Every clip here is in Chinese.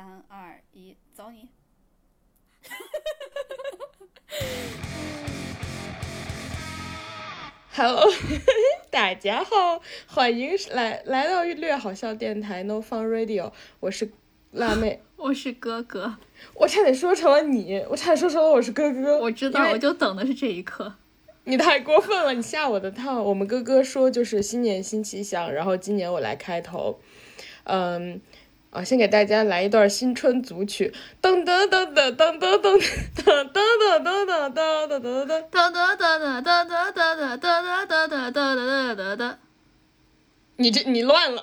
三二一，走你！Hello，大家好，欢迎来来到略好笑电台 No Fun Radio，我是辣妹，我是哥哥，我差点说成了你，我差点说成了我是哥哥，我知道，我就等的是这一刻。你太过分了，你下我的套。我们哥哥说就是新年新气象，然后今年我来开头，嗯。啊，先给大家来一段新春组曲，噔噔噔噔噔噔噔噔噔噔噔噔噔噔噔噔噔噔哒哒哒哒哒哒哒哒哒哒哒哒哒哒哒。你这你乱了，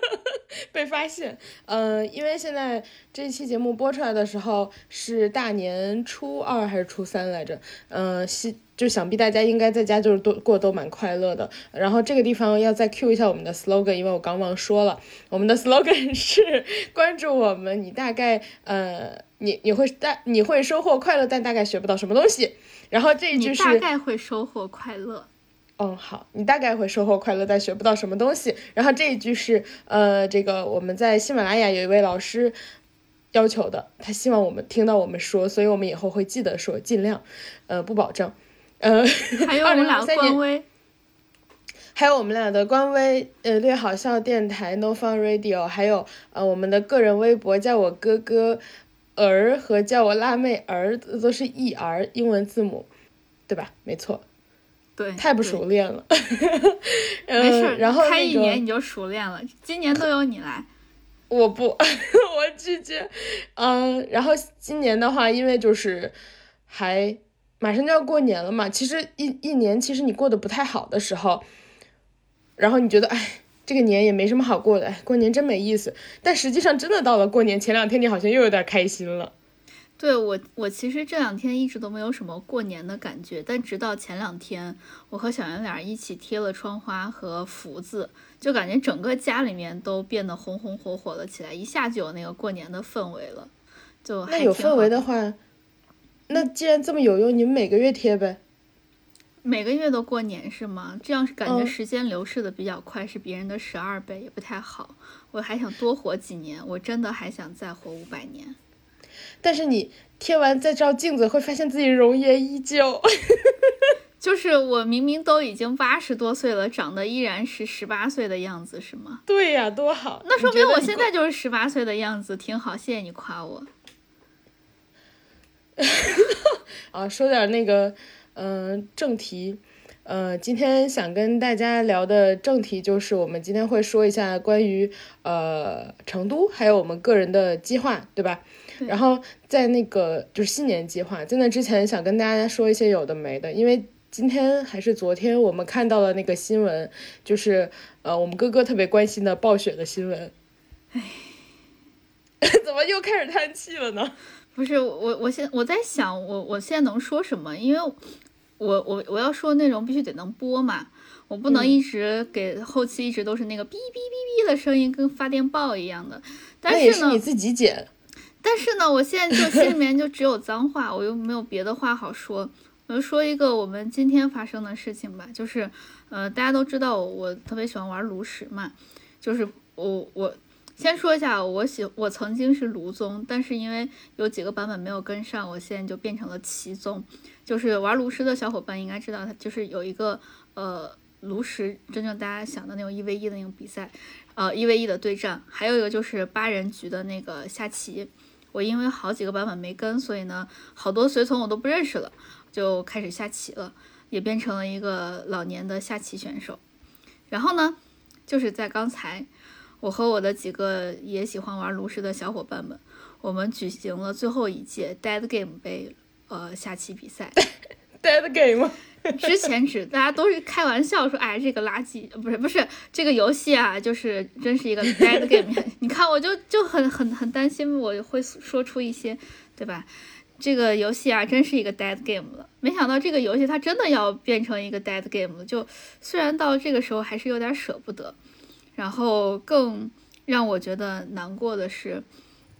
被发现。嗯，因为现在这期节目播出来的时候是大年初二还是初三来着？嗯，希就想必大家应该在家就是都过都蛮快乐的。然后这个地方要再 Q 一下我们的 slogan，因为我刚忘说了，我们的 slogan 是关注我们，你大概呃你你会大你会收获快乐，但大概学不到什么东西。然后这一句是大概会收获快乐。嗯，好，你大概会收获快乐，但学不到什么东西。然后这一句是，呃，这个我们在喜马拉雅有一位老师要求的，他希望我们听到我们说，所以我们以后会记得说，尽量，呃，不保证。呃，还有我们俩的官微，还有我们俩的官微，呃，略好笑电台 No Fun Radio，还有呃我们的个人微博，叫我哥哥儿和叫我辣妹儿都是 E R 英文字母，对吧？没错。对，太不熟练了。没事，然后开一年你就熟练了。今年都由你来。我不，我拒绝。嗯，然后今年的话，因为就是还马上就要过年了嘛，其实一一年其实你过得不太好的时候，然后你觉得哎，这个年也没什么好过的，哎，过年真没意思。但实际上真的到了过年前两天，你好像又有点开心了。对我，我其实这两天一直都没有什么过年的感觉，但直到前两天，我和小圆脸一起贴了窗花和福字，就感觉整个家里面都变得红红火火了起来，一下就有那个过年的氛围了。就那有氛围的话，那既然这么有用，你们每个月贴呗。每个月都过年是吗？这样是感觉时间流逝的比较快，是别人的十二倍，也不太好。我还想多活几年，我真的还想再活五百年。但是你贴完再照镜子，会发现自己容颜依旧。就是我明明都已经八十多岁了，长得依然是十八岁的样子，是吗？对呀，多好！那说明我现在就是十八岁的样子，挺好。谢谢你夸我。啊，说点那个，嗯，正题。呃，今天想跟大家聊的正题就是，我们今天会说一下关于呃成都，还有我们个人的计划，对吧？然后在那个就是新年计划，在那之前想跟大家说一些有的没的，因为今天还是昨天我们看到了那个新闻，就是呃我们哥哥特别关心的暴雪的新闻。唉，怎么又开始叹气了呢？不是我，我现我在想，我我现在能说什么？因为。我我我要说内容必须得能播嘛，我不能一直给后期一直都是那个哔哔哔哔的声音，跟发电报一样的。但是呢，你自己剪。但是呢，我现在就 心里面就只有脏话，我又没有别的话好说。我就说一个我们今天发生的事情吧，就是呃，大家都知道我特别喜欢玩炉石嘛，就是我我先说一下，我喜我曾经是炉宗，但是因为有几个版本没有跟上，我现在就变成了七宗。就是玩炉石的小伙伴应该知道，它就是有一个呃炉石真正大家想的那种一 v 一的那种比赛，呃一 v 一的对战，还有一个就是八人局的那个下棋。我因为好几个版本没跟，所以呢好多随从我都不认识了，就开始下棋了，也变成了一个老年的下棋选手。然后呢，就是在刚才，我和我的几个也喜欢玩炉石的小伙伴们，我们举行了最后一届 Dead Game 杯。呃，下棋比赛，dead game。之前只大家都是开玩笑说，哎，这个垃圾，不是不是这个游戏啊，就是真是一个 dead game。你看，我就就很很很担心，我会说出一些，对吧？这个游戏啊，真是一个 dead game 了。没想到这个游戏它真的要变成一个 dead game 了。就虽然到这个时候还是有点舍不得，然后更让我觉得难过的是。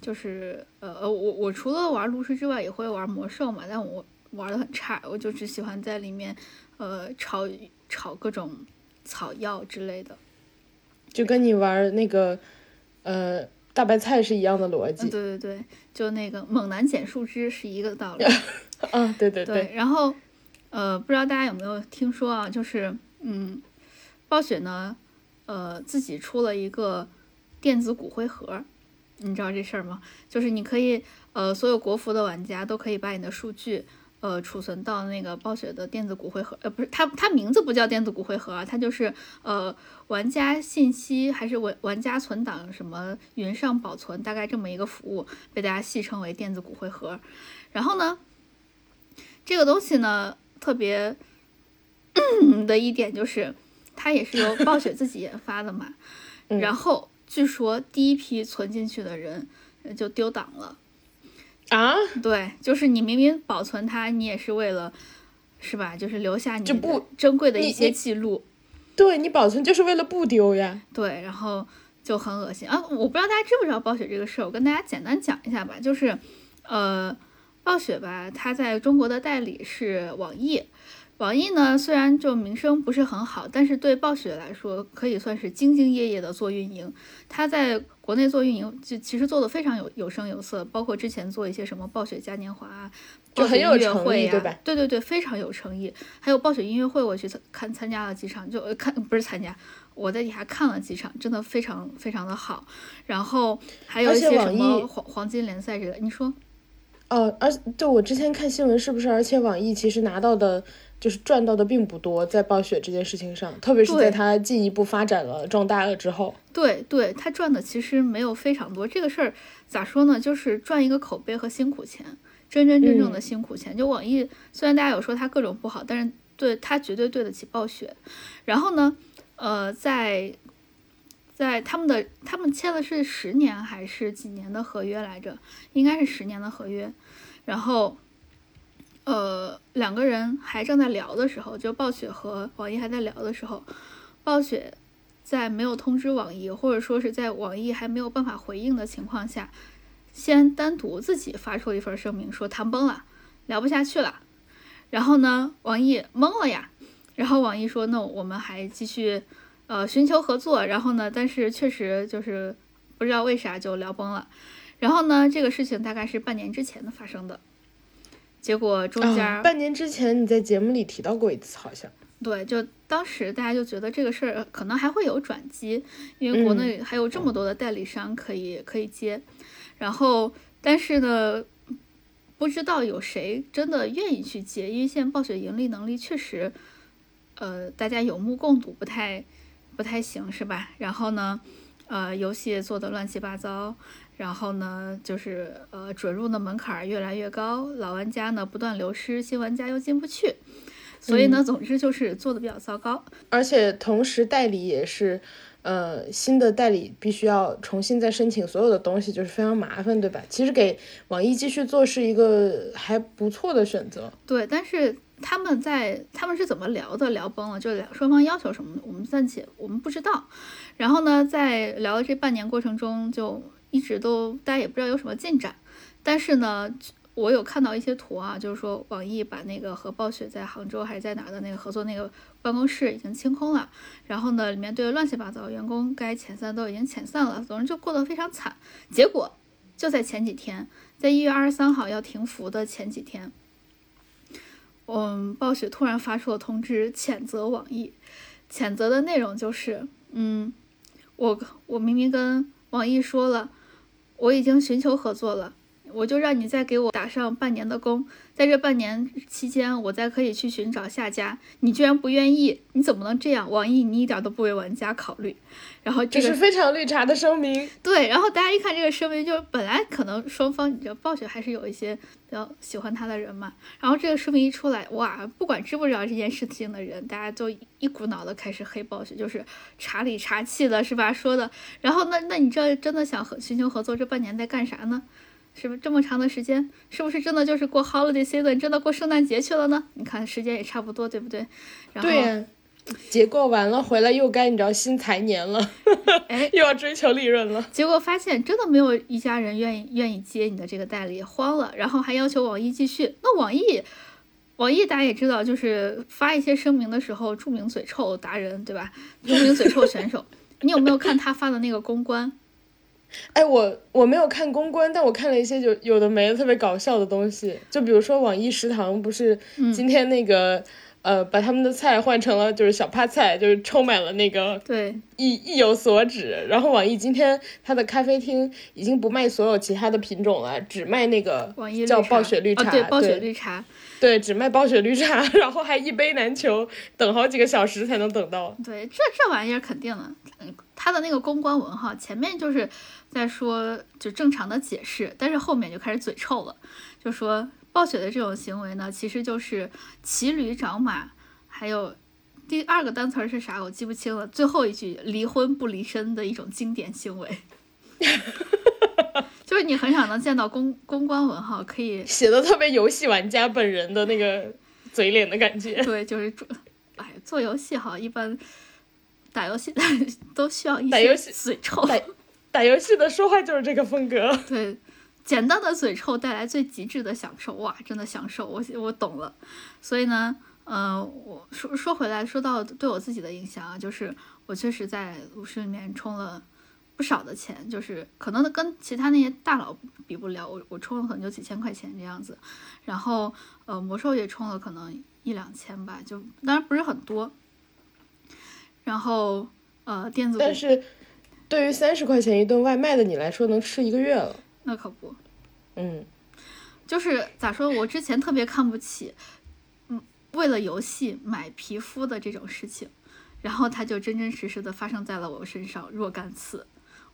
就是呃呃，我我除了玩炉石之外，也会玩魔兽嘛，但我玩的很差，我就只喜欢在里面呃炒炒各种草药之类的。就跟你玩那个呃大白菜是一样的逻辑。对对对，就那个猛男捡树枝是一个道理。嗯，对对对。然后，呃，不知道大家有没有听说啊？就是，嗯，暴雪呢，呃，自己出了一个电子骨灰盒，你知道这事儿吗？就是你可以，呃，所有国服的玩家都可以把你的数据。呃，储存到那个暴雪的电子骨灰盒，呃，不是，它它名字不叫电子骨灰盒啊，它就是呃玩家信息还是玩玩家存档什么云上保存，大概这么一个服务，被大家戏称为电子骨灰盒。然后呢，这个东西呢，特别 的一点就是，它也是由暴雪自己研发的嘛。然后据说第一批存进去的人就丢档了。啊，对，就是你明明保存它，你也是为了，是吧？就是留下你不珍贵的一些记录。对你保存就是为了不丢呀。对，然后就很恶心啊！我不知道大家知不知道暴雪这个事儿，我跟大家简单讲一下吧。就是，呃，暴雪吧，它在中国的代理是网易。网易呢，虽然就名声不是很好，但是对暴雪来说可以算是兢兢业业的做运营。它在国内做运营，就其实做的非常有有声有色，包括之前做一些什么暴雪嘉年华、暴雪音乐会呀，对对对，非常有诚意。还有暴雪音乐会，我去看参加了几场，就看不是参加，我在底下看了几场，真的非常非常的好。然后还有一些什么黄黄金联赛之类，你说？哦，而就我之前看新闻，是不是？而且网易其实拿到的。就是赚到的并不多，在暴雪这件事情上，特别是在它进一步发展了、壮大了之后，对对，他赚的其实没有非常多。这个事儿咋说呢？就是赚一个口碑和辛苦钱，真真正正的辛苦钱。就网易，虽然大家有说它各种不好，但是对它绝对对得起暴雪。然后呢，呃，在在他们的他们签的是十年还是几年的合约来着？应该是十年的合约。然后。呃，两个人还正在聊的时候，就暴雪和网易还在聊的时候，暴雪在没有通知网易，或者说是在网易还没有办法回应的情况下，先单独自己发出一份声明，说谈崩了，聊不下去了。然后呢，网易懵了呀。然后网易说，那我们还继续呃寻求合作。然后呢，但是确实就是不知道为啥就聊崩了。然后呢，这个事情大概是半年之前的发生的。结果中间半年之前你在节目里提到过一次，好像对，就当时大家就觉得这个事儿可能还会有转机，因为国内还有这么多的代理商可以可以接，然后但是呢，不知道有谁真的愿意去接，因为现在暴雪盈利能力确实，呃，大家有目共睹，不太不太行，是吧？然后呢，呃，游戏做的乱七八糟。然后呢，就是呃，准入的门槛越来越高，老玩家呢不断流失，新玩家又进不去，所以呢，总之就是做的比较糟糕。而且同时代理也是，呃，新的代理必须要重新再申请所有的东西，就是非常麻烦，对吧？其实给网易继续做是一个还不错的选择。对，但是他们在他们是怎么聊的？聊崩了，就两双方要求什么，我们暂且我们不知道。然后呢，在聊的这半年过程中就。一直都大家也不知道有什么进展，但是呢，我有看到一些图啊，就是说网易把那个和暴雪在杭州还是在哪的那个合作那个办公室已经清空了，然后呢，里面堆得乱七八糟，员工该遣散都已经遣散了，总之就过得非常惨。结果就在前几天，在一月二十三号要停服的前几天，嗯，暴雪突然发出了通知，谴责网易，谴责的内容就是，嗯，我我明明跟网易说了。我已经寻求合作了，我就让你再给我打上半年的工，在这半年期间，我再可以去寻找下家。你居然不愿意，你怎么能这样？网易，你一点都不为玩家考虑。然后这是非常绿茶的声明。对，然后大家一看这个声明，就本来可能双方，你知道，暴雪还是有一些比较喜欢他的人嘛。然后这个声明一出来，哇，不管知不知道这件事情的人，大家都一股脑的开始黑暴雪，就是查理查气的，是吧？说的。然后那那你这真的想和寻求合作，这半年在干啥呢？是不是这么长的时间？是不是真的就是过 holiday season，真的过圣诞节去了呢？你看时间也差不多，对不对？然后。节过完了回来又该你知道新财年了，哎，又要追求利润了。结果发现真的没有一家人愿意愿意接你的这个代理，慌了，然后还要求网易继续。那网易，网易大家也知道，就是发一些声明的时候，著名嘴臭达人，对吧？著名嘴臭选手，你有没有看他发的那个公关？哎，我我没有看公关，但我看了一些有有的没的特别搞笑的东西，就比如说网易食堂不是今天那个。呃，把他们的菜换成了就是小趴菜，就是充满了那个对意意有所指。然后网易今天它的咖啡厅已经不卖所有其他的品种了，只卖那个叫暴雪绿茶，对暴雪绿茶，对只卖暴雪绿茶，然后还一杯难求，等好几个小时才能等到。对，这这玩意儿肯定的，嗯，它的那个公关文哈，前面就是在说就正常的解释，但是后面就开始嘴臭了，就说。暴雪的这种行为呢，其实就是骑驴找马，还有第二个单词是啥，我记不清了。最后一句离婚不离身的一种经典行为，就是你很少能见到公公关文哈，可以 写的特别游戏玩家本人的那个嘴脸的感觉。对，就是做，哎，做游戏哈，一般打游戏 都需要一些嘴臭，打打游戏的说话就是这个风格。对。简单的嘴臭带来最极致的享受，哇，真的享受，我我懂了。所以呢，呃，我说说回来，说到对我自己的影响啊，就是我确实在股市里面充了不少的钱，就是可能跟其他那些大佬比不了，我我充了可能就几千块钱这样子。然后呃，魔兽也充了可能一两千吧，就当然不是很多。然后呃，电子但是对于三十块钱一顿外卖的你来说，能吃一个月了。那可不，嗯，就是咋说，我之前特别看不起，嗯，为了游戏买皮肤的这种事情，然后它就真真实实的发生在了我身上若干次。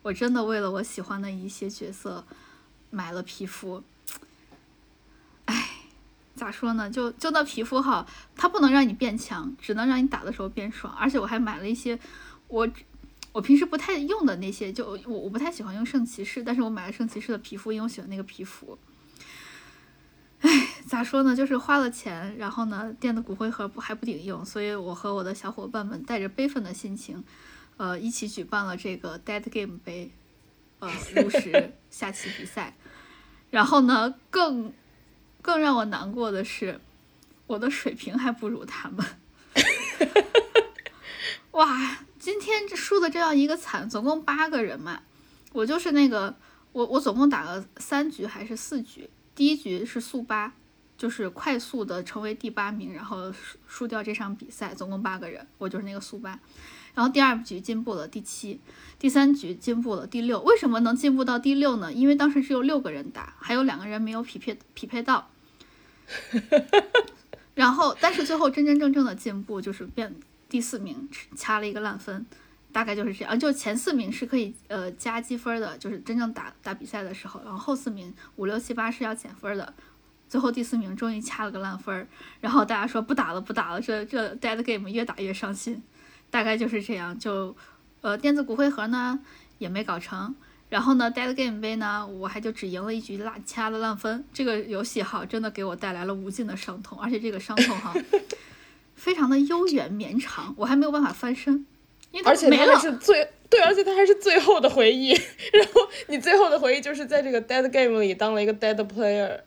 我真的为了我喜欢的一些角色买了皮肤，哎，咋说呢？就就那皮肤哈，它不能让你变强，只能让你打的时候变爽。而且我还买了一些我。我平时不太用的那些，就我我不太喜欢用圣骑士，但是我买了圣骑士的皮肤，因为我喜欢那个皮肤。唉，咋说呢？就是花了钱，然后呢，电的骨灰盒不还不顶用，所以我和我的小伙伴们带着悲愤的心情，呃，一起举办了这个 Dead Game 杯，呃，炉石 下棋比赛。然后呢，更更让我难过的是，我的水平还不如他们。哇！今天这输的这样一个惨，总共八个人嘛，我就是那个我我总共打了三局还是四局，第一局是速八，就是快速的成为第八名，然后输输掉这场比赛，总共八个人，我就是那个速八，然后第二局进步了第七，第三局进步了第六，为什么能进步到第六呢？因为当时只有六个人打，还有两个人没有匹配匹配到，然后但是最后真真正正的进步就是变。第四名掐了一个烂分，大概就是这样。就前四名是可以呃加积分的，就是真正打打比赛的时候。然后后四名五六七八是要减分的。最后第四名终于掐了个烂分，然后大家说不打了不打了，这这 dead game 越打越伤心。大概就是这样。就呃电子骨灰盒呢也没搞成，然后呢 dead game 杯呢我还就只赢了一局烂掐了烂分。这个游戏哈真的给我带来了无尽的伤痛，而且这个伤痛哈。非常的悠远绵长，我还没有办法翻身，因为而且没了。是最对，而且它还是最后的回忆。然后你最后的回忆就是在这个 dead game 里当了一个 dead player。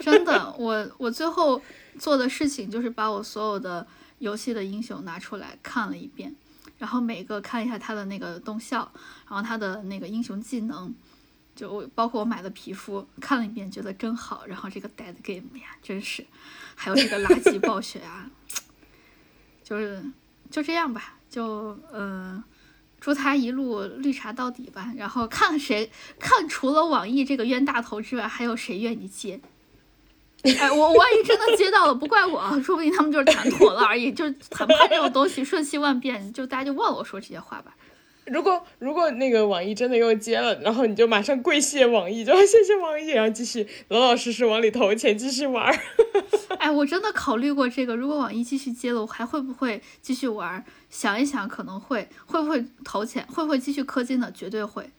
真的，我我最后做的事情就是把我所有的游戏的英雄拿出来看了一遍，然后每个看一下他的那个动效，然后他的那个英雄技能，就包括我买的皮肤看了一遍，觉得真好。然后这个 dead game 呀，真是，还有这个垃圾暴雪啊。就是就这样吧，就嗯，祝他一路绿茶到底吧。然后看谁看，除了网易这个冤大头之外，还有谁愿意接？哎，我万一真的接到了，不怪我，说不定他们就是谈妥了而已。就是谈判这种东西，瞬息万变，就大家就忘了我说这些话吧。如果如果那个网易真的又接了，然后你就马上跪谢网易，就谢谢网易，然后继续老老实实往里投钱，继续玩。哎，我真的考虑过这个，如果网易继续接了，我还会不会继续玩？想一想，可能会，会不会投钱？会不会继续氪金的？绝对会。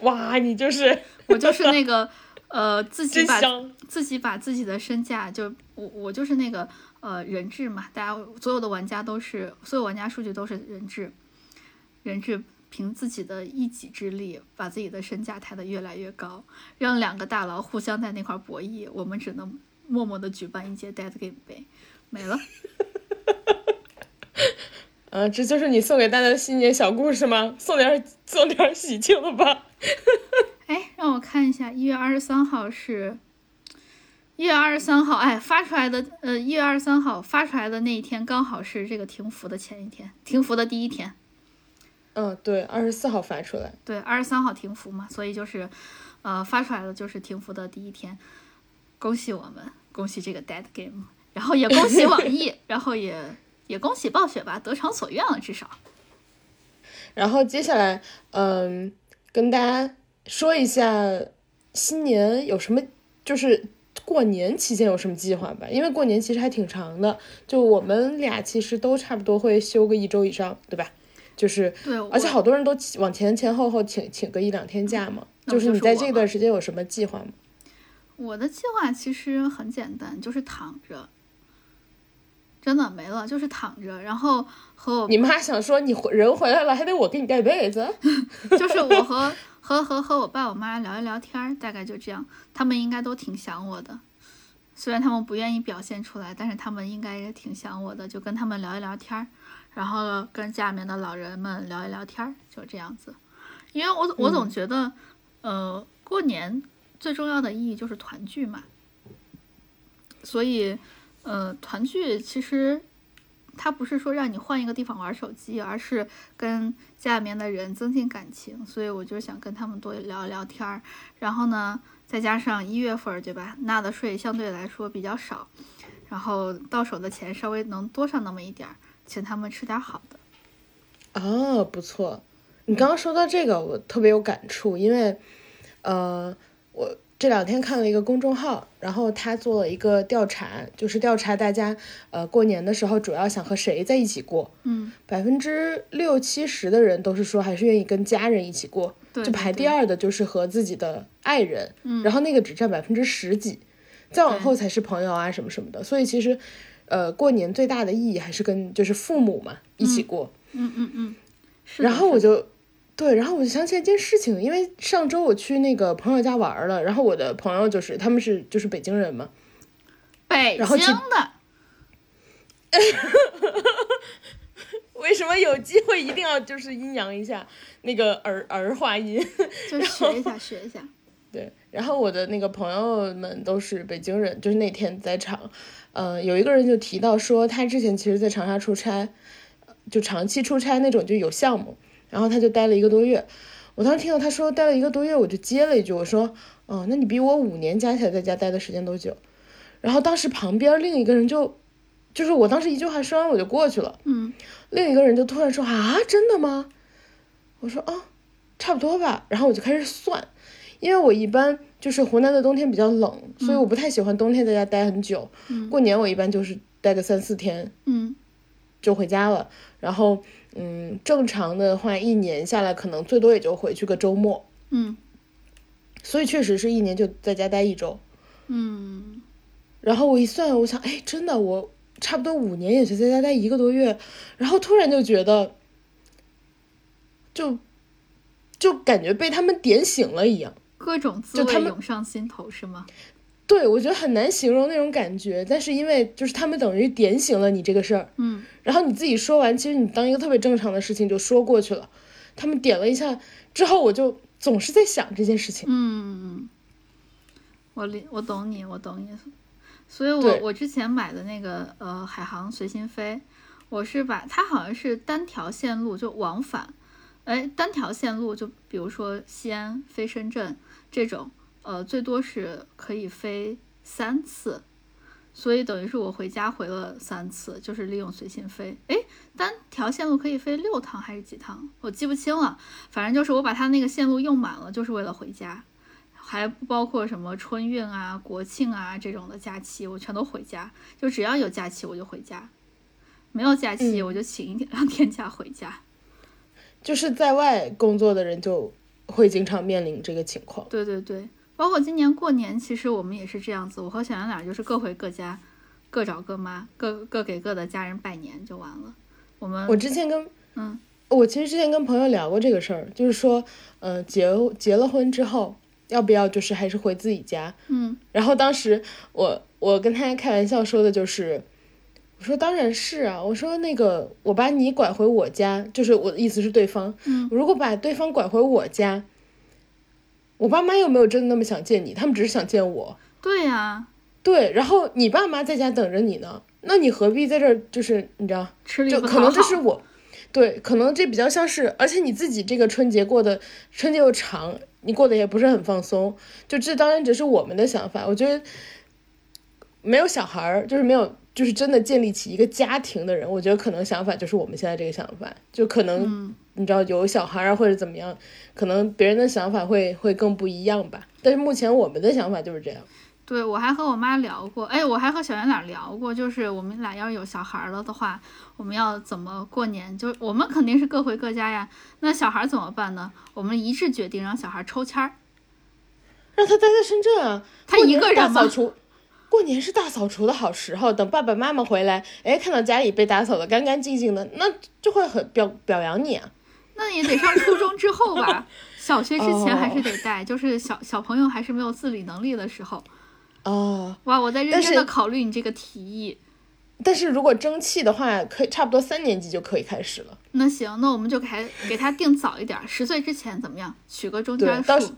哇，你就是我就是那个呃，自己把自己把自己的身价，就我我就是那个。呃，人质嘛，大家所有的玩家都是，所有玩家数据都是人质，人质凭自己的一己之力，把自己的身价抬得越来越高，让两个大佬互相在那块博弈，我们只能默默的举办一届 Dead Game 杯，没了。嗯，这就是你送给大家的新年小故事吗？送点送点喜庆的吧。哎，让我看一下，一月二十三号是，一月二十三号，哎，发出来的，呃，一月二十三号发出来的那一天，刚好是这个停服的前一天，停服的第一天。嗯，对，二十四号发出来。对，二十三号停服嘛，所以就是，呃，发出来的就是停服的第一天。恭喜我们，恭喜这个 Dead Game，然后也恭喜网易，然后也也恭喜暴雪吧，得偿所愿了，至少。然后接下来，嗯，跟大家。说一下新年有什么，就是过年期间有什么计划吧？因为过年其实还挺长的，就我们俩其实都差不多会休个一周以上，对吧？就是，对，而且好多人都往前前后后请请个一两天假嘛。就是你在这段时间有什么计划吗？我的计划其实很简单，就是躺着，真的没了，就是躺着，然后和我。你妈想说你人回来了，还得我给你盖被子？就是我和。和和和我爸我妈聊一聊天儿，大概就这样。他们应该都挺想我的，虽然他们不愿意表现出来，但是他们应该也挺想我的。就跟他们聊一聊天儿，然后跟家里面的老人们聊一聊天儿，就这样子。因为我我总觉得，呃，过年最重要的意义就是团聚嘛。所以，呃，团聚其实。他不是说让你换一个地方玩手机，而是跟家里面的人增进感情，所以我就想跟他们多聊聊天儿。然后呢，再加上一月份，对吧？纳的税相对来说比较少，然后到手的钱稍微能多上那么一点儿，请他们吃点好的。哦，不错。你刚刚说到这个，我特别有感触，因为，呃，我。这两天看了一个公众号，然后他做了一个调查，就是调查大家，呃，过年的时候主要想和谁在一起过。嗯，百分之六七十的人都是说还是愿意跟家人一起过，就排第二的就是和自己的爱人，然后那个只占百分之十几，再往后才是朋友啊什么什么的。所以其实，呃，过年最大的意义还是跟就是父母嘛一起过。嗯嗯嗯。然后我就。对，然后我就想起来一件事情，因为上周我去那个朋友家玩了，然后我的朋友就是他们是就是北京人嘛，北京的，为什么有机会一定要就是阴阳一下那个儿儿化音？就学一下学一下。对，然后我的那个朋友们都是北京人，就是那天在场，呃，有一个人就提到说他之前其实在长沙出差，就长期出差那种就有项目。然后他就待了一个多月，我当时听到他说待了一个多月，我就接了一句，我说，哦，那你比我五年加起来在家待的时间都久。然后当时旁边另一个人就，就是我当时一句话说完我就过去了，嗯，另一个人就突然说啊，真的吗？我说啊，差不多吧。然后我就开始算，因为我一般就是湖南的冬天比较冷，所以我不太喜欢冬天在家待很久。过年我一般就是待个三四天，嗯，就回家了。然后。嗯，正常的话，一年下来可能最多也就回去个周末。嗯，所以确实是一年就在家待一周。嗯，然后我一算，我想，哎，真的，我差不多五年也就在家待一个多月。然后突然就觉得，就就感觉被他们点醒了一样，各种滋味涌上心头，是吗？对，我觉得很难形容那种感觉，但是因为就是他们等于点醒了你这个事儿，嗯，然后你自己说完，其实你当一个特别正常的事情就说过去了。他们点了一下之后，我就总是在想这件事情。嗯，我理我懂你，我懂你。所以我我之前买的那个呃海航随心飞，我是把它好像是单条线路就往返，哎，单条线路就比如说西安飞深圳这种。呃，最多是可以飞三次，所以等于是我回家回了三次，就是利用随心飞。哎，单条线路可以飞六趟还是几趟？我记不清了。反正就是我把它那个线路用满了，就是为了回家，还不包括什么春运啊、国庆啊这种的假期，我全都回家。就只要有假期我就回家，没有假期我就请一天两天假回家。就是在外工作的人就会经常面临这个情况。对对对。包括今年过年，其实我们也是这样子。我和小杨俩就是各回各家，各找各妈，各各给各的家人拜年就完了。我们我之前跟嗯，我其实之前跟朋友聊过这个事儿，就是说，嗯，结结了婚之后，要不要就是还是回自己家？嗯，然后当时我我跟他开玩笑说的就是，我说当然是啊，我说那个我把你拐回我家，就是我的意思是对方，嗯，如果把对方拐回我家，我爸妈又没有真的那么想见你，他们只是想见我。对呀，对，然后你爸妈在家等着你呢，那你何必在这儿？就是你知道，吃力不就可能这。是我，对，可能这比较像是，而且你自己这个春节过的春节又长，你过得也不是很放松，就这当然只是我们的想法。我觉得没有小孩儿，就是没有，就是真的建立起一个家庭的人，我觉得可能想法就是我们现在这个想法，就可能、嗯你知道有小孩儿啊或者怎么样，可能别人的想法会会更不一样吧。但是目前我们的想法就是这样。对，我还和我妈聊过，哎，我还和小圆脸聊过，就是我们俩要是有小孩了的话，我们要怎么过年？就我们肯定是各回各家呀，那小孩怎么办呢？我们一致决定让小孩抽签儿，让他待在深圳啊，他一个人扫除，过年是大扫除的好时候。等爸爸妈妈回来，哎，看到家里被打扫的干干净净的，那就会很表表扬你啊。那也得上初中之后吧，小学之前还是哦得带，就是小小朋友还是没有自理能力的时候。哦，哇，我在认真的考虑你这个提议。但是如果争气的话，可以差不多三年级就可以开始了。那行，那我们就给他给他定早一点儿，十岁之前怎么样？取个中间数，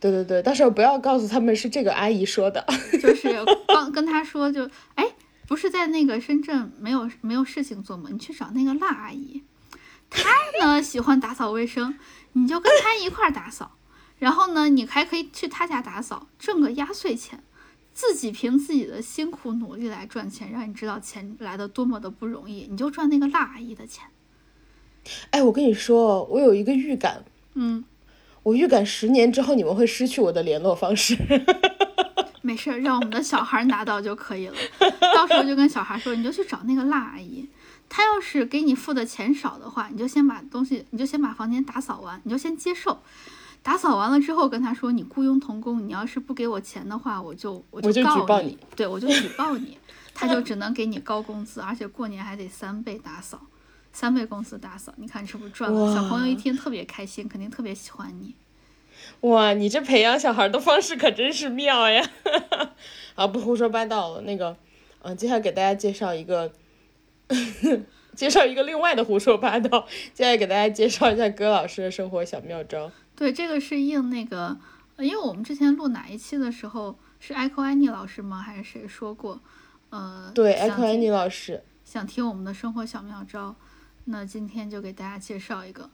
对对对，到时候不要告诉他们是这个阿姨说的。就是 刚跟他说就，哎，不是在那个深圳没有没有事情做吗？你去找那个辣阿姨，她呢喜欢打扫卫生，你就跟他一块儿打扫，然后呢，你还可以去他家打扫，挣个压岁钱。自己凭自己的辛苦努力来赚钱，让你知道钱来的多么的不容易，你就赚那个辣阿姨的钱。哎，我跟你说，我有一个预感，嗯，我预感十年之后你们会失去我的联络方式。没事儿，让我们的小孩拿到就可以了。到时候就跟小孩说，你就去找那个辣阿姨，她要是给你付的钱少的话，你就先把东西，你就先把房间打扫完，你就先接受。打扫完了之后，跟他说你雇佣童工，你要是不给我钱的话，我就我我就告举报你，对我就举报你，他就只能给你高工资，而且过年还得三倍打扫，三倍工资打扫，你看是不是赚了？小朋友一听特别开心，肯定特别喜欢你。哇，你这培养小孩的方式可真是妙呀！啊，不胡说八道了。那个，嗯、接下来给大家介绍一个，介绍一个另外的胡说八道。接下来给大家介绍一下葛老师的生活小妙招。对，这个是应那个，呃因为我们之前录哪一期的时候是 Echo Annie 老师吗？还是谁说过？呃，对，艾想听克安妮老师，想听我们的生活小妙招，那今天就给大家介绍一个，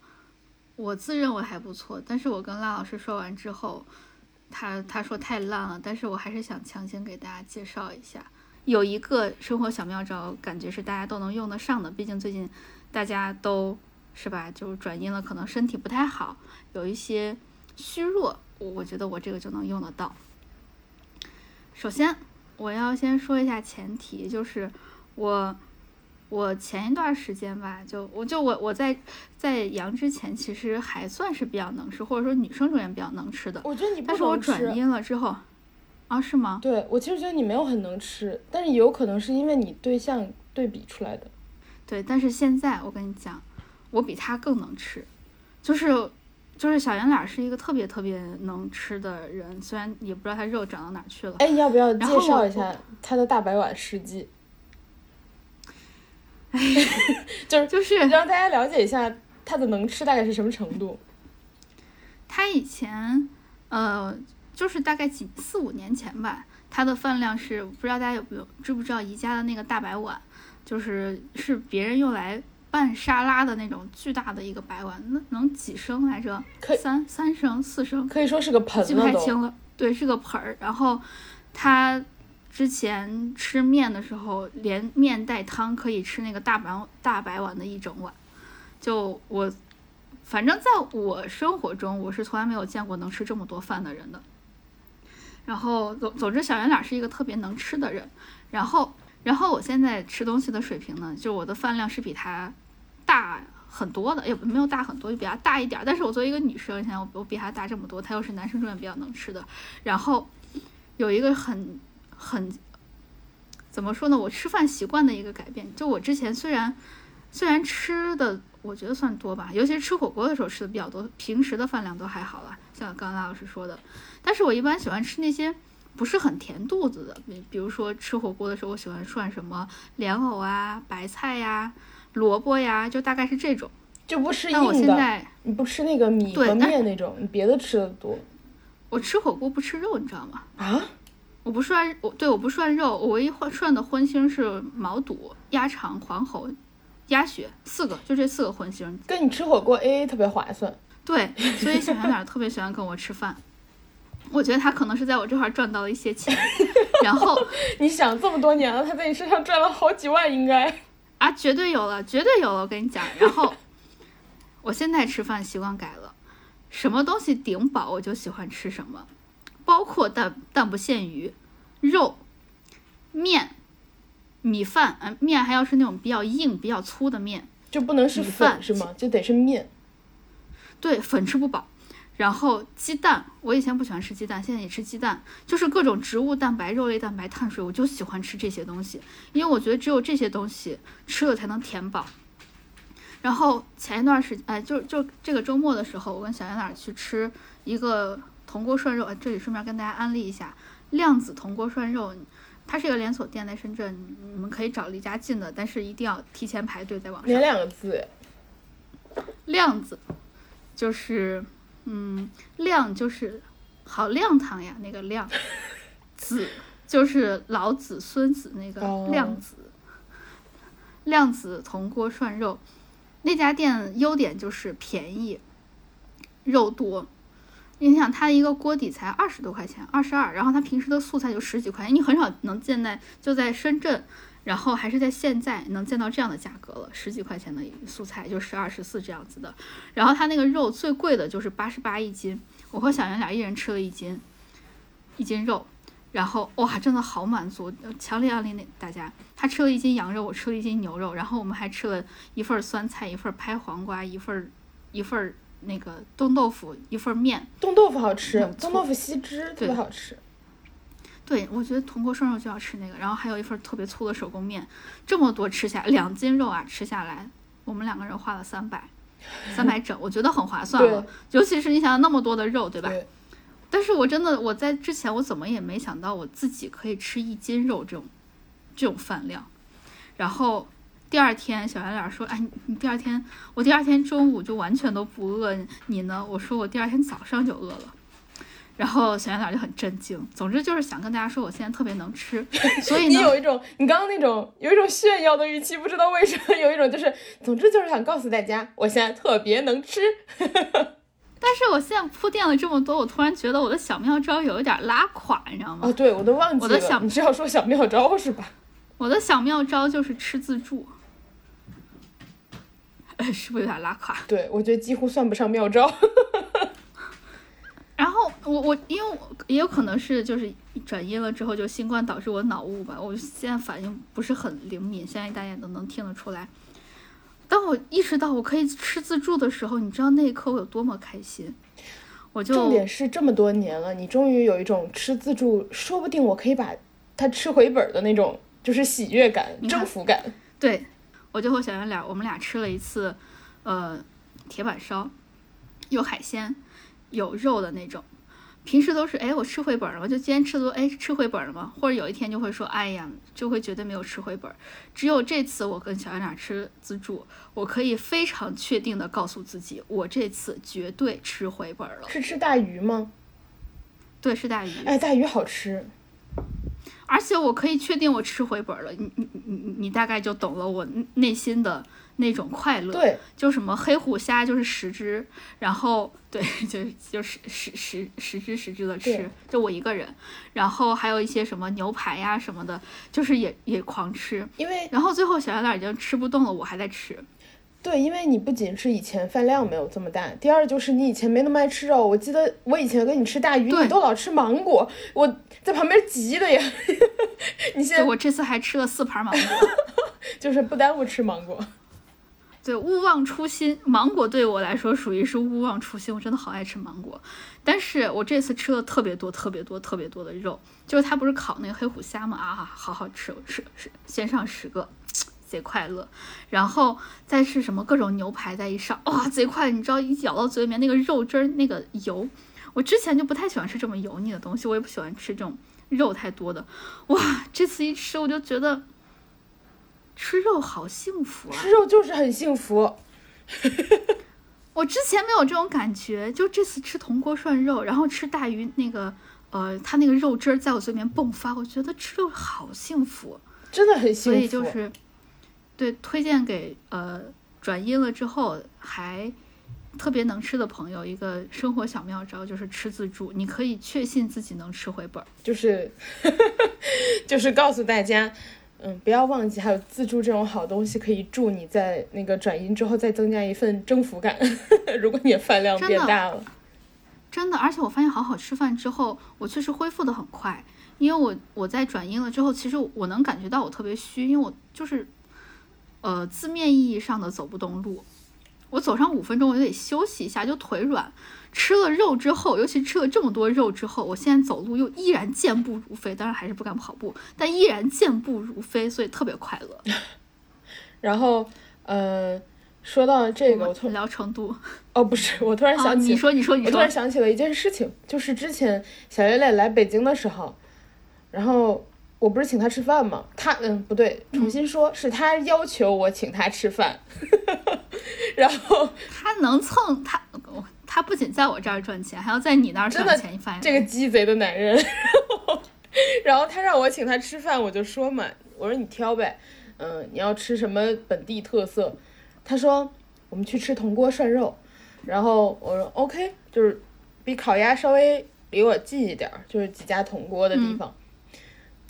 我自认为还不错，但是我跟辣老师说完之后，他他说太烂了，但是我还是想强行给大家介绍一下，有一个生活小妙招，感觉是大家都能用得上的，毕竟最近大家都是吧，就是转阴了，可能身体不太好，有一些虚弱，我我觉得我这个就能用得到。首先，我要先说一下前提，就是我我前一段时间吧，就我就我我在在阳之前，其实还算是比较能吃，或者说女生中间比较能吃的。我觉得你不但是我转阴了之后，啊，是吗？对我其实觉得你没有很能吃，但是有可能是因为你对象对比出来的。对，但是现在我跟你讲，我比他更能吃，就是就是小圆脸是一个特别特别能吃的人，虽然也不知道他肉长到哪儿去了。哎，你要不要介绍一下他的大白碗事迹？就是就是让大家了解一下他的能吃大概是什么程度。他以前，呃，就是大概几四五年前吧，他的饭量是不知道大家有没有知不知道宜家的那个大白碗，就是是别人用来拌沙拉的那种巨大的一个白碗，那能几升来着可？三三升四升，可以说是个盆记不。太清了。对，是个盆儿。然后他之前吃面的时候，连面带汤可以吃那个大白大白碗的一整碗。就我，反正在我生活中，我是从来没有见过能吃这么多饭的人的。然后总总之，小圆脸是一个特别能吃的人。然后，然后我现在吃东西的水平呢，就我的饭量是比他大很多的，也没有大很多，就比他大一点儿。但是我作为一个女生，你想我我比他大这么多，他又是男生中间比较能吃的。然后有一个很很怎么说呢？我吃饭习惯的一个改变，就我之前虽然虽然吃的我觉得算多吧，尤其是吃火锅的时候吃的比较多，平时的饭量都还好啦，像刚刚老师说的。但是我一般喜欢吃那些不是很填肚子的。比比如说吃火锅的时候，我喜欢涮什么莲藕啊、白菜呀、萝卜呀，就大概是这种。就不吃但我硬的，现在你不吃那个米和面那种，你别的吃的多我吃火锅不吃肉，你知道吗？啊？我不涮，我对我不涮肉，我唯一涮涮的荤腥是毛肚、鸭肠、黄喉、鸭血，四个，就这四个荤腥。跟你吃火锅 A A 特别划算。对，所以小圆脸特别喜欢跟我吃饭。我觉得他可能是在我这块儿赚到了一些钱，然后你想这么多年了，他在你身上赚了好几万，应该。啊，绝对有了，绝对有了，我跟你讲。然后我现在吃饭习惯改了，什么东西顶饱我就喜欢吃什么，包括但但不限于肉、面、米饭，嗯、面还要是那种比较硬、比较粗的面。就不能是米饭粉是吗？就得是面。对，粉吃不饱。然后鸡蛋，我以前不喜欢吃鸡蛋，现在也吃鸡蛋，就是各种植物蛋白、肉类蛋白、碳水，我就喜欢吃这些东西，因为我觉得只有这些东西吃了才能填饱。然后前一段时间，哎，就就这个周末的时候，我跟小圆脸去吃一个铜锅涮肉，哎，这里顺便跟大家安利一下，量子铜锅涮肉，它是一个连锁店，在深圳，你们可以找离家近的，但是一定要提前排队在网上。哪两个字？量子，就是，嗯，亮就是好亮堂呀，那个亮，子就是老子、孙子那个哦。量子，亮子铜锅涮肉，那家店优点就是便宜，肉多。你想，它一个锅底才二十多块钱，二十二，然后它平时的素菜就十几块钱，你很少能见在就在深圳，然后还是在现在能见到这样的价格了，十几块钱的素菜就十二十四这样子的。然后它那个肉最贵的就是八十八一斤，我和小圆俩一人吃了一斤，一斤肉，然后哇，真的好满足，强烈安利那大家。他吃了一斤羊肉，我吃了一斤牛肉，然后我们还吃了一份儿酸菜，一份儿拍黄瓜，一份儿一份儿那个冻豆腐，一份儿面。冻豆腐好吃，冻豆腐吸汁特别对好吃。对，我觉得铜锅涮肉就要吃那个，然后还有一份儿特别粗的手工面，这么多吃下两斤肉啊，吃下来，我们两个人花了三百，三百整，我觉得很划算 了。尤其是你想想那么多的肉，对吧？对，但是我真的我在之前我怎么也没想到我自己可以吃一斤肉这种这种饭量，然后第二天小圆脸说：“哎，你你第二天我第二天中午就完全都不饿，你呢？”我说：“我第二天早上就饿了。”然后小圆脸就很震惊。总之就是想跟大家说，我现在特别能吃，所以呢，你有一种你刚刚那种有一种炫耀的语气，不知道为什么有一种就是，总之就是想告诉大家，我现在特别能吃。但是我现在铺垫了这么多，我突然觉得我的小妙招有一点拉垮，你知道吗？哦，对，我都忘记了，我的小你是要说小妙招是吧？我的小妙招就是吃自助，哎，是不是有点拉垮？对，我觉得几乎算不上妙招。然后我我因为我也有可能是就是转阴了之后就新冠导致我脑雾吧，我现在反应不是很灵敏，相信大家都能听得出来。当我意识到我可以吃自助的时候，你知道那一刻我有多么开心？我就重点是这么多年了，你终于有一种吃自助，说不定我可以把它吃回本儿的那种，就是喜悦感、征服感。对，我就和小圆脸，我们俩吃了一次，呃，铁板烧，有海鲜，有肉的那种。平时都是哎，我吃回本了吗？就今天吃的都哎吃回本了吗？或者有一天就会说，哎呀，就会觉得没有吃回本儿。只有这次我跟小圆脸吃自助，我可以非常确定的告诉自己，我这次绝对吃回本儿了。是吃大鱼吗？对，是大鱼。哎，大鱼好吃。而且我可以确定我吃回本儿了，你你你你你大概就懂了我内心的那种快乐。对，就什么黑虎虾就是十只，然后 对，就是就十十十十只十只的吃，就我一个人，然后还有一些什么牛排呀什么的，就是也也狂吃，因为然后最后小圆脸已经吃不动了，我还在吃。对，因为你不仅是以前饭量没有这么大，第二就是你以前没那么爱吃肉。我记得我以前跟你吃大鱼，你都老吃芒果，我在旁边急的呀。你现在我这次还吃了四盘芒果，就是不耽误吃芒果。对，勿忘初心。芒果对我来说属于是勿忘初心，我真的好爱吃芒果。但是我这次吃了特别多、特别多、特别多的肉，就是它不是烤那个黑虎虾嘛啊，好好吃，我吃是先上十个，贼快乐。然后再是什么各种牛排再一上，哇，贼快！你知道一咬到嘴里面那个肉汁儿那个油。我之前就不太喜欢吃这么油腻的东西，我也不喜欢吃这种肉太多的。哇，这次一吃我就觉得吃肉好幸福啊！吃肉就是很幸福。我之前没有这种感觉，就这次吃铜锅涮肉，然后吃大鱼那个，呃，它那个肉汁儿在我嘴里面迸发，我觉得吃肉好幸福，真的很幸福。所以就是，对，推荐给呃转阴了之后还特别能吃的朋友一个生活小妙招，就是吃自助，你可以确信自己能吃回本儿，就是 就是告诉大家。嗯，不要忘记还有自助这种好东西可以助你在那个转阴之后再增加一份征服感。如果你的饭量变大了，真的，而且我发现好好吃饭之后，我确实恢复的很快。因为我我在转阴了之后，其实我能感觉到我特别虚，因为我就是呃字面意义上的走不动路。我走上五分钟，我就得休息一下，就腿软。吃了肉之后，尤其吃了这么多肉之后，我现在走路又依然健步如飞。当然还是不敢跑步，但依然健步如飞，所以特别快乐。然后，呃，说到这个，我突然聊成都。哦，不是，我突然想起，你说，你说，你说，我突然想起了一件事情，就是之前小月月来北京的时候，然后我不是请他吃饭吗？他，嗯，不对，重新说，是他要求我请他吃饭。然后他能蹭他。他不仅在我这儿赚钱，还要在你那儿赚钱。你发现这个鸡贼的男人，然后他让我请他吃饭，我就说嘛，我说你挑呗，嗯，你要吃什么本地特色？他说我们去吃铜锅涮肉，然后我说 OK，就是比烤鸭稍微离我近一点，就是几家铜锅的地方。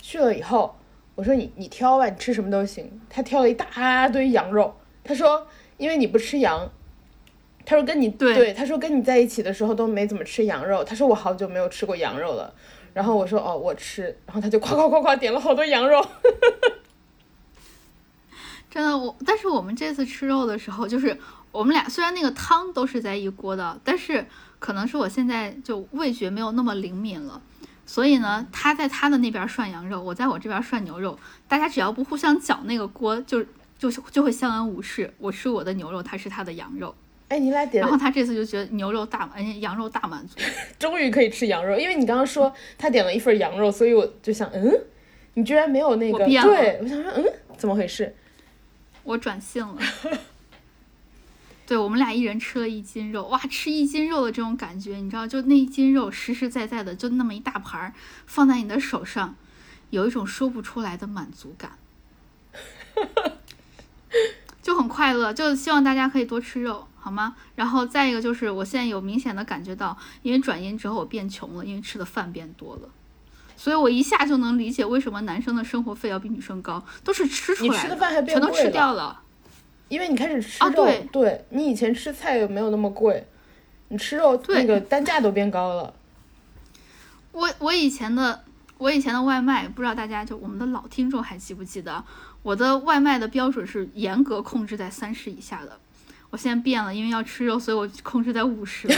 去了以后，我说你你挑吧，你吃什么都行。他挑了一大堆羊肉，他说因为你不吃羊。他说跟你对，他说跟你在一起的时候都没怎么吃羊肉。他说我好久没有吃过羊肉了。然后我说哦，我吃。然后他就夸夸夸夸点了好多羊肉。真的我，但是我们这次吃肉的时候，就是我们俩虽然那个汤都是在一锅的，但是可能是我现在就味觉没有那么灵敏了，所以呢，他在他的那边涮羊肉，我在我这边涮牛肉，大家只要不互相搅那个锅，就就就会相安无事。我吃我的牛肉，他吃他的羊肉。哎，你俩点，然后他这次就觉得牛肉大，哎，羊肉大满足，终于可以吃羊肉。因为你刚刚说他点了一份羊肉，所以我就想，嗯，你居然没有那个，对，我想说，嗯，怎么回事？我转性了。对我们俩一人吃了一斤肉，哇，吃一斤肉的这种感觉，你知道，就那一斤肉实实在在的，就那么一大盘儿放在你的手上，有一种说不出来的满足感，就很快乐。就希望大家可以多吃肉。好吗？然后再一个就是，我现在有明显的感觉到，因为转阴之后我变穷了，因为吃的饭变多了，所以我一下就能理解为什么男生的生活费要比女生高，都是吃出来的，你吃的饭还全都吃掉了，因为你开始吃肉，对你以前吃菜没有那么贵，你吃肉那个单价都变高了。我我以前的我以前的外卖，不知道大家就我们的老听众还记不记得，我的外卖的标准是严格控制在三十以下的。我现在变了，因为要吃肉，所以我控制在五十。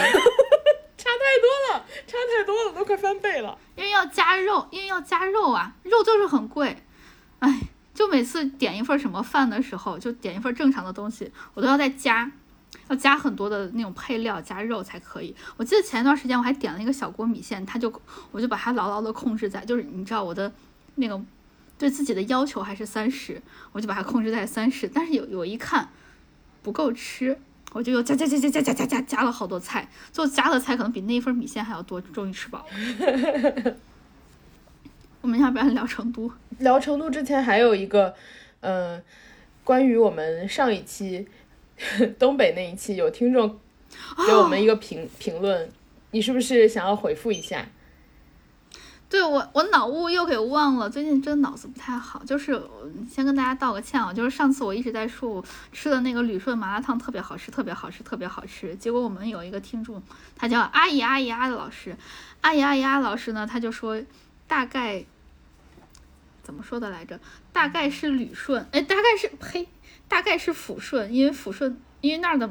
差太多了，差太多了，都快翻倍了。因为要加肉，因为要加肉啊，肉就是很贵。哎，就每次点一份什么饭的时候，就点一份正常的东西，我都要再加，要加很多的那种配料加肉才可以。我记得前一段时间我还点了一个小锅米线，它就我就把它牢牢的控制在，就是你知道我的那个对自己的要求还是三十，我就把它控制在三十。但是有有一看。不够吃，我就又加加加加加加加加加了好多菜，最后加的菜可能比那一份米线还要多，终于吃饱了。我们要不要聊成都？聊成都之前还有一个，嗯，关于我们上一期 东北那一期，有听众给我们一个评评论，你是不是想要回复一下？对我，我脑雾又给忘了。最近真的脑子不太好，就是先跟大家道个歉啊。就是上次我一直在说我吃的那个旅顺麻辣烫特别好吃，特别好吃，特别好吃。结果我们有一个听众，他叫阿姨阿姨阿的老师，阿姨阿姨阿老师呢，他就说大概怎么说的来着？大概是旅顺，哎，大概是呸，大概是抚顺，因为抚顺因为那儿的。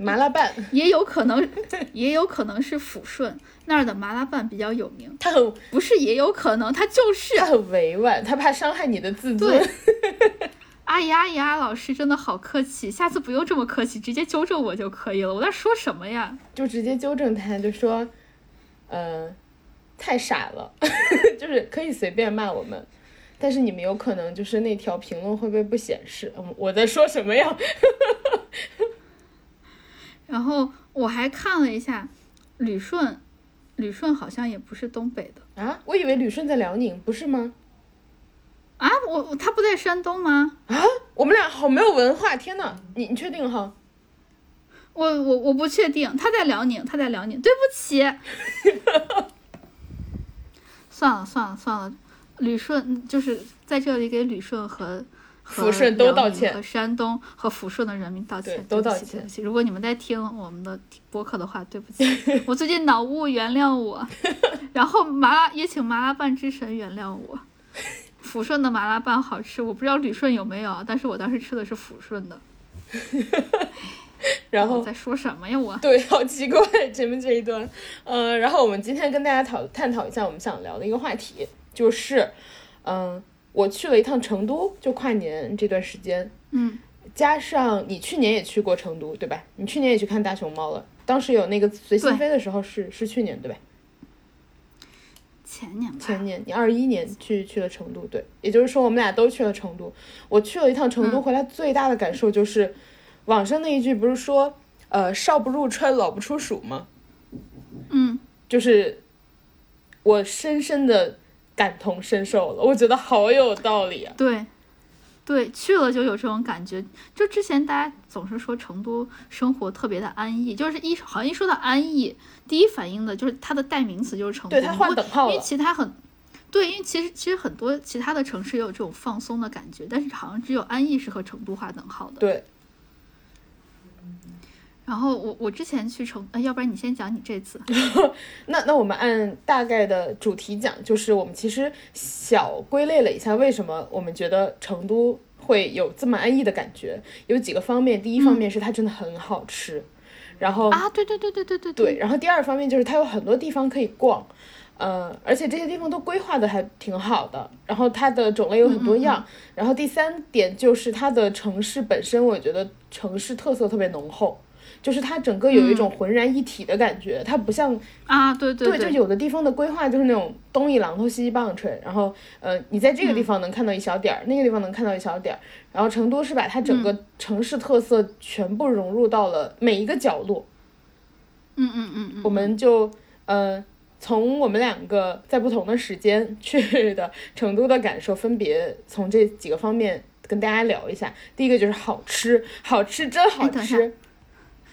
麻辣拌也有可能，也有可能是抚顺那儿的麻辣拌比较有名。他很不是，也有可能他就是。他很委婉，他怕伤害你的自尊。阿姨阿姨阿老师真的好客气，下次不用这么客气，直接纠正我就可以了。我在说什么呀？就直接纠正他，就说呃，太傻了，就是可以随便骂我们，但是你们有可能就是那条评论会被不显示。嗯，我在说什么呀？然后我还看了一下，旅顺，旅顺好像也不是东北的啊，我以为旅顺在辽宁，不是吗？啊，我他不在山东吗？啊，我们俩好没有文化，天呐，你你确定哈？我我我不确定，他在辽宁，他在辽宁，对不起。算了算了算了，旅顺就是在这里给旅顺和抚顺都道歉，和山东和抚顺的人民道歉，都道歉。如果你们在听我们的播客的话，对不起，我最近脑雾，原谅我。然后麻辣也请麻辣拌之神原谅我。抚顺的麻辣拌好吃，我不知道旅顺有没有，但是我当时吃的是抚顺的。然后在说什么呀？我 对，好奇怪前面这一段。嗯，然后我们今天跟大家讨探讨一下我们想聊的一个话题，就是，嗯，我去了一趟成都，就跨年这段时间，嗯，加上你去年也去过成都，对吧？你去年也去看大熊猫了，当时有那个随心飞的时候是是去年对吧？前年吧。前年，你二一年去去了成都，对，也就是说我们俩都去了成都。我去了一趟成都回来，最大的感受就是。网上那一句不是说，呃，少不入川，老不出蜀吗？嗯，就是我深深的感同身受了，我觉得好有道理啊。对，对，去了就有这种感觉。就之前大家总是说成都生活特别的安逸，就是一好像一说到安逸，第一反应的就是它的代名词就是成都。对，它换等号了。因为其他很，对，因为其实其实很多其他的城市也有这种放松的感觉，但是好像只有安逸是和成都划等号的。对。然后我我之前去成，要不然你先讲你这次。那那我们按大概的主题讲，就是我们其实小归类了一下，为什么我们觉得成都会有这么安逸的感觉，有几个方面。第一方面是它真的很好吃，然后啊，对对对对对对对。然后第二方面就是它有很多地方可以逛，呃，而且这些地方都规划的还挺好的，然后它的种类有很多样。然后第三点就是它的城市本身，我觉得城市特色特别浓厚。就是它整个有一种浑然一体的感觉，它不像啊，对对对，就有的地方的规划就是那种东一榔头西一棒槌，然后呃，你在这个地方能看到一小点儿，那个地方能看到一小点儿，然后成都是把它整个城市特色全部融入到了每一个角落。嗯嗯嗯嗯，我们就呃从我们两个在不同的时间去的成都的感受，分别从这几个方面跟大家聊一下。第一个就是好吃，好吃真好吃。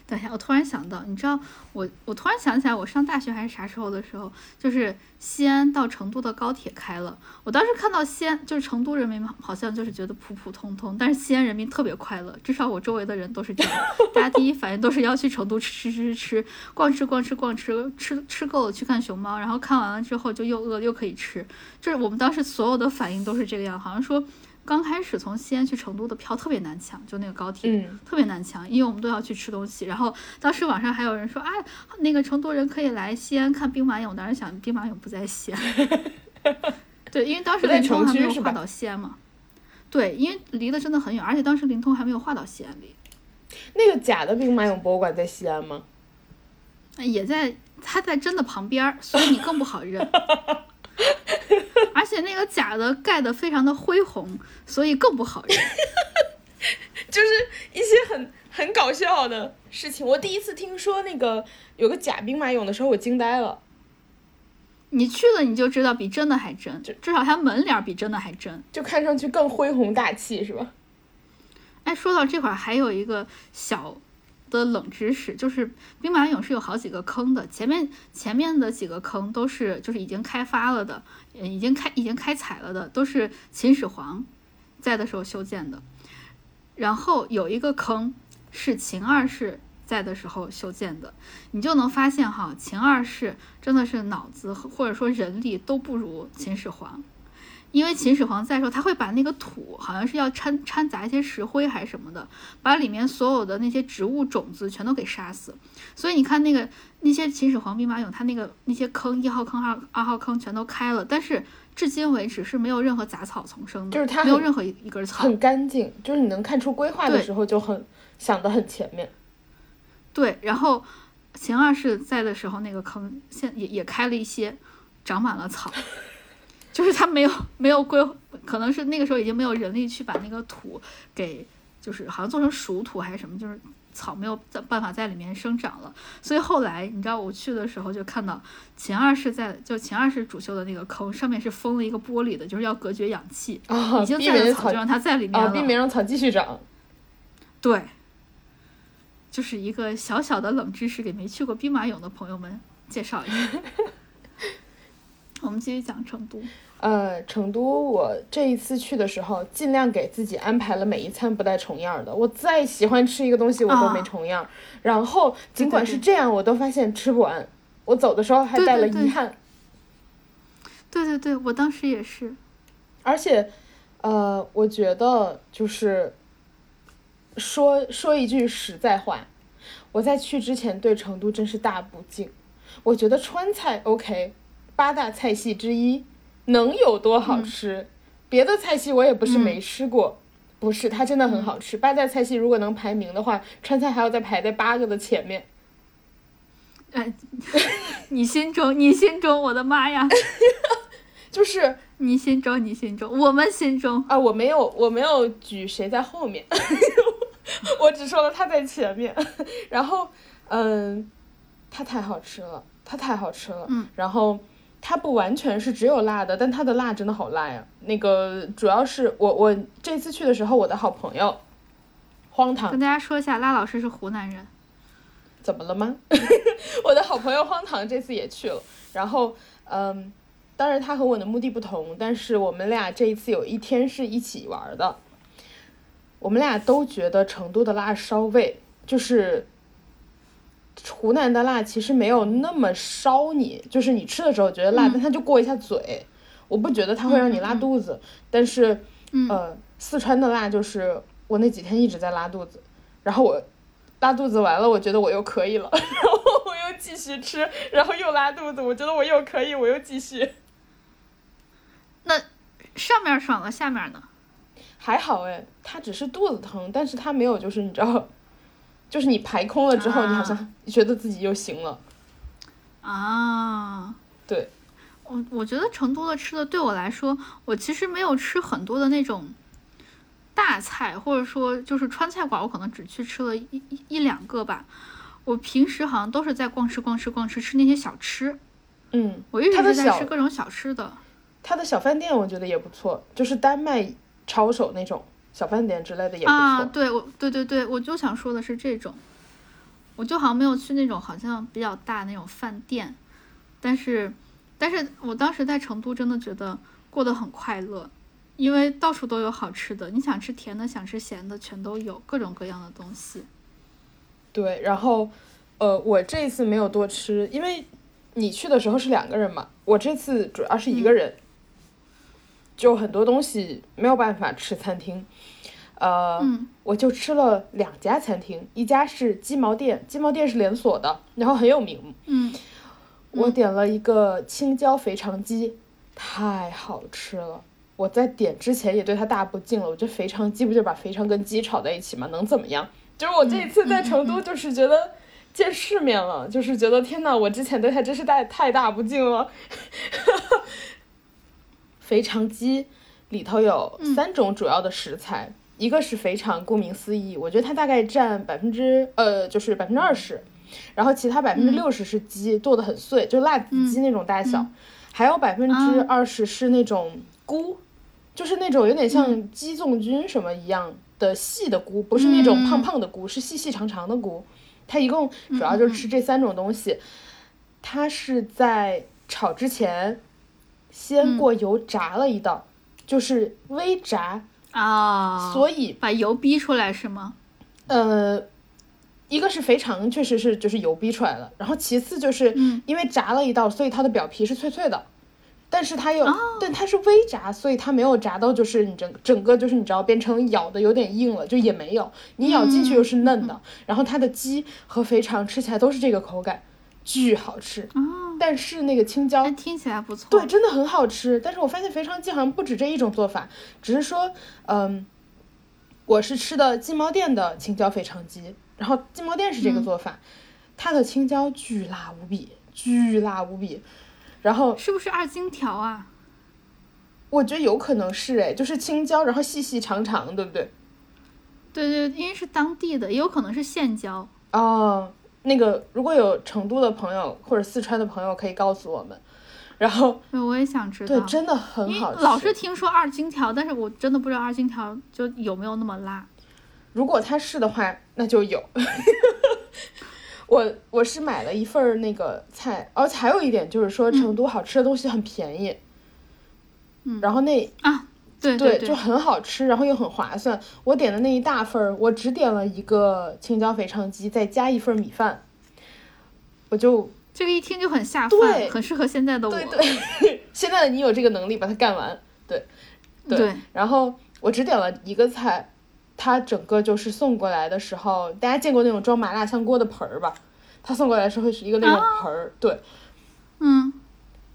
等一下，我突然想到，你知道我，我突然想起来，我上大学还是啥时候的时候，就是西安到成都的高铁开了。我当时看到西安，就是成都人民好像就是觉得普普通通，但是西安人民特别快乐，至少我周围的人都是这样，大家第一反应都是要去成都吃吃吃吃，逛吃逛吃逛吃，吃吃够了去看熊猫，然后看完了之后就又饿又可以吃，就是我们当时所有的反应都是这个样，好像说。刚开始从西安去成都的票特别难抢，就那个高铁，特别难抢，因为我们都要去吃东西。然后当时网上还有人说，啊，那个成都人可以来西安看兵马俑。当时想，兵马俑不在西安。对，因为当时灵通还没有划到西安嘛。对，因为离得真的很远，而且当时灵通还没有划到西安里。那个假的兵马俑博物馆在西安吗？也在，它在真的旁边，所以你更不好认。而且那个假的盖的非常的恢宏，所以更不好认。就是一些很很搞笑的事情。我第一次听说那个有个假兵马俑的时候，我惊呆了。你去了你就知道，比真的还真，至少它门脸比真的还真，就看上去更恢宏大气，是吧？哎，说到这块儿，还有一个小。的冷知识就是兵马俑是有好几个坑的，前面前面的几个坑都是就是已经开发了的，已经开已经开采了的，都是秦始皇在的时候修建的。然后有一个坑是秦二世在的时候修建的，你就能发现哈，秦二世真的是脑子或者说人力都不如秦始皇。因为秦始皇在的时候，他会把那个土，好像是要掺掺杂一些石灰还是什么的，把里面所有的那些植物种子全都给杀死。所以你看那个那些秦始皇兵马俑，他那个那些坑，一号坑、二二号坑全都开了，但是至今为止是没有任何杂草丛生的，就是它没有任何一一根草，很干净，就是你能看出规划的时候就很想得很前面。对，然后秦二世在的时候，那个坑现也也开了一些，长满了草，就是他没有没有规，可能是那个时候已经没有人力去把那个土给，就是好像做成熟土还是什么，就是草没有在办法在里面生长了。所以后来你知道我去的时候就看到秦二世在就秦二世主修的那个坑上面是封了一个玻璃的，就是要隔绝氧气，啊，已经在的草就让它在里面啊，了。避免让草继续长。对，就是一个小小的冷知识，给没去过兵马俑的朋友们介绍一下。我们继续讲成都。呃，成都我这一次去的时候，尽量给自己安排了每一餐不带重样的。我再喜欢吃一个东西，我都没啊重样儿。然后尽管是这样，我都发现吃不完。我走的时候还带了遗憾。对对对，我当时也是。而且，呃，我觉得就是说说一句实在话，我在去之前对成都真是大不敬。我觉得川菜 OK，八大菜系之一，能有多好吃？别的菜系我也不是没吃过，不是它真的很好吃。八大菜系如果能排名的话，川菜还要再排在八个的前面。哎，你心中，你心中，我的妈呀！就是你心中，你心中，我们心中。啊，我没有，我没有举谁在后面，我只说了他在前面。然后，嗯，它太好吃了，它太好吃了。嗯。然后它不完全是只有辣的，但它的辣真的好辣呀。那个主要是我我这次去的时候，我的好朋友荒唐跟大家说一下，拉老师是湖南人。怎么了吗？我的好朋友荒唐这次也去了，然后嗯，当然他和我的目的不同，但是我们俩这一次有一天是一起玩的。我们俩都觉得成都的辣稍味就是湖南的辣，其实没有那么烧你，就是你吃的时候觉得辣，嗯但它就过一下嘴。我不觉得它会让你拉肚子，但是嗯呃，四川的辣就是我那几天一直在拉肚子，然后我拉肚子完了，我觉得我又可以了，然后我又继续吃，然后又拉肚子，我觉得我又可以，我又继续，那上面爽了，下面呢？还好哎，它只是肚子疼，但是它没有就是你知道，就是你排空了之后，啊。你好像觉得自己又行了，啊，对，我我觉得成都的吃的对我来说，我其实没有吃很多的那种大菜，或者说就是川菜馆，我可能只去吃了一一一两个吧。我平时好像都是在逛吃逛吃逛吃吃那些小吃，嗯，我一直是在吃各种小吃的。他的小饭店我觉得也不错，就是单卖抄手那种小饭店之类的也不错，啊，对，我对对对，我就想说的是这种，我就好像没有去那种好像比较大那种饭店，但是，但是我当时在成都真的觉得过得很快乐，因为到处都有好吃的，你想吃甜的，想吃咸的，全都有各种各样的东西。对，然后，呃，我这一次没有多吃，因为你去的时候是两个人嘛，我这次主要是一个人，就很多东西没有办法吃餐厅，呃，嗯我就吃了两家餐厅，一家是鸡毛店，鸡毛店是连锁的，然后很有名，嗯，我点了一个青椒肥肠鸡，太好吃了。我在点之前也对它大不敬了，我觉得肥肠鸡不就把肥肠跟鸡炒在一起吗？能怎么样？就是我这一次在成都，就是觉得见世面了，就是觉得天呐，我之前对它真是太太大不敬了。肥肠鸡里头有三种主要的食材，一个是肥肠，顾名思义，我觉得它大概占百分之呃就是百分之二十，然后其他百分之六十是鸡剁得很碎，就辣子鸡那种大小，还有百分之二十是那种菇，就是那种有点像鸡枞菌什么一样的细的菇，不是那种胖胖的菇，是细细长长的菇。它一共主要就是吃这三种东西，它是在炒之前先过油炸了一道，就是微炸，啊，所以把油逼出来是吗？呃，一个是肥肠，确实是就是油逼出来了，然后其次就是嗯。因为炸了一道，所以它的表皮是脆脆的，但是它又，但它是微炸，所以它没有炸到就是你整整个就是你知道变成咬的有点硬了，就也没有，你咬进去又是嫩的，然后它的鸡和肥肠吃起来都是这个口感，巨好吃，但是那个青椒哎，听起来不错。对，真的很好吃。但是我发现肥肠鸡好像不止这一种做法，只是说，嗯，我是吃的金毛店的青椒肥肠鸡，然后金毛店是这个做法，它的青椒巨辣无比，巨辣无比。然后是不是二荆条啊？我觉得有可能是哎，就是青椒，然后细细长长，对不对？对对，因为是当地的，也有可能是现椒。哦，那个如果有成都的朋友或者四川的朋友可以告诉我们。然后，对，我也想知道。对，真的很好吃。老是听说二荆条，但是我真的不知道二荆条就有没有那么辣。如果它是的话，那就有。我我是买了一份那个菜，而且还有一点就是说，成都好吃的东西很便宜。嗯。然后那啊，对对，对就很好吃，然后又很划算。我点的那一大份儿，我只点了一个青椒肥肠鸡，再加一份米饭，我就这个一听就很下饭，很适合现在的我。对对，现在的你有这个能力把它干完，对对。然后我只点了一个菜。它整个就是送过来的时候，大家见过那种装麻辣香锅的盆儿吧？它送过来的时候是一个那种盆儿，对，嗯，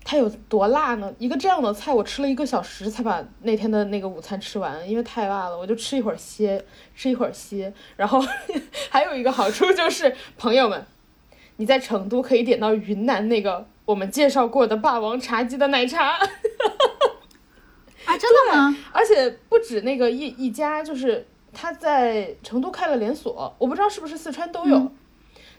它有多辣呢？一个这样的菜，我吃了一个小时才把那天的那个午餐吃完，因为太辣了，我就吃一会儿歇，吃一会儿歇。然后 还有一个好处就是，朋友们，你在成都可以点到云南那个我们介绍过的霸王茶姬的奶茶，啊，真的吗？而且不止那个一一家，就是。他在成都开了连锁，我不知道是不是四川都有，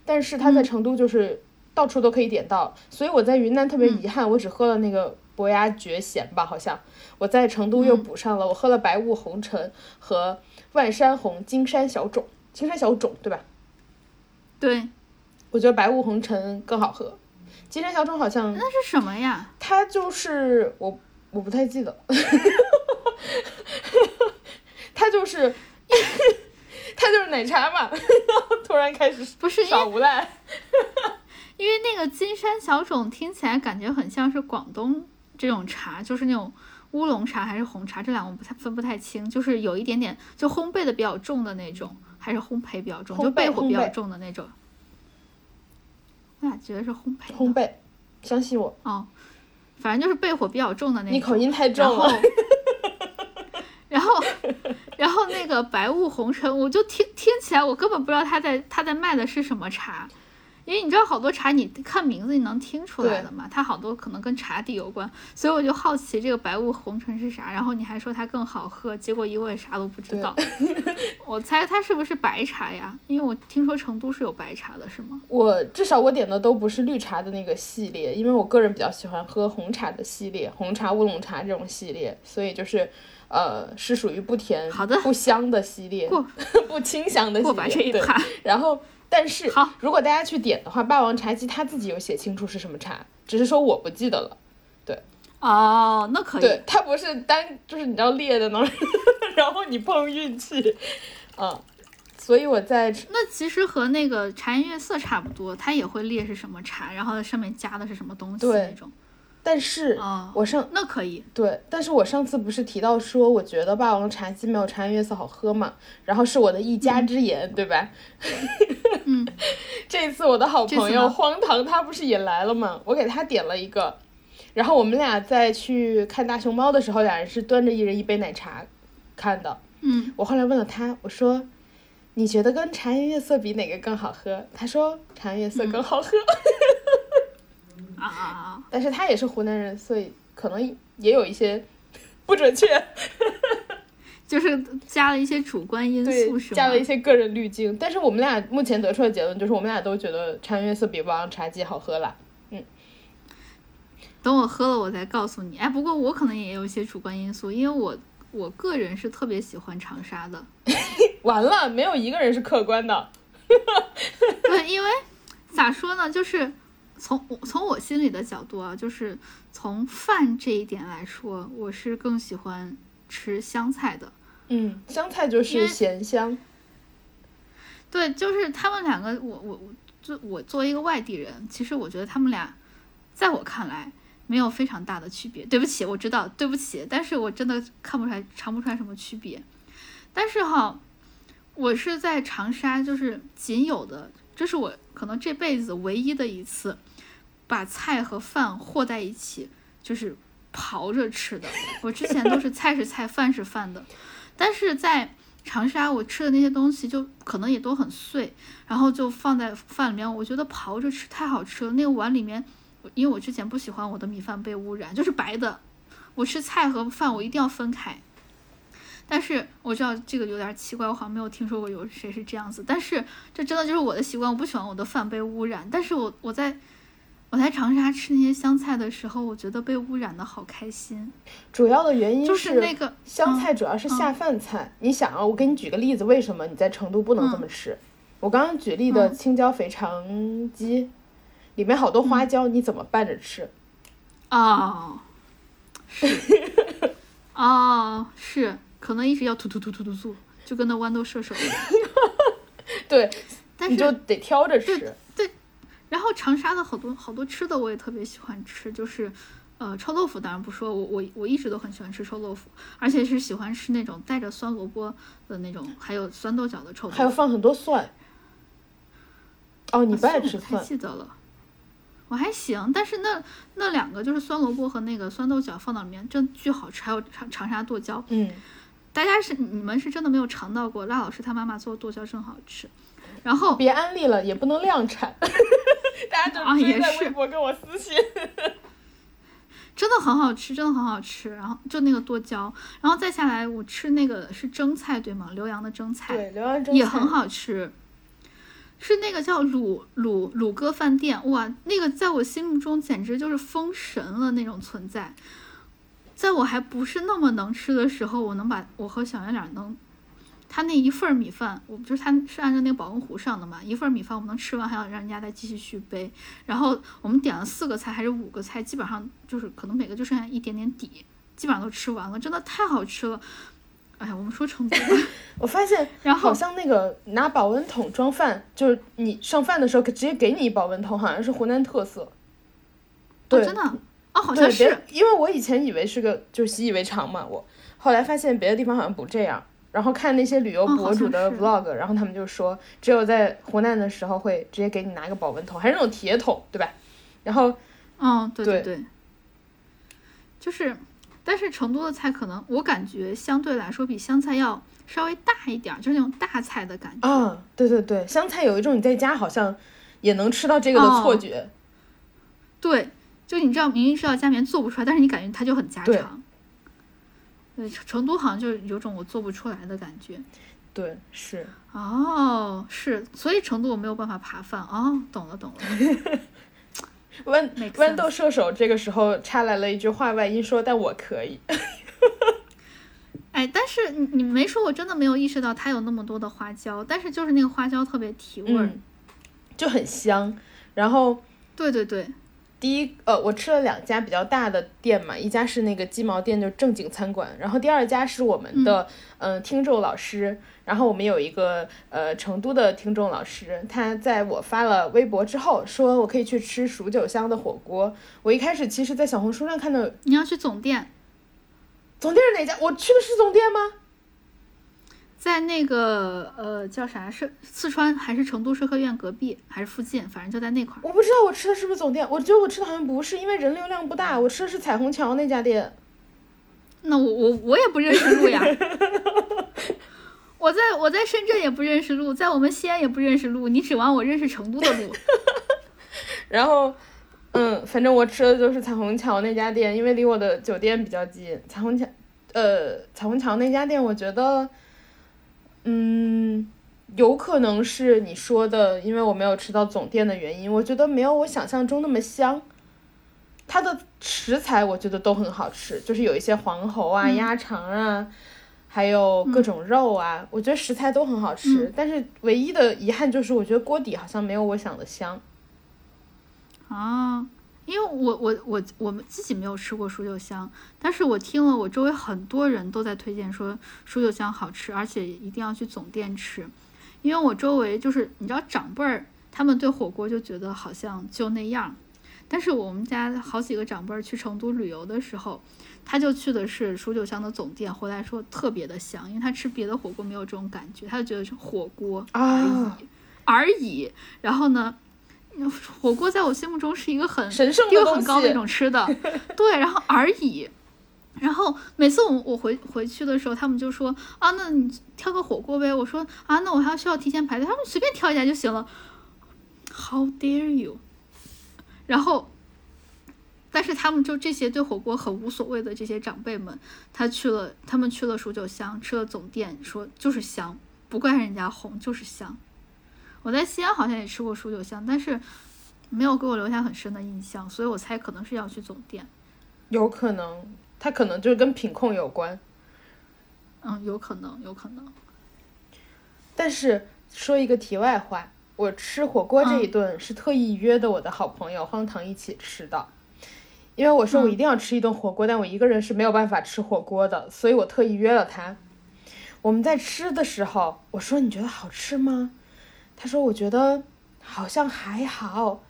但是他在成都就是到处都可以点到，所以我在云南特别遗憾，我只喝了那个伯牙绝弦吧，好像我在成都又补上了，我喝了白雾红尘和万山红金山小种，金山小种对吧？对，我觉得白雾红尘更好喝，金山小种好像那是什么呀？它就是我我不太记得，它就是。它就是奶茶嘛，突然开始不是耍无赖，因为那个金山小种听起来感觉很像是广东这种茶，就是那种乌龙茶还是红茶，这两个我不太分不太清，就是有一点点就烘焙的比较重的那种，还是烘焙比较重，就焙火比较重的那种。我咋觉得是烘焙，烘焙，相信我。哦，反正就是焙火比较重的那种。你口音太重了。然后，然后那个白雾红尘，我就听听起来，我根本不知道他在他在卖的是什么茶，因为你知道好多茶，你看名字你能听出来的嘛，它好多可能跟茶底有关，所以我就好奇这个白雾红尘是啥。然后你还说它更好喝，结果一问啥都不知道。我猜它是不是白茶呀？因为我听说成都是有白茶的，是吗？我至少我点的都不是绿茶的那个系列，因为我个人比较喜欢喝红茶的系列，红茶乌龙茶这种系列，所以就是。呃，是属于不甜、好的、不香的系列，不清香的系列。对，然后，但是，好，如果大家去点的话，霸王茶姬他自己有写清楚是什么茶，只是说我不记得了。对，哦，那可以。对，它不是单，就是你知道裂的能，然后你碰运气，嗯，所以我在那其实和那个茶颜悦色差不多，它也会列是什么茶，然后上面加的是什么东西那种。但是，我上那可以对，但是我上次不是提到说，我觉得霸王茶姬没有茶颜悦色好喝嘛，然后是我的一家之言，对吧？嗯，这次我的好朋友荒唐他不是也来了吗？我给他点了一个，然后我们俩在去看大熊猫的时候，俩人是端着一人一杯奶茶看的。嗯，我后来问了他，我说你觉得跟茶颜悦色比哪个更好喝？他说茶颜悦色更好喝。啊啊啊！但是他也是湖南人，所以可能也有一些 不准确，就是加了一些主观因素，是加了一些个人滤镜。但是我们俩目前得出的结论就是，我们俩都觉得茶颜悦色比霸王茶姬好喝了。嗯，等我喝了，我再告诉你。哎，不过我可能也有一些主观因素，因为我我个人是特别喜欢长沙的。完了，没有一个人是客观的。对，因为咋说呢，就是。从我从我心里的角度啊，就是从饭这一点来说，我是更喜欢吃香菜的。嗯，香菜就是咸香。对，就是他们两个，我我我，就我作为一个外地人，其实我觉得他们俩，在我看来没有非常大的区别。对不起，我知道，对不起，但是我真的看不出来，尝不出来什么区别。但是哈，我是在长沙，就是仅有的，这是我可能这辈子唯一的一次。把菜和饭和在一起，就是刨着吃的。我之前都是菜是菜，饭是饭的。但是在长沙我吃的那些东西就可能也都很碎，然后就放在饭里面，我觉得刨着吃太好吃了。那个碗里面，因为我之前不喜欢我的米饭被污染，就是白的，我吃菜和饭我一定要分开。但是我知道这个有点奇怪，我好像没有听说过有谁是这样子。但是这真的就是我的习惯，我不喜欢我的饭被污染。但是我我在。我在长沙吃那些湘菜的时候，我觉得被污染的好开心。主要的原因就是那个湘菜主要是下饭菜。你想啊，我给你举个例子，为什么你在成都不能这么吃？我刚刚举例的青椒肥肠鸡，里面好多花椒，你怎么拌着吃？哦，是，哦，是，可能一直要突突突突突突，就跟那豌豆射手一样。对，但是你就得挑着吃。然后长沙的好多好多吃的我也特别喜欢吃，就是，呃，臭豆腐当然不说，我我我一直都很喜欢吃臭豆腐，而且是喜欢吃那种带着酸萝卜的那种，还有酸豆角的臭豆腐，还有放很多蒜。哦，你不爱吃蒜？记得了，我还行，但是那那两个就是酸萝卜和那个酸豆角放到里面真巨好吃，还有长长沙剁椒。嗯，大家是你们是真的没有尝到过，辣老师他妈妈做的剁椒真好吃。然后 别安利了，也不能量产。大家就直接在微博跟我私信，真的很好吃，真的很好吃。然后就那个剁椒，然后再下来我吃那个是蒸菜对吗？浏阳的蒸菜，对，浏阳蒸也很好吃。是那个叫鲁鲁鲁哥饭店，哇，那个在我心目中简直就是封神了那种存在。在我还不是那么能吃的时候，我能把我和小圆脸能。他那一份米饭，我就是他是按照那个保温壶上的嘛，一份米饭我们能吃完，还要让人家再继续续杯。然后我们点了四个菜还是五个菜，基本上就是可能每个就剩下一点点底，基本上都吃完了，真的太好吃了。哎呀，我们说成都，我发现，然后好像那个拿保温桶装饭，就是你上饭的时候直接给你保温桶，好像是湖南特色。对，真的哦，好像是，因为我以前以为是个就是习以为常嘛，我后来发现别的地方好像不这样。然后看那些旅游博主的 vlog，然后他们就说，只有在湖南的时候会直接给你拿个保温桶，还是那种铁桶，对吧？然后，嗯，对对对，就是，但是成都的菜可能我感觉相对来说比湘菜要稍微大一点，就是那种大菜的感觉。啊，对对对，湘菜有一种你在家好像也能吃到这个的错觉。对，就你知道明明知道家里面做不出来，但是你感觉它就很家常。对，成都好像就有种我做不出来的感觉。对，是。哦，是，所以成都我没有办法扒饭。哦，懂了，懂了。豌豌豆射手这个时候插来了一句话外音说：“但我可以。”哎，但是你你没说，我真的没有意识到它有那么多的花椒，但是就是那个花椒特别提味儿，就很香。然后，对对对。第一，呃，我吃了两家比较大的店嘛，一家是那个鸡毛店，就是正经餐馆，然后第二家是我们的，嗯，听众老师，然后我们有一个呃成都的听众老师，他在我发了微博之后，说我可以去吃蜀九香的火锅。我一开始其实，在小红书上看到你要去总店，总店是哪家？我去的是总店吗？在那个呃叫啥是四川还是成都社科院隔壁还是附近，反正就在那块儿。我不知道我吃的是不是总店，我觉得我吃的好像不是，因为人流量不大。我吃的是彩虹桥那家店。那我我我也不认识路呀。我在我在深圳也不认识路，在我们西安也不认识路，你指望我认识成都的路？然后，嗯，反正我吃的就是彩虹桥那家店，因为离我的酒店比较近。彩虹桥，呃，彩虹桥那家店，我觉得。嗯，有可能是你说的，因为我没有吃到总店的原因，我觉得没有我想象中那么香。它的食材我觉得都很好吃，就是有一些黄喉啊、鸭肠啊，还有各种肉啊，我觉得食材都很好吃。但是唯一的遗憾就是，我觉得锅底好像没有我想的香。啊。因为我我我我们自己没有吃过蜀九香，但是我听了我周围很多人都在推荐说蜀九香好吃，而且一定要去总店吃。因为我周围就是你知道长辈儿，他们对火锅就觉得好像就那样。但是我们家好几个长辈儿去成都旅游的时候，他就去的是蜀九香的总店，回来说特别的香，因为他吃别的火锅没有这种感觉，他就觉得是火锅而已而已。然后呢？火锅在我心目中是一个很神圣、地位很高的一种吃的，对，然后而已。然后每次我我回回去的时候，他们就说啊，那你挑个火锅呗。我说啊，那我还要需要提前排队。他们随便挑一家就行了。How dare you？然后，但是他们就这些对火锅很无所谓的这些长辈们，他去了，他们去了蜀九香，吃了总店，说就是香，不怪人家红，就是香。我在西安好像也吃过蜀九香，但是没有给我留下很深的印象，所以我猜可能是要去总店。有可能，它可能就是跟品控有关。嗯，有可能，有可能。但是说一个题外话。我吃火锅这一顿是特意约的我的好朋友荒唐一起吃的，因为我说我一定要吃一顿火锅，但我一个人是没有办法吃火锅的，所以我特意约了他。我们在吃的时候，我说你觉得好吃吗？他说我觉得好像还好。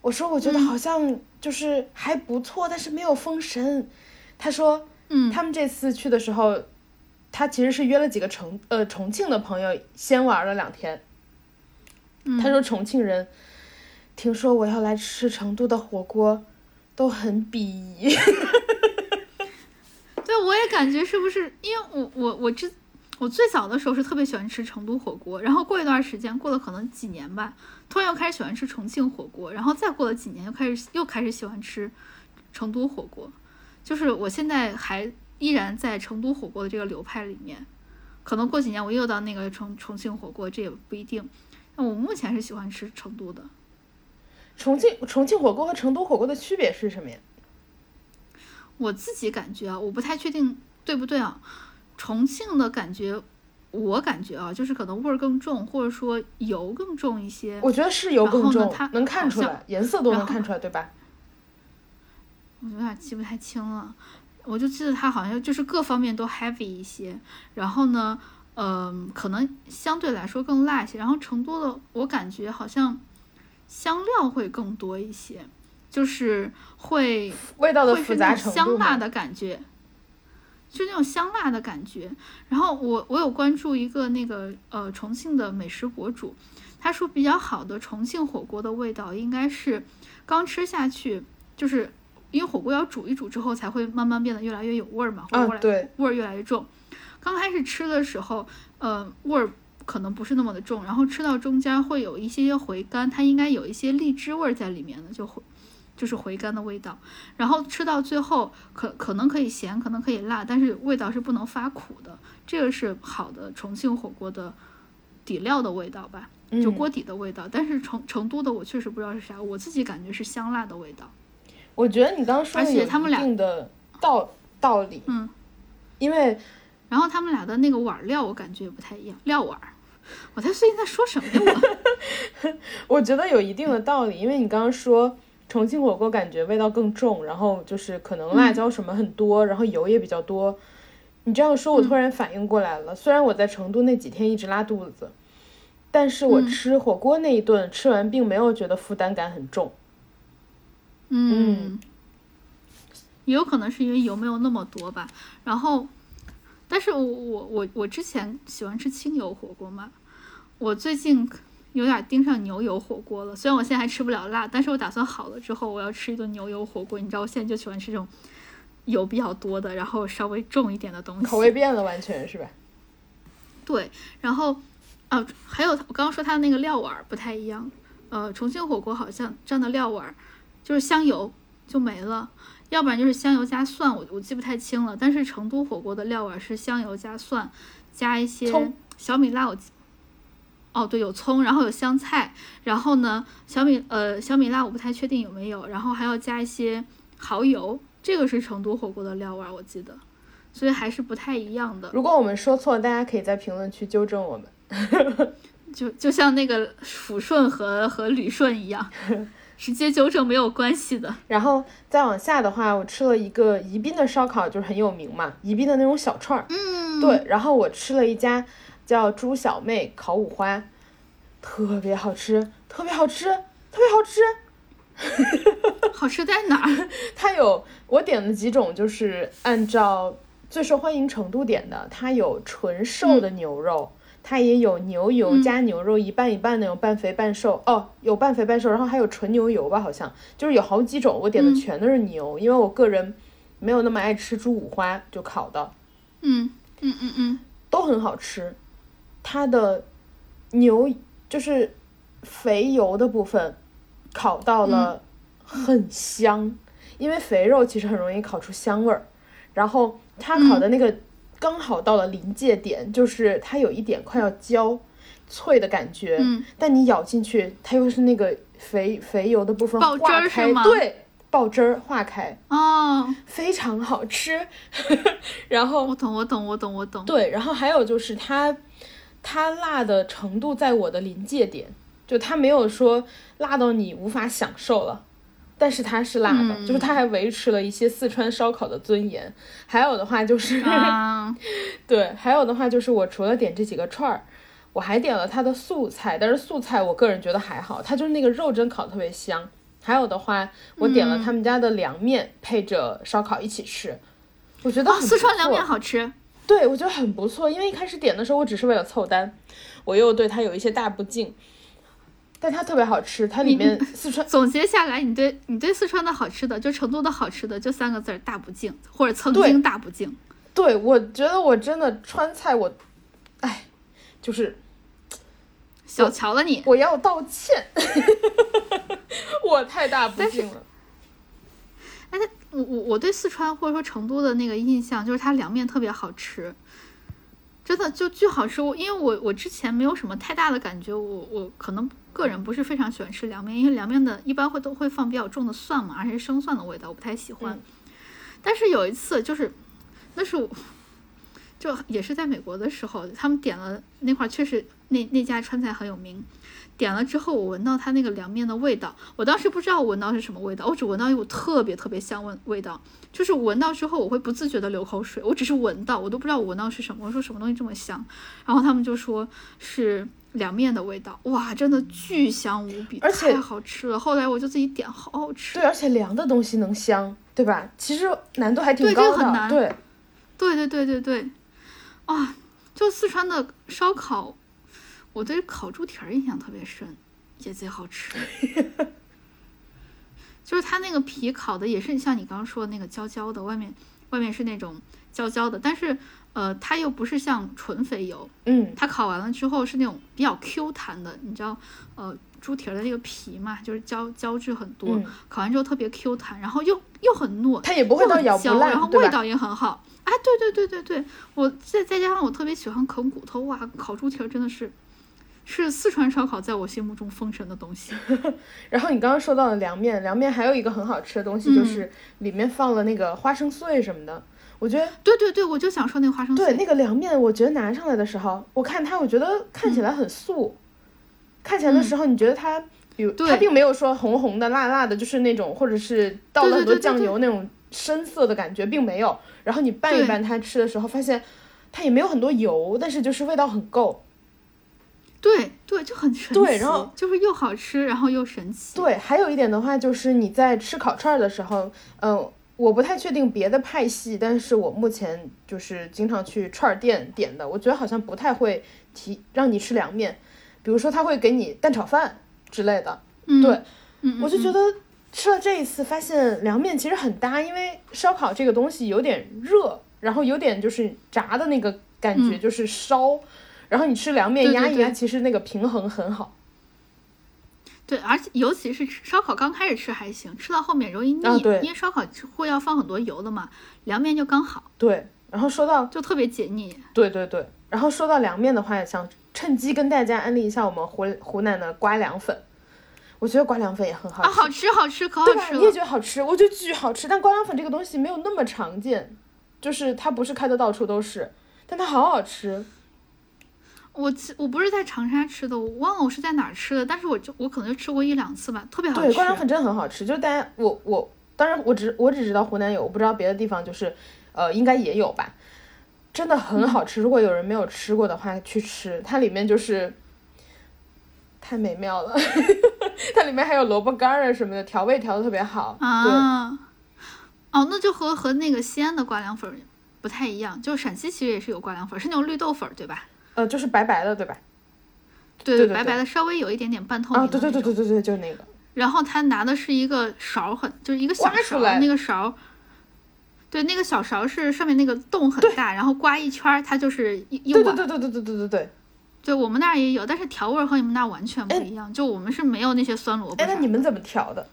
我说我觉得好像就是还不错，但是没有封神。他说，嗯，他们这次去的时候，他其实是约了几个重呃重庆的朋友先玩了两天。他说：“重庆人听说我要来吃成都的火锅，都很鄙夷。对，我也感觉是不是？因为我我我之我最早的时候是特别喜欢吃成都火锅，然后过一段时间，过了可能几年吧，突然又开始喜欢吃重庆火锅，然后再过了几年，又开始又开始喜欢吃成都火锅。就是我现在还依然在成都火锅的这个流派里面，可能过几年我又到那个重重庆火锅，这也不一定。”那我目前是喜欢吃成都的。重庆重庆火锅和成都火锅的区别是什么呀？我自己感觉啊，我不太确定对不对啊。重庆的感觉，我感觉啊，就是可能味儿更重，或者说油更重一些。我觉得是油更重，它能看出来，颜色都能看出来，对吧？我有点记不太清了，我就记得它好像就是各方面都 heavy 一些，然后呢。嗯，可能相对来说更辣一些。然后成都的，我感觉好像香料会更多一些，就是会味道的复杂程度香辣的感觉，就那种香辣的感觉。然后我我有关注一个那个呃重庆的美食博主，他说比较好的重庆火锅的味道应该是刚吃下去，就是因为火锅要煮一煮之后才会慢慢变得越来越有味儿嘛，或者对，味儿越来越重。刚开始吃的时候，呃，味儿可能不是那么的重，然后吃到中间会有一些些回甘，它应该有一些荔枝味儿在里面的，就回就是回甘的味道。然后吃到最后，可可能可以咸，可能可以辣，但是味道是不能发苦的，这个是好的重庆火锅的底料的味道吧，就锅底的味道。但是成成都的我确实不知道是啥，我自己感觉是香辣的味道。我觉得你刚刚说的他们俩的道道理，嗯，因为。然后他们俩的那个碗料，我感觉也不太一样。料碗，我在最近在说什么呀？我 我觉得有一定的道理，因为你刚刚说重庆火锅感觉味道更重，然后就是可能辣椒什么很多，然后油也比较多。你这样说，我突然反应过来了。虽然我在成都那几天一直拉肚子，但是我吃火锅那一顿吃完，并没有觉得负担感很重。嗯，也有可能是因为油没有那么多吧。然后。但是我我我我之前喜欢吃清油火锅嘛，我最近有点盯上牛油火锅了。虽然我现在还吃不了辣，但是我打算好了之后我要吃一顿牛油火锅。你知道我现在就喜欢吃这种油比较多的，然后稍微重一点的东西。口味变了，完全是吧？对，然后啊，还有我刚刚说它的那个料碗不太一样。呃，重庆火锅好像蘸的料碗就是香油就没了。要不然就是香油加蒜，我我记不太清了。但是成都火锅的料碗是香油加蒜，加一些小米辣。我哦，对，有葱，然后有香菜，然后呢，小米呃小米辣我不太确定有没有，然后还要加一些蚝油。这个是成都火锅的料碗，我记得，所以还是不太一样的。如果我们说错，大家可以在评论区纠正我们。就就像那个抚顺和和旅顺一样。直接纠正没有关系的。然后再往下的话，我吃了一个宜宾的烧烤，就是很有名嘛，宜宾的那种小串儿。嗯，对。然后我吃了一家叫猪小妹烤五花，特别好吃，特别好吃，特别好吃。好吃在哪儿？它有我点了几种，就是按照最受欢迎程度点的。它有纯瘦的牛肉。它也有牛油加牛肉一半一半那种半肥半瘦哦，有半肥半瘦，然后还有纯牛油吧，好像就是有好几种。我点的全都是牛，因为我个人没有那么爱吃猪五花，就烤的，嗯嗯嗯嗯，都很好吃。它的牛就是肥油的部分烤到了很香，因为肥肉其实很容易烤出香味儿。然后它烤的那个刚好到了临界点，就是它有一点快要焦脆的感觉，嗯但你咬进去，它又是那个肥肥油的部分爆汁化开，儿是吗对，爆汁儿化开，哦，非常好吃。然后我懂我懂我懂我懂。对，然后还有就是它，它辣的程度在我的临界点，就它没有说辣到你无法享受了，但是它是辣的，就是它还维持了一些四川烧烤的尊严。还有的话就是，啊，对，还有的话就是我除了点这几个串儿，我还点了它的素菜，但是素菜我个人觉得还好，它就是那个肉真烤得特别香。还有的话，我点了他们家的凉面，配着烧烤一起吃，我觉得哦，四川凉面好吃。对，我觉得很不错，因为一开始点的时候我只是为了凑单，我又对它有一些大不敬，但它特别好吃，它里面四川 总结下来，你对你对四川的好吃的，就成都的好吃的，就三个字儿：大不敬，或者曾经大不敬。对我觉得我真的川菜我，哎，就是小瞧了你。我要道歉，我太大不敬了。哎，那我我我对四川或者说成都的那个印象就是它凉面特别好吃，真的就巨好吃。我因为我我之前没有什么太大的感觉，我我可能个人不是非常喜欢吃凉面，因为凉面的一般会都会放比较重的蒜嘛，而且是生蒜的味道，我不太喜欢。嗯但是有一次就是，那是我。就也是在美国的时候，他们点了那块儿确实那那家川菜很有名，点了之后我闻到它那个凉面的味道，我当时不知道我闻到是什么味道，我只闻到一股特别特别香味味道，就是闻到之后我会不自觉的流口水，我只是闻到，我都不知道我闻到是什么，我说什么东西这么香，然后他们就说是凉面的味道，哇，真的巨香无比，而且太好吃了，后来我就自己点，好好吃，对，而且凉的东西能香，对吧？其实难度还挺对这高的，个很难对。对对对对对，啊，就四川的烧烤，我对烤猪蹄儿印象特别深，也贼好吃。就是它那个皮烤的也是像你刚刚说的那个焦焦的，外面外面是那种焦焦的，但是呃，它又不是像纯肥油，嗯，它烤完了之后是那种比较 Q 弹的，你知道，呃，猪蹄儿的那个皮嘛，就是胶胶质很多，嗯烤完之后特别 Q 弹，然后又又很糯，它也不会到又很焦，咬不烂然后味道也很好。哎，对对对对对，我再再加上我特别喜欢啃骨头，哇，烤猪蹄儿真的是是四川烧烤在我心目中封神的东西。然后你刚刚说到了凉面，凉面还有一个很好吃的东嗯西，就是里面放了那个花生碎什么的。我觉得对对对，我就想说那个花生碎。对那个凉面，我觉得拿上来的时候，我看它，我觉得看起来很素，看起来的时候，你觉得它，比如它并没有说红红的、辣辣的，就是那种或者是倒了很多酱油那种深色的感觉，并没有。然后你拌一拌它吃的时候，发现它也没有很多油，但是就是味道很够。对对，就很神奇。对然后就是又好吃，然后又神奇。对，还有一点的话，就是你在吃烤串儿的时候，嗯、我不太确定别的派系，但是我目前就是经常去串儿店点的，我觉得好像不太会提让你吃凉面，比如说他会给你蛋炒饭之类的，嗯，对，嗯，嗯我就觉得吃了这一次，发现凉面其实很搭，因为烧烤这个东西有点热，然后有点就是炸的那个感觉，就是烧，然后你吃凉面压一压，其实那个平衡很好。对，而且尤其是吃烧烤刚开始吃还行，吃到后面容易腻，啊对因为烧烤会要放很多油的嘛，凉面就刚好，对，然后说到就特别解腻。对对对，然后说到凉面的话，想趁机跟大家安利一下我们湖湖南的瓜凉粉，我觉得瓜凉粉也很好吃，啊，好吃好吃，可好吃了？你也。觉得好吃，我觉得巨好吃。但瓜凉粉这个东西没有那么常见，就是它不是开的到处都是，但它好好吃。我其我不是在长沙吃的，我忘了我是在哪儿吃的，但是我就我可能就吃过一两次吧，特别好吃。对，瓜凉粉真的很好吃，就是大家我我当然我只我只知道湖南有，我不知道别的地方就是呃应该也有吧，真的很好吃。如果有人没有吃过的话，去吃，它里面就是太美妙了，它里面还有萝卜干儿啊什么的，调味调的特别好。啊，哦，那就和和那个西安的瓜凉粉儿不太一样，就陕西其实也是有瓜凉粉儿，是那种绿豆粉儿，对吧？呃，就是白白的，对吧？对对对白白的，稍微有一点点半透明啊，的对对对对对对，就是那个。然后他拿的是一个勺儿很，就是一个小勺那个勺儿，对，那个小勺是上面那个洞很大，然后刮一圈儿，它就是一一对碗。对对对对对对对对。对我们那儿也有，但是调味儿和你们那儿完全不一样。就我们是没有那些酸萝卜哎，那你们怎么调的？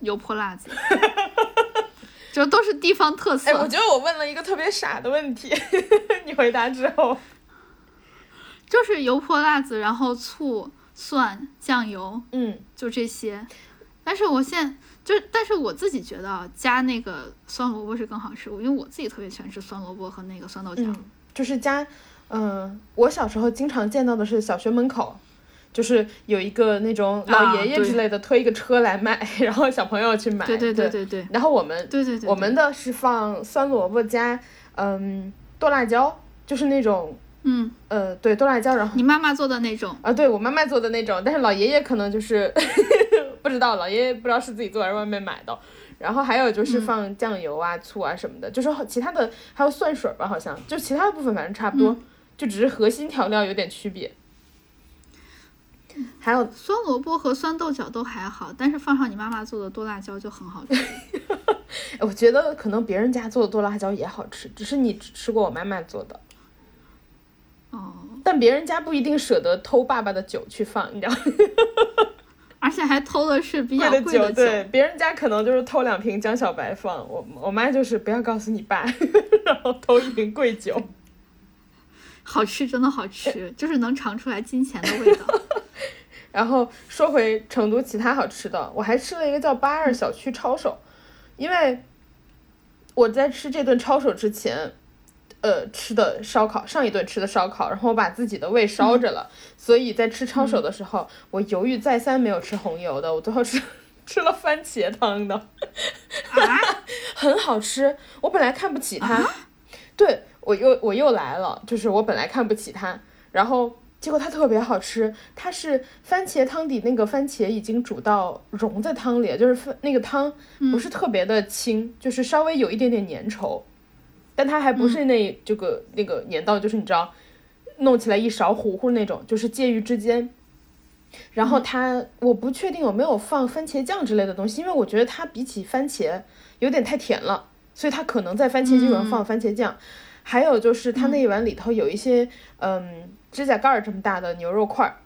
油泼辣子，就都是地方特色。哎，我觉得我问了一个特别傻的问题，你回答之后，就是油泼辣子，然后醋、蒜、酱油，嗯，就这些。但是我现在就，但是我自己觉得啊，加那个酸萝卜是更好吃，因为我自己特别喜欢吃酸萝卜和那个酸豆角。嗯，就是加，嗯、我小时候经常见到的是小学门口，就是有一个那种老啊爷爷之类的推一个车来卖，然后小朋友去买。对对对对对对然后我们对对对，我们的是放酸萝卜加嗯剁辣椒，就是那种嗯，呃对剁辣椒，然后你妈妈做的那种，啊对我妈妈做的那种，但是老爷爷可能就是 不知道，老爷爷不知道是自己做还是外面买的。然后还有就是放酱油啊、醋啊什么的，就是其他的还有蒜水吧，好像就其他的部分反正差不多，就只是核心调料有点区别。还有酸萝卜和酸豆角都还好，但是放上你妈妈做的剁辣椒就很好吃。我觉得可能别人家做的剁辣椒也好吃，只是你只吃过我妈妈做的，哦，但别人家不一定舍得偷爸爸的酒去放，你知道吗？而且还偷的是比较贵贵的酒，对，别人家可能就是偷两瓶江小白放，我我妈就是不要告诉你爸，然后偷一瓶贵酒。好吃真的好吃，就是能尝出来金钱的味道。然后说回成都其他好吃的，我还吃了一个叫八二小区抄手，因为我在吃这顿抄手之前，呃，吃的烧烤，上一顿吃的烧烤，然后我把自己的胃烧着了，所以在吃抄手的时候，我犹豫再三没有吃红油的，我最后吃吃了番茄汤的，啊，很好吃。我本来看不起它，对我又我又来了，就是我本来看不起它，然后结果它特别好吃。它是番茄汤底，那个番茄已经煮到融在汤里，就是番那个汤不是特别的清，就是稍微有一点点粘稠，但它还不是那这个那个粘到就是你知道弄起来一勺糊糊那种，就是介于之间。然后它，我不确定有没有放番茄酱之类的东西，因为我觉得它比起番茄有点太甜了，所以它可能在番茄基础上放番茄酱。还有就是它那一碗里头有一些，嗯，指甲盖儿这么大的牛肉块儿，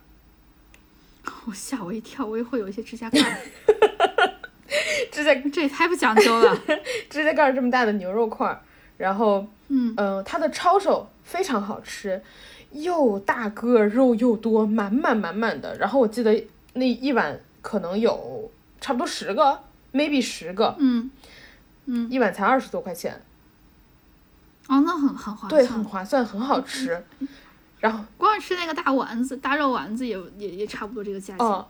我吓我一跳，我以为会有一些指甲盖儿，指甲这也太不讲究了。指甲盖儿这么大的牛肉块儿，然后，嗯嗯，它的抄手非常好吃，又大个，肉又多，满满满满的。然后我记得那一碗可能有差不多十个，maybe 十个，嗯嗯，一碗才二十多块钱，哦，那很很划算对，算很。划算，很好吃。然后，光是吃那个大丸子、大肉丸子也也也差不多这个价钱。哦，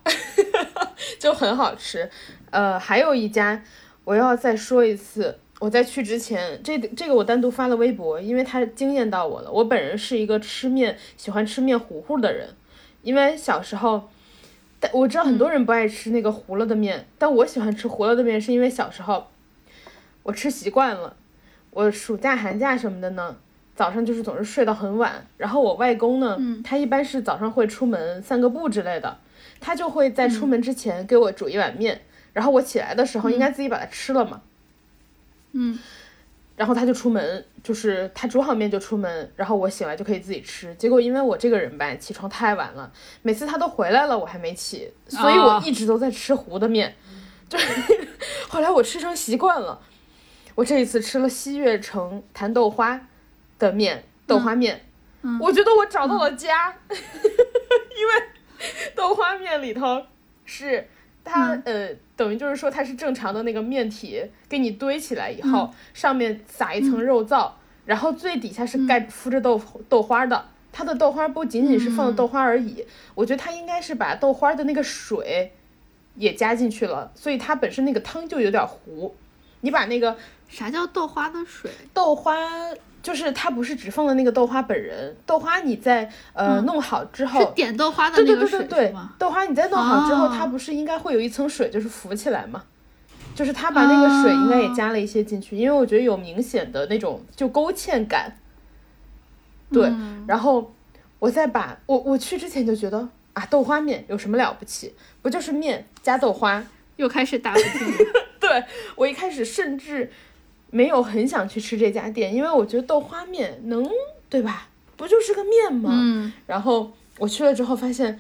就很好吃。呃，还有一家，我要再说一次，我在去之前，这这个我单独发了微博，因为他惊艳到我了。我本人是一个吃面喜欢吃面糊糊的人，因为小时候，但我知道很多人不爱吃那个糊了的面，但我喜欢吃糊了的面，是因为小时候我吃习惯了。我暑假、寒假什么的呢，早上就是总是睡到很晚，然后我外公呢，他一般是早上会出门散个步之类的，他就会在出门之前给我煮一碗面，然后我起来的时候应该自己把它吃了嘛，嗯，然后他就出门，就是他煮好面就出门，然后我醒来就可以自己吃。结果因为我这个人吧，起床太晚了，每次他都回来了，我还没起，所以我哦一直都在吃糊的面，就是 后来我吃成习惯了。我这一次吃了西悦城坛豆花的面，豆花面，我觉得我找到了家，因为豆花面里头是它、呃，等于就是说它是正常的那个面体给你堆起来以后，上面撒一层肉燥，然后最底下是盖敷着豆豆花的。它的豆花不仅仅是放的豆花而已，我觉得它应该是把豆花的那个水也加进去了，所以它本身那个汤就有点糊。你把那个啥叫豆花的水？豆花就是它不是只放了那个豆花本人，豆花你在呃、弄好之是后，点豆花的对对那个水对对对是吗？，豆花你在弄好之后，哦它不是应该会有一层水就是浮起来吗？就是它把那个水应该也加了一些进去，因为我觉得有明显的那种就勾芡感。对，嗯然后我再把我我去之前就觉得啊，豆花面有什么了不起？不就是面加豆花？又开始打不进了。对我一开始甚至没有很想去吃这家店，因为我觉得豆花面能对吧？不就是个面吗？嗯，然后我去了之后发现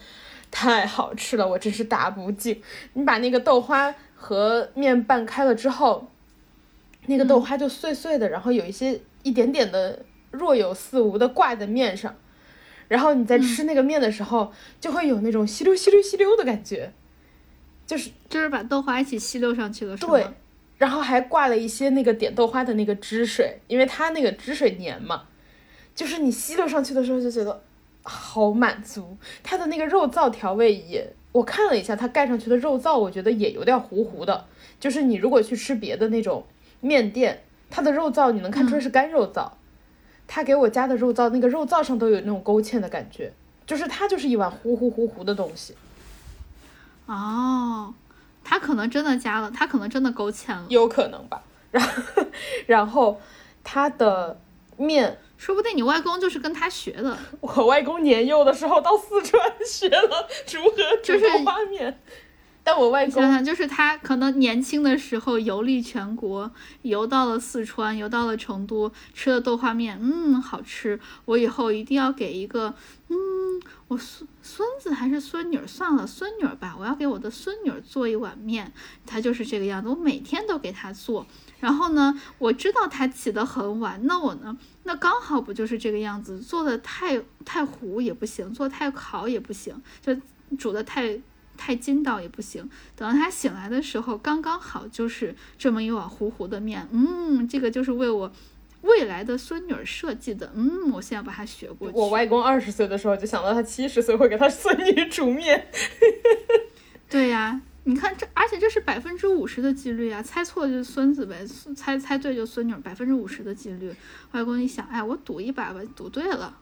太好吃了，我真是打不进。你把那个豆花和面拌开了之后，那个豆花就碎碎的，然后有一些一点点的若有似无的挂在面上，然后你在吃那个面的时候，就会有那种吸溜吸溜吸溜的感觉，就是就是把豆花一起吸溜上去了，是吗？对，然后还挂了一些那个点豆花的那个汁水，因为它那个汁水黏嘛，就是你吸溜上去的时候就觉得好满足。它的那个肉燥调味也，我看了一下，它盖上去的肉燥，我觉得也有点糊糊的。就是你如果去吃别的那种面店，它的肉燥你能看出来是干肉燥，它给我加的肉燥，那个肉燥上都有那种勾芡的感觉，就是它就是一碗糊糊糊糊的东西。哦，他可能真的加了，他可能真的勾芡了，有可能吧。然后，然后他的面，说不定你外公就是跟他学的。我外公年幼的时候到四川学了如何煮就是豆花面，但我外公想想，就是他可能年轻的时候游历全国，游到了四川，游到了成都，吃了豆花面，嗯，好吃。我以后一定要给一个，嗯，我孙孙子还是孙女儿，算了，孙女儿吧，我要给我的孙女儿做一碗面。他就是这个样子，我每天都给他做。然后呢，我知道他起得很晚，那我呢，那刚好不就是这个样子，做的太太糊也不行，做太烤也不行，就煮的太。太筋道也不行，等到他醒来的时候，刚刚好就是这么一碗糊糊的面。嗯，这个就是为我未来的孙女儿设计的。嗯，我现在把它学过去。我外公二十岁的时候就想到他七十岁会给他孙女煮面，对呀，你看这，而且这是百分之五十的几率啊，猜错就是孙子呗，猜猜对就孙女儿，百分之五十的几率。外公一想，哎，我赌一把吧，赌对了。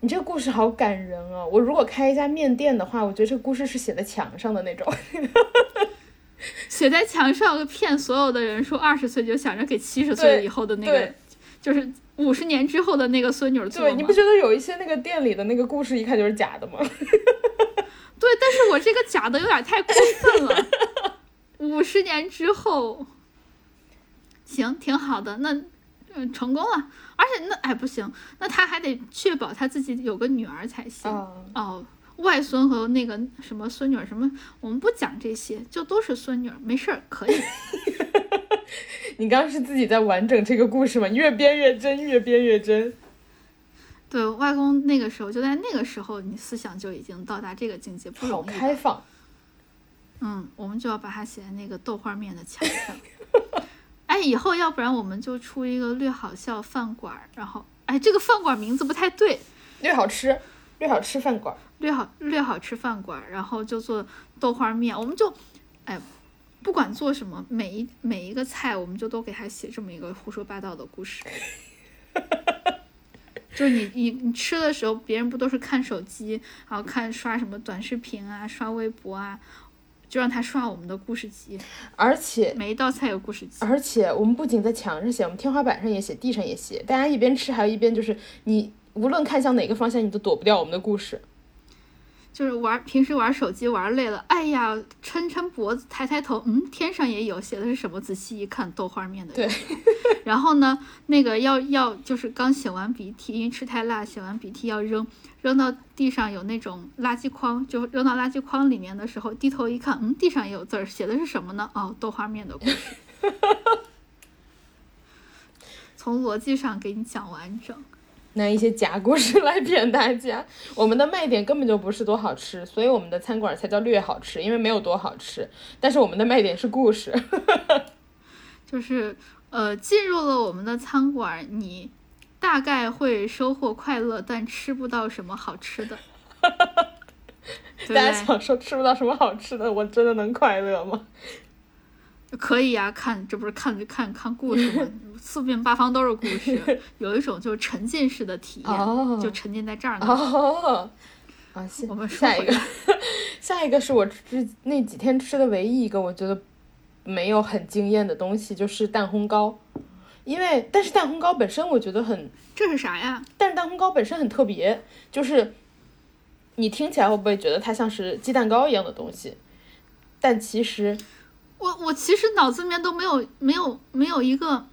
你这个故事好感人啊！我如果开一家面店的话，我觉得这个故事是写在墙上的那种。写在墙上骗所有的人说二十岁就想着给七十岁以后的那个，就是五十年之后的那个孙女儿做对，你不觉得有一些那个店里的那个故事一看就是假的吗？对，但是我这个假的有点太过分了。五十年之后，行，挺好的，那嗯成功了。而且那哎不行，那他还得确保他自己有个女儿才行。啊，哦，外孙和那个什么孙女儿什么，我们不讲这些，就都是孙女儿，没事儿，可以。你刚刚是自己在完整这个故事吗？越编越真，越编越真。对外公那个时候，就在那个时候，你思想就已经到达这个境界，不好容易的。开放。嗯，我们就要把它写在那个豆花面的墙上。哎，以后要不然我们就出一个略好笑饭馆儿，然后哎，这个饭馆名字不太对，略好吃，略好吃饭馆。略好略好吃饭馆儿，然后就做豆花面，我们就哎，不管做什么，每一每一个菜，我们就都给他写这么一个胡说八道的故事。就是你你你吃的时候，别人不都是看手机，然后看刷什么短视频啊，刷微博啊，就让他刷我们的故事集，而且每一道菜有故事集。而且我们不仅在墙上写，我们天花板上也写，地上也写。大家一边吃，还有一边就是你无论看向哪个方向，你都躲不掉我们的故事。就是玩平时玩手机玩累了，哎呀，抻抻脖子，抬抬头，嗯，天上也有，写的是什么？仔细一看，豆花面的。对。然后呢，那个要要就是刚擤完鼻涕，因为吃太辣，擤完鼻涕要扔，扔到地上有那种垃圾筐，就扔到垃圾筐里面的时候，低头一看，嗯，地上也有字儿，写的是什么呢？哦，豆花面的故事。从逻辑上给你讲完整。拿一些假故事来骗大家。我们的卖点根本就不是多好吃，所以我们的餐馆才叫略好吃，因为没有多好吃。但是我们的卖点是故事。就是呃，进入了我们的餐馆，你大概会收获快乐，但吃不到什么好吃的。大家？想说吃不到什么好吃的，我真的能快乐吗？可以呀、看这不是看看看故事吗？四面八方都是故事，有一种就是沉浸式的体验，哦就沉浸在这儿呢。哦，啊，下我们下一个，下一个是我吃那几天吃的唯一一个我觉得没有很惊艳的东西，就是蛋烘糕。因为但是蛋烘糕本身我觉得很，这是啥呀？但是蛋烘糕本身很特别，就是你听起来会不会觉得它像是鸡蛋糕一样的东西？但其实我我其实脑子里面都没有没有没有一个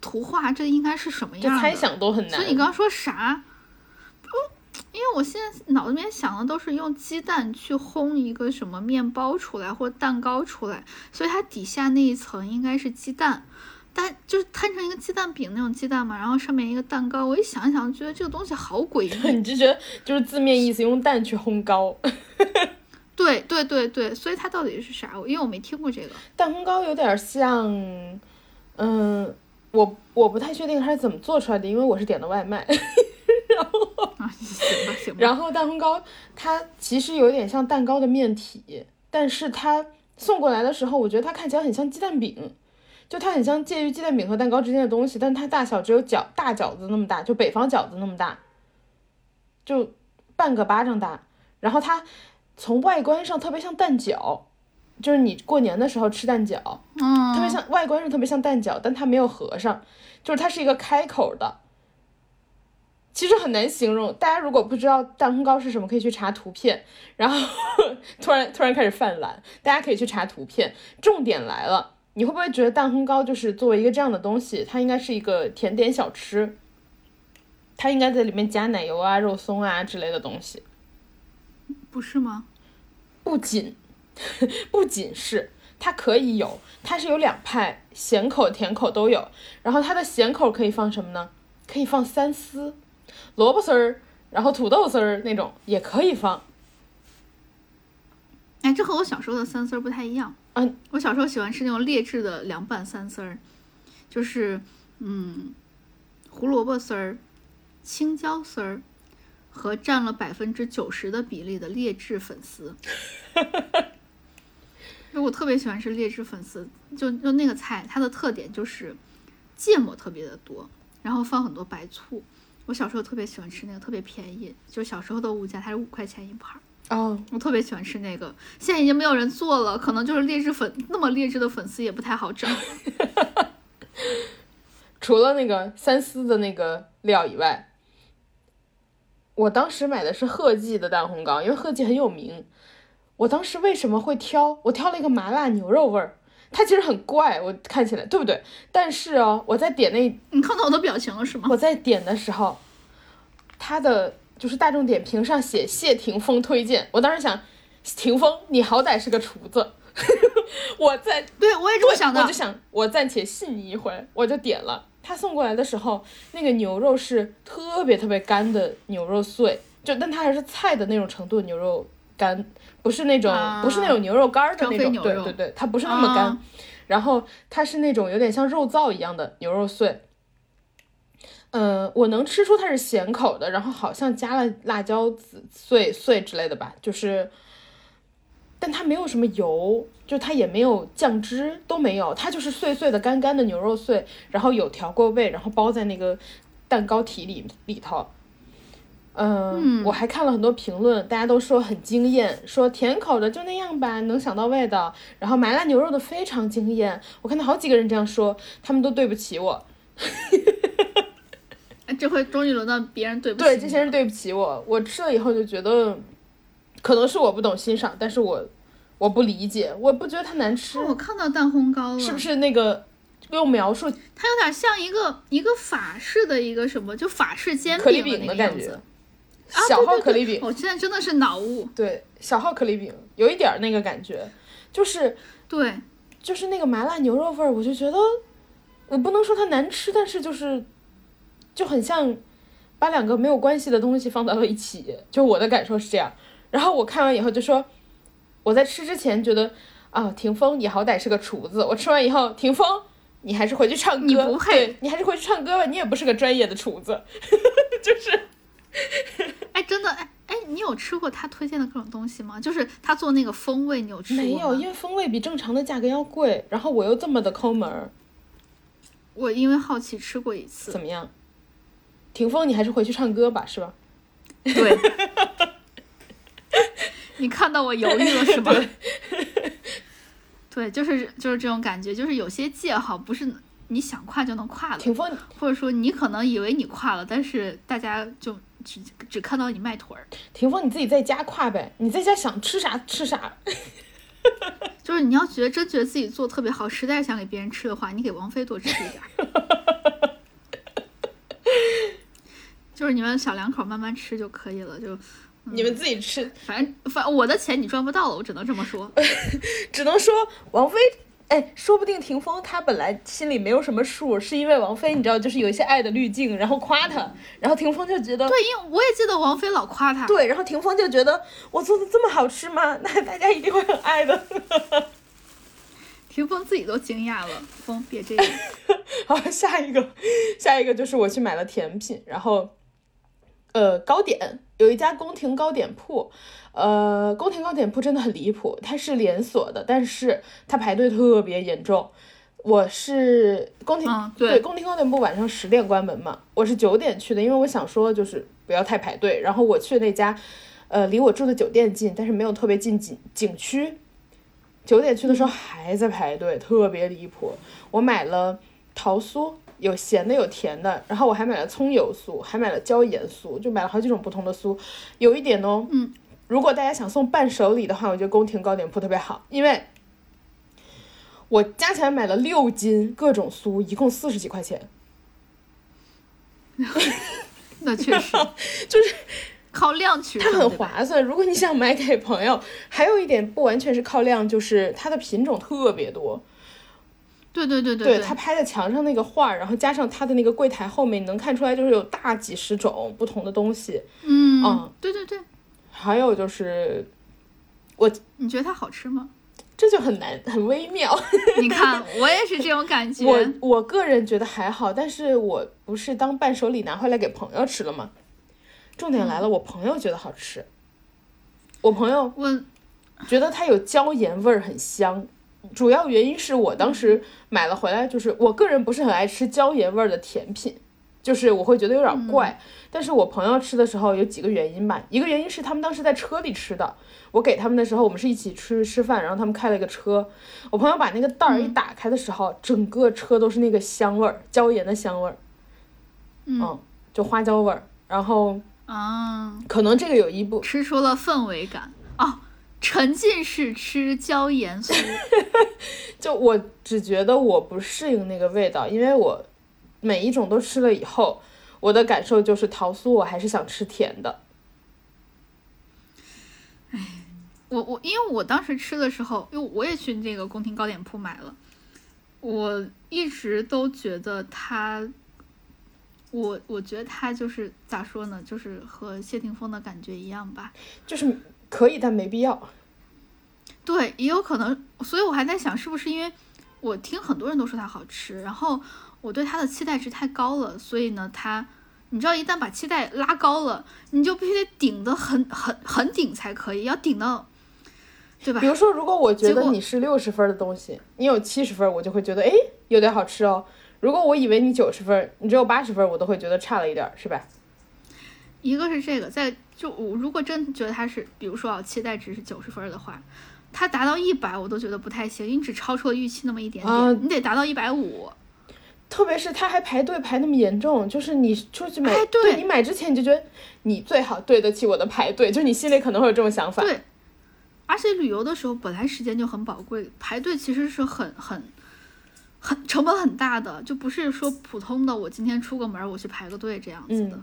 图画这应该是什么就样的，猜想都很难。所以你刚刚说啥？不，因为我现在脑子里面想的都是用鸡蛋去烘一个什么面包出来或蛋糕出来，所以它底下那一层应该是鸡蛋，但就是摊成一个鸡蛋饼那种鸡蛋嘛，然后上面一个蛋糕。我一想一想，觉得这个东西好诡异。你就觉得就是字面意思，用蛋去烘糕。对对对对，所以它到底是啥？因为我没听过这个。蛋烘糕有点像，嗯，我我不太确定它是怎么做出来的，因为我是点的外卖。啊，行吧行吧。然后蛋烘糕它其实有点像蛋糕的面体，但是它送过来的时候，我觉得它看起来很像鸡蛋饼，就它很像介于鸡蛋饼和蛋糕之间的东西，但它大小只有饺大饺子那么大，就北方饺子那么大，就半个巴掌大。然后它从外观上特别像蛋饺，就是你过年的时候吃蛋饺，嗯，特别像外观上特别像蛋饺，但它没有合上，就是它是一个开口的。其实很难形容，大家如果不知道蛋烘糕是什么，可以去查图片。然后 突然突然开始犯懒，大家可以去查图片。重点来了，你会不会觉得蛋烘糕就是作为一个这样的东西，它应该是一个甜点小吃？它应该在里面加奶油啊、肉松啊之类的东西。不是吗？不仅 不仅是它可以有，它是有两派，咸口、甜口都有。然后它的咸口可以放什么呢？可以放三丝、萝卜丝儿，然后土豆丝儿那种也可以放。哎，这和我小时候的三丝儿不太一样。嗯，我小时候喜欢吃那种劣质的凉拌三丝儿，就是嗯，胡萝卜丝儿、青椒丝儿和占了百分之九十的比例的劣质粉丝。因为我特别喜欢吃劣质粉丝，就就那个菜，它的特点就是芥末特别的多，然后放很多白醋。我小时候特别喜欢吃那个，特别便宜，就小时候的物价，它是五块钱一盘儿。哦，我特别喜欢吃那个，现在已经没有人做了，可能就是劣质粉，那么劣质的粉丝也不太好找。除了那个三丝的那个料以外，我当时买的是贺记的蛋烘糕，因为贺记很有名。我当时为什么会挑？我挑了一个麻辣牛肉味儿，它其实很怪，我看起来对不对？但是哦，我在点那你看到我的表情了是吗？我在点的时候，它的就是大众点评上写谢霆锋推荐，我当时想，霆锋你好歹是个厨子，我在对我也这么想的。我就想我暂且信你一回，我就点了。他送过来的时候，那个牛肉是特别特别干的牛肉碎，就但它还是菜的那种程度的牛肉干，不是那种、啊不是那种牛肉干的那种，对对对，它不是那么干。啊然后它是那种有点像肉燥一样的牛肉碎，嗯，我能吃出它是咸口的，然后好像加了辣椒籽碎碎之类的吧，就是，但它没有什么油，就它也没有酱汁，都没有，它就是碎碎的干干的牛肉碎，然后有调过味，然后包在那个蛋糕体里里头。嗯，我还看了很多评论，大家都说很惊艳，说甜口的就那样吧，能想到味道。然后麻辣牛肉的非常惊艳，我看到好几个人这样说，他们都对不起我。哎这回终于轮到别人对不起对，这些人对不起我。我吃了以后就觉得，可能是我不懂欣赏，但是我我不理解，我不觉得它难吃，我看到蛋烘糕了，是不？是那个用描述它有点像一个一个法式的一个什么，就法式煎饼饼的感觉那个样子。，小号对对对可丽饼，我现在真的是脑雾。对，小号可丽饼有一点儿那个感觉，就是对，就是那个麻辣牛肉味儿，我就觉得，我不能说它难吃，但是就是就很像把两个没有关系的东西放到了一起，就我的感受是这样。然后我看完以后就说，我在吃之前觉得啊，霆锋你好歹是个厨子，我吃完以后，霆锋你还是回去唱歌，你不配对你还是回去唱歌吧，你也不是个专业的厨子，就是 哎，真的，哎哎，你有吃过他推荐的各种东西吗？就是他做那个风味，你有吃过吗？没有，因为风味比正常的价格要贵，然后我又这么的抠门儿，我因为好奇吃过一次怎。么样？霆锋，你还是回去唱歌吧，是吧？对，你看到我犹豫了是吧？对，就是就是这种感觉，就是有些界好不是你想跨就能跨的，霆锋，或者说你可能以为你跨了，但是大家就只只看到你迈腿儿，霆锋你自己在家跨呗，你在家想吃啥吃啥。就是你要觉得真觉得自己做特别好，实在想给别人吃的话，你给王菲多吃一点。就是你们小两口慢慢吃就可以了，就你们自己吃，反正反我的钱你赚不到了，我只能这么说，只能说王菲。哎，说不定霆锋他本来心里没有什么数，是因为王菲，你知道，就是有一些爱的滤镜，然后夸他，然后霆锋就觉得，对，因为我也记得王菲老夸他，对，然后霆锋就觉得我做的这么好吃吗？那大家一定会很爱的。霆锋自己都惊讶了，风别这样。好，下一个，下一个就是我去买了甜品，然后，呃，糕点有一家宫廷糕点铺。呃，宫廷糕点铺真的很离谱，它是连锁的，但是它排队特别严重。我是宫廷对宫廷糕点铺晚上十点关门嘛，我是九点去的，因为我想说就是不要太排队。然后我去那家，呃，离我住的酒店近，但是没有特别近景景区。九点去的时候还在排队，特别离谱。我买了桃酥，有咸的有甜的，然后我还买了葱油酥，还买了椒盐酥，就买了好几种不同的酥。有一点哦，嗯。如果大家想送伴手礼的话，我觉得宫廷糕点铺特别好，因为我加起来买了六斤各种酥，一共四十几块钱。那确实 就是靠量取它很划算。如果你想买给朋友，还有一点不完全是靠量，就是它的品种特别多。对对对对，对他拍在墙上那个画，然后加上他的那个柜台后面，你能看出来就是有大几十种不同的东西。嗯，嗯，对对对。还有就是，我你觉得它好吃吗？这就很难，很微妙。你看，我也是这种感觉。我我个人觉得还好，但是我不是当伴手礼拿回来给朋友吃了吗？重点来了，我朋友觉得好吃。我朋友我觉得它有椒盐味儿，很香。主要原因是我当时买了回来，就是我个人不是很爱吃椒盐味儿的甜品。就是我会觉得有点怪，但是我朋友吃的时候有几个原因吧。一个原因是他们当时在车里吃的，我给他们的时候，我们是一起吃吃饭，然后他们开了一个车。我朋友把那个袋儿一打开的时候，整个车都是那个香味儿，椒盐的香味儿，嗯，就花椒味儿。然后啊，可能这个有一部吃出了氛围感哦，沉浸式吃椒盐酥。就我只觉得我不适应那个味道，因为我。每一种都吃了以后，我的感受就是桃酥，我还是想吃甜的。哎，我我因为我当时吃的时候，因为我也去那个宫廷糕点铺买了，我一直都觉得它，我我觉得它就是咋说呢，就是和谢霆锋的感觉一样吧，就是可以，但没必要。对，也有可能，所以我还在想，是不是因为我听很多人都说它好吃，然后。我对它的期待值太高了，所以呢，它，你知道，一旦把期待拉高了，你就必须得顶的很 很很顶才可以，要顶到，对吧？比如说，如果我觉得你是六十分的东西，你有七十分，我就会觉得，哎，有点好吃哦。如果我以为你九十分，你只有八十分，我都会觉得差了一点，是吧？一个是这个，在就我如果真觉得它是，比如说啊，期待值是九十分的话，它达到一百，我都觉得不太行，你只超出了预期那么一点点，你得达到一百五。特别是他还排队排那么严重，就是你出去买，对你买之前你就觉得你最好对得起我的排队，就你心里可能会有这种想法。对，而且旅游的时候本来时间就很宝贵，排队其实是很很很成本很大的，就不是说普通的我今天出个门我去排个队这样子的。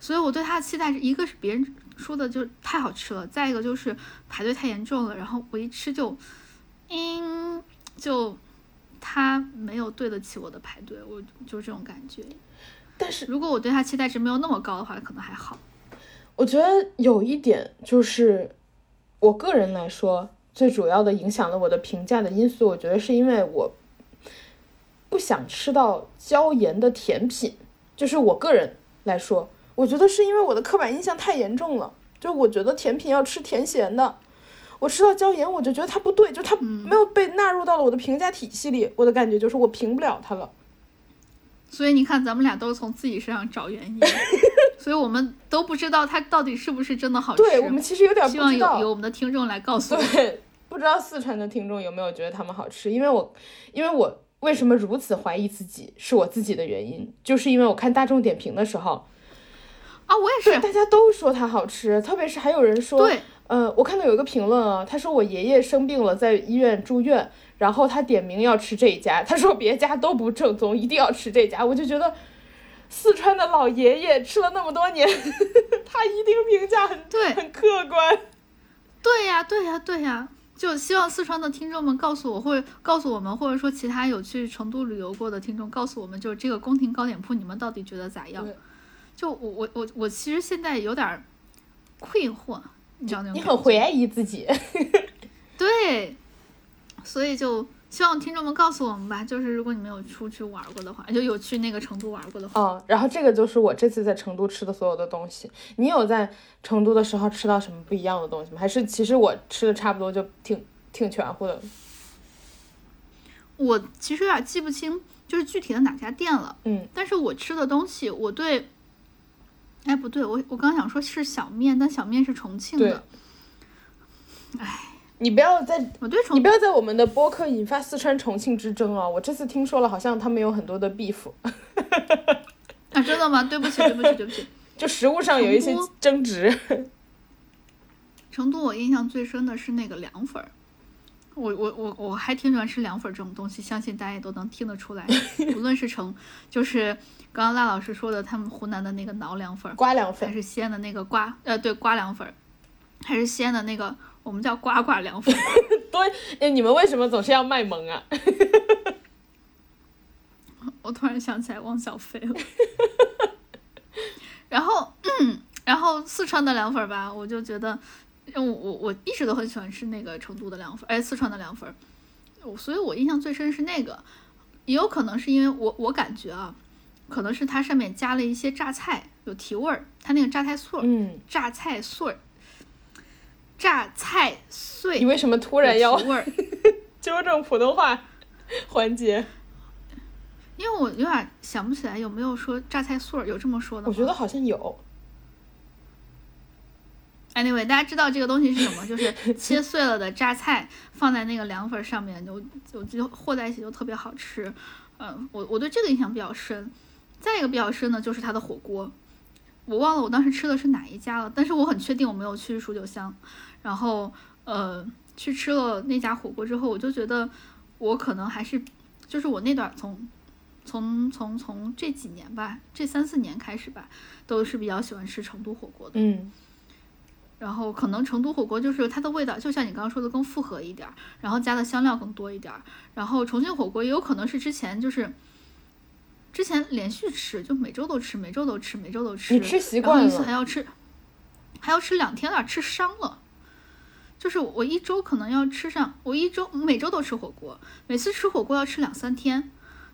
所以我对他的期待是一个是别人说的就太好吃了，再一个就是排队太严重了，然后我一吃就，嗯，就。他没有对得起我的排队，我就这种感觉。但是如果我对他期待值没有那么高的话，可能还好。我觉得有一点就是，我个人来说，最主要的影响了我的评价的因素，我觉得是因为我不想吃到椒盐的甜品。就是我个人来说，我觉得是因为我的刻板印象太严重了，就我觉得甜品要吃甜咸的。我吃到椒盐，我就觉得它不对，就它没有被纳入到了我的评价体系里。我的感觉就是我评不了它了。所以你看，咱们俩都是从自己身上找原因，所以我们都不知道它到底是不是真的好吃。对我们其实有点。希望有有我们的听众来告诉我。对，不知道四川的听众有没有觉得他们好吃？因为我，因为我为什么如此怀疑自己，是我自己的原因，就是因为我看大众点评的时候，啊，我也是，大家都说它好吃，特别是还有人说。对。呃，我看到有一个评论啊，他说我爷爷生病了，在医院住院，然后他点名要吃这一家，他说别家都不正宗，一定要吃这家，我就觉得四川的老爷爷吃了那么多年，他一定评价很对很客观。对呀，对呀，对呀。就希望四川的听众们告诉我，或者告诉我们，或者说其他有去成都旅游过的听众告诉我们，就是这个宫廷糕点铺你们到底觉得咋样？就我我我我其实现在有点困惑，你知道那种？你很怀疑自己。对，所以就。希望听众们告诉我们吧，就是如果你没有出去玩过的话，就有去那个成都玩过的话。嗯，然后这个就是我这次在成都吃的所有的东西。你有在成都的时候吃到什么不一样的东西吗？还是其实我吃的差不多就挺挺全乎的？我其实有点记不清，就是具体的哪家店了。嗯，但是我吃的东西，我对，哎，不对，我我刚想说是小面，但小面是重庆的。哎。你不要在，我对重，你不要在我们的播客引发四川重庆之争啊！我这次听说了，好像他们有很多的 beef。啊，真的吗？对不起，对不起，对不起。就食物上有一些争执。成都，我印象最深的是那个凉粉儿。我我我我还挺喜欢吃凉粉儿这种东西，相信大家也都能听得出来。无论是成，就是刚刚赖老师说的，他们湖南的那个挠凉粉儿，瓜凉粉，还是西安的那个瓜，呃，对，瓜凉粉儿，还是西安的那个。我们叫瓜瓜凉粉。对，哎，你们为什么总是要卖萌啊？我突然想起来汪小菲了。然后，然后四川的凉粉吧，我就觉得，我我我一直都很喜欢吃那个成都的凉粉，哎，四川的凉粉，所以我印象最深是那个。也有可能是因为我我感觉啊，可能是它上面加了一些榨菜，有提味儿，它那个榨菜碎儿，嗯，榨菜碎儿。榨菜碎，你为什么突然要纠正 普通话环节？因为我有点想不起来有没有说榨菜碎儿，有这么说的我觉得好像有。Anyway，大家知道这个东西是什么？就是切碎了的榨菜放在那个凉粉上面，就就就和在一起就特别好吃。嗯，我我对这个印象比较深。再一个比较深的就是它的火锅，我忘了我当时吃的是哪一家了，但是我很确定我没有去蜀九香。然后，呃，去吃了那家火锅之后，我就觉得我可能还是，就是我那段从，从从从这几年吧，这三四年开始吧，都是比较喜欢吃成都火锅的。嗯。然后可能成都火锅就是它的味道，就像你刚刚说的更复合一点儿，然后加的香料更多一点儿。然后重庆火锅也有可能是之前就是，之前连续吃，就每周都吃，每周都吃，每周都吃。你吃习惯了。一次还要吃，还要吃两天了，吃伤了。就是我一周可能要吃上，我一周每周都吃火锅，每次吃火锅要吃两三天，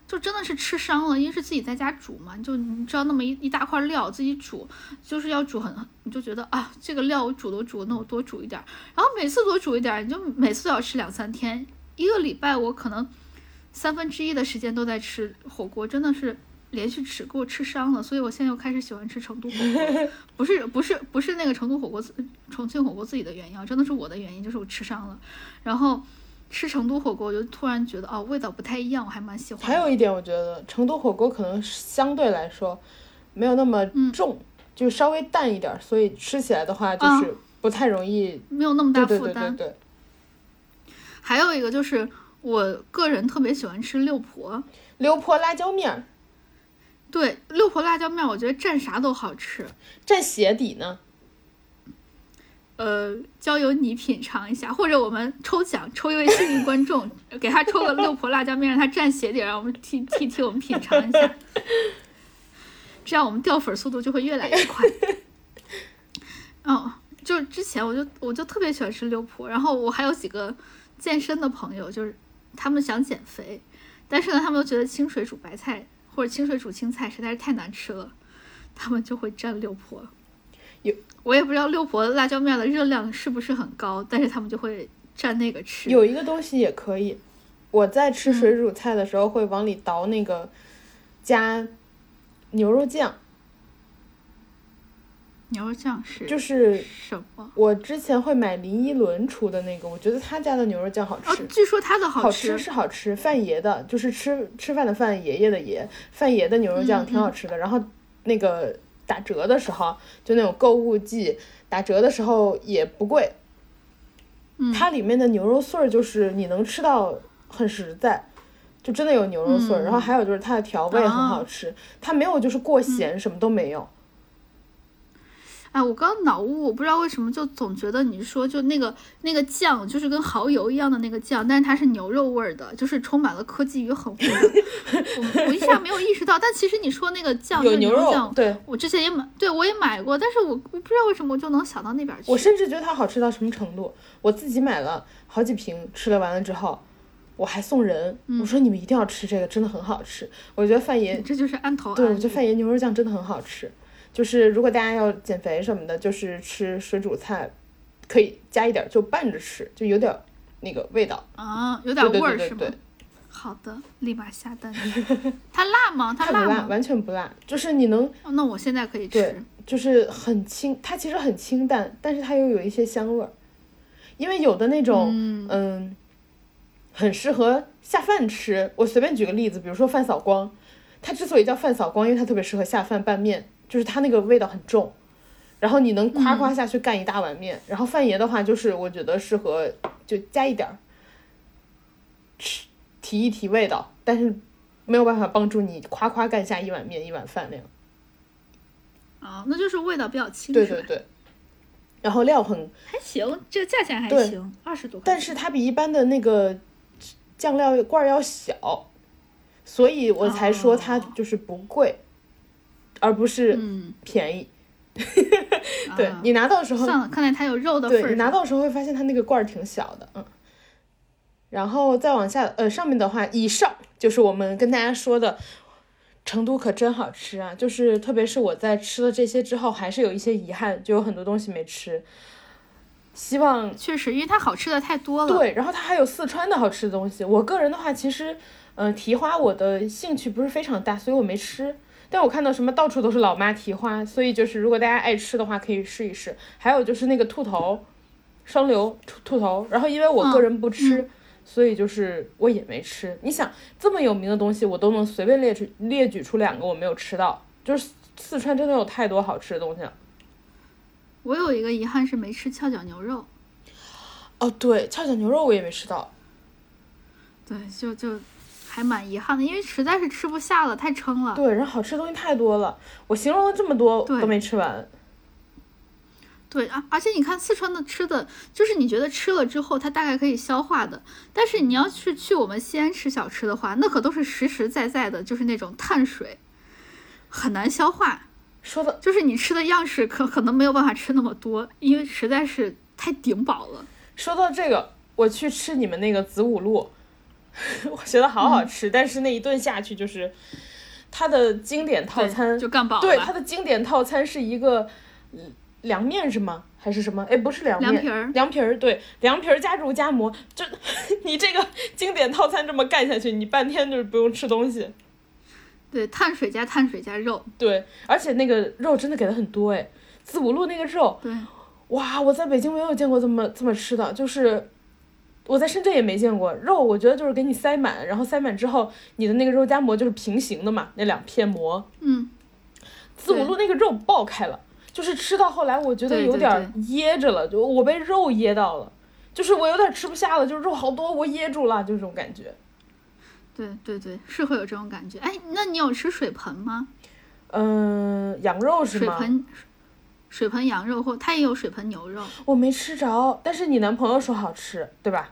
就真的是吃伤了，因为是自己在家煮嘛，就你知道那么一一大块料自己煮，就是要煮很，你就觉得啊这个料我煮都煮，那我多煮一点，然后每次多煮一点，你就每次都要吃两三天，一个礼拜我可能三分之一的时间都在吃火锅，真的是。连续吃给我吃伤了，所以我现在又开始喜欢吃成都火锅，不是不是不是那个成都火锅重庆火锅自己的原因，真的是我的原因，就是我吃伤了。然后吃成都火锅，我就突然觉得哦，味道不太一样，我还蛮喜欢。还有一点，我觉得成都火锅可能相对来说没有那么重，就稍微淡一点，所以吃起来的话就是不太容易，没有那么大负担。对对对对。还有一个就是我个人特别喜欢吃六婆，六婆辣椒面儿。对，六婆辣椒面，我觉得蘸啥都好吃。蘸鞋底呢？呃，交由你品尝一下，或者我们抽奖抽一位幸运观众，给他抽个六婆辣椒面，让他蘸鞋底，让我们替 替替我们品尝一下。这样我们掉粉速度就会越来越快。哦，就是之前我就我就特别喜欢吃六婆，然后我还有几个健身的朋友，就是他们想减肥，但是呢，他们又觉得清水煮白菜。或者清水煮青菜实在是太难吃了，他们就会蘸六婆。有我也不知道六婆辣椒面的热量是不是很高，但是他们就会蘸那个吃。有一个东西也可以，我在吃水煮菜的时候会往里倒那个加牛肉酱。牛肉酱是就是什么？我之前会买林依轮出的那个，我觉得他家的牛肉酱好吃。据说他的好吃是好吃，范爷的，就是吃吃饭的范，爷爷的爷，范爷的牛肉酱挺好吃的。然后那个打折的时候，就那种购物季打折的时候也不贵。它里面的牛肉碎儿就是你能吃到很实在。就真的有牛肉碎儿。然后还有就是它的调味很好啊吃，它没有就是过咸，什么都没有。哎，我刚刚脑雾，我不知道为什么就总觉得你说就那个那个酱，就是跟蚝油一样的那个酱，但是它是牛肉味儿的，就是充满了科技与狠 活。我我一下没有意识到，但其实你说那个酱有牛肉酱，对我之前也买，对我也买过，但是我我不知道为什么我就能想到那边去。我甚至觉得它好吃到什么程度，我自己买了好几瓶，吃了完了之后，我还送人，嗯我说你们一定要吃这个，真的很好吃。我觉得范爷，这就是安头对，我觉得范爷牛肉酱真的很好吃。就是如果大家要减肥什么的，就是吃水煮菜，可以加一点儿，就拌着吃，就有点儿那个味道。啊，有点味儿是吗？好的，立马下单。它辣吗？它辣，吗？完全不辣，就是你能哦那我现在可以对吃。就是很清，它其实很清淡，但是它又有一些香味儿。因为有的那种，嗯很适合下饭吃。我随便举个例子，比如说饭扫光，它之所以叫饭扫光，因为它特别适合下饭拌面，就是它那个味道很重，然后你能夸夸下去干一大碗面。然后范爷的话，就是我觉得适合就加一点儿，吃提一提味道，但是没有办法帮助你夸夸干下一碗面一碗饭那样。啊，那就是味道比较轻，对对对，然后料很还行，这个价钱还行，二十多块。但是它比一般的那个酱料罐要小，所以我才说它哦就是不贵，而不是嗯，便宜。对啊你拿到的时候，算了，看来它有肉的份儿。对你拿到的时候会发现它那个罐儿挺小的，嗯。然后再往下，呃，上面的话，以上就是我们跟大家说的，成都可真好吃啊！就是特别是我在吃了这些之后，还是有一些遗憾，就有很多东西没吃。希望确实，因为它好吃的太多了。对，然后它还有四川的好吃的东西。我个人的话，其实，嗯、蹄花我的兴趣不是非常大，所以我没吃。但我看到什么到处都是老妈蹄花，所以就是如果大家爱吃的话，可以试一试。还有就是那个兔头，双流兔兔头，然后因为我个人不吃，所以就是我也没吃。你想这么有名的东西，我都能随便列出列举出两个我没有吃到，就是四川真的有太多好吃的东西了。我有一个遗憾是没吃翘脚牛肉，哦，对，翘脚牛肉我也没吃到。对，就就还蛮遗憾的，因为实在是吃不下了，太撑了。对，然后好吃的东西太多了，我形容了这么多都没吃完。对啊，而且你看四川的吃的，就是你觉得吃了之后它大概可以消化的，但是你要是去我们西安吃小吃的话，那可都是实实在在的，就是那种碳水，很难消化。说的就是你吃的样式可可能没有办法吃那么多，因为实在是太顶饱了。说到这个，我去吃你们那个子午路，我觉得好好吃，但是那一顿下去就是它的经典套餐，就干饱了。对它的经典套餐是一个嗯凉面是吗？还是什么？哎，不是凉面，凉皮儿凉皮儿，对，凉皮儿加肉夹馍，就 你这个经典套餐这么干下去，你半天就是不用吃东西。对，碳水加碳水加肉，对，而且那个肉真的给的很多哎，子午路那个肉，对，哇，我在北京没有见过这么这么吃的，就是我在深圳也没见过肉。我觉得就是给你塞满，然后塞满之后，你的那个肉夹馍就是平行的嘛，那两片馍。嗯，子午路那个肉爆开了，就是吃到后来，我觉得有点儿噎着了，就我被肉噎到了，就是我有点吃不下了，就是肉好多，我噎住了，就这种感觉。对对对，是会有这种感觉。哎，那你有吃水盆吗？嗯，羊肉是吗？水盆，水盆羊肉或他也有水盆牛肉。我没吃着，但是你男朋友说好吃，对吧？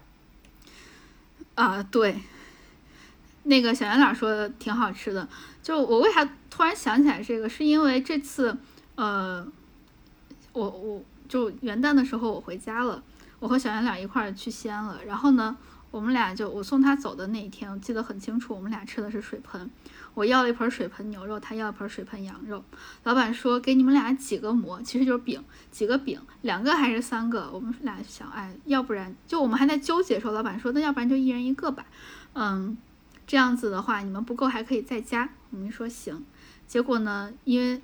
啊，对。那个小圆脸说的挺好吃的，就我为啥突然想起来这个，是因为这次，呃，我我就元旦的时候我回家了，我和小圆脸一块儿去西安了，然后呢，我们俩就我送他走的那一天，我记得很清楚，我们俩吃的是水盆，我要了一盆水盆牛肉，他要一盆水盆羊肉。老板说给你们俩几个馍，其实就是饼，几个饼，两个还是三个？我们俩想，哎，要不然就我们还在纠结的时候，老板说那要不然就一人一个吧，嗯，这样子的话你们不够还可以再加。我们说行，结果呢，因为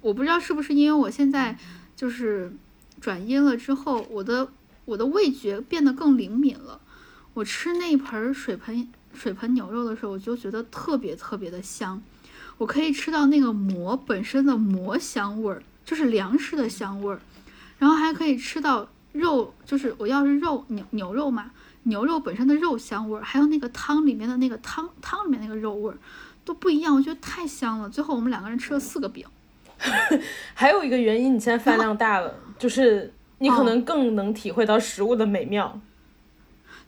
我不知道是不是因为我现在就是转阴了之后，我的我的味觉变得更灵敏了。我吃那一盆水盆水盆牛肉的时候，我就觉得特别特别的香，我可以吃到那个馍本身的馍香味儿，就是粮食的香味儿，然后还可以吃到肉，就是我要是肉牛牛肉嘛，牛肉本身的肉香味儿，还有那个汤里面的那个汤汤里面那个肉味儿都不一样，我觉得太香了。最后我们两个人吃了四个饼。还有一个原因，你现在饭量大了，就是你可能更能体会到食物的美妙。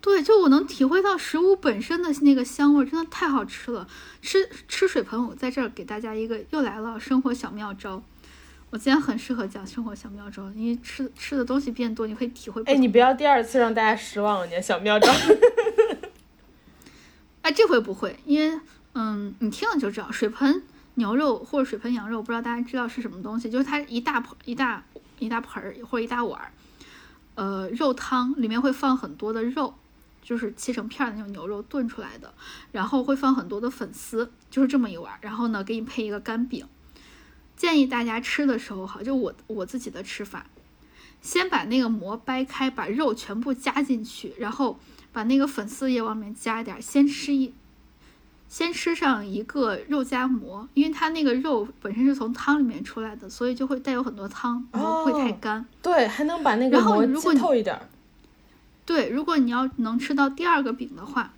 对，就我能体会到食物本身的那个香味，真的太好吃了。吃吃水盆，我在这儿给大家一个又来了生活小妙招。我今天很适合讲生活小妙招，因为吃吃的东西变多，你可以体会。哎，你不要第二次让大家失望了，你的小妙招。哎，这回不会，因为嗯，你听了就知道，水盆牛肉或者水盆羊肉，不知道大家知道是什么东西，就是它一大盆一大一大盆儿或者一大碗儿，呃，肉汤里面会放很多的肉。就是切成片的那种牛肉炖出来的，然后会放很多的粉丝，就是这么一碗。然后呢，给你配一个干饼。建议大家吃的时候哈，就我我自己的吃法，先把那个馍掰开，把肉全部加进去，然后把那个粉丝也往里面加一点，先吃一，先吃上一个肉夹馍，因为它那个肉本身是从汤里面出来的，所以就会带有很多汤，不会太干。对，还能把那个馍浸透一点。对，如果你要能吃到第二个饼的话，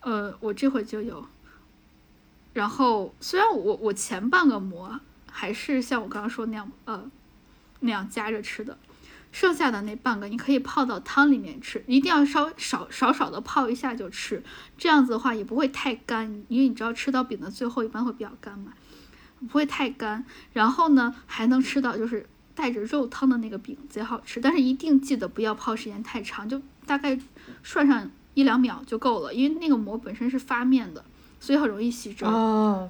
呃，我这会就有。然后虽然我我前半个馍还是像我刚刚说那样，呃，那样夹着吃的，剩下的那半个你可以泡到汤里面吃，一定要稍微少少少的泡一下就吃，这样子的话也不会太干，因为你知道吃到饼的最后一般会比较干嘛，不会太干。然后呢，还能吃到就是带着肉汤的那个饼贼好吃，但是一定记得不要泡时间太长，就。大概涮上一两秒就够了，因为那个馍本身是发面的，所以很容易吸汁，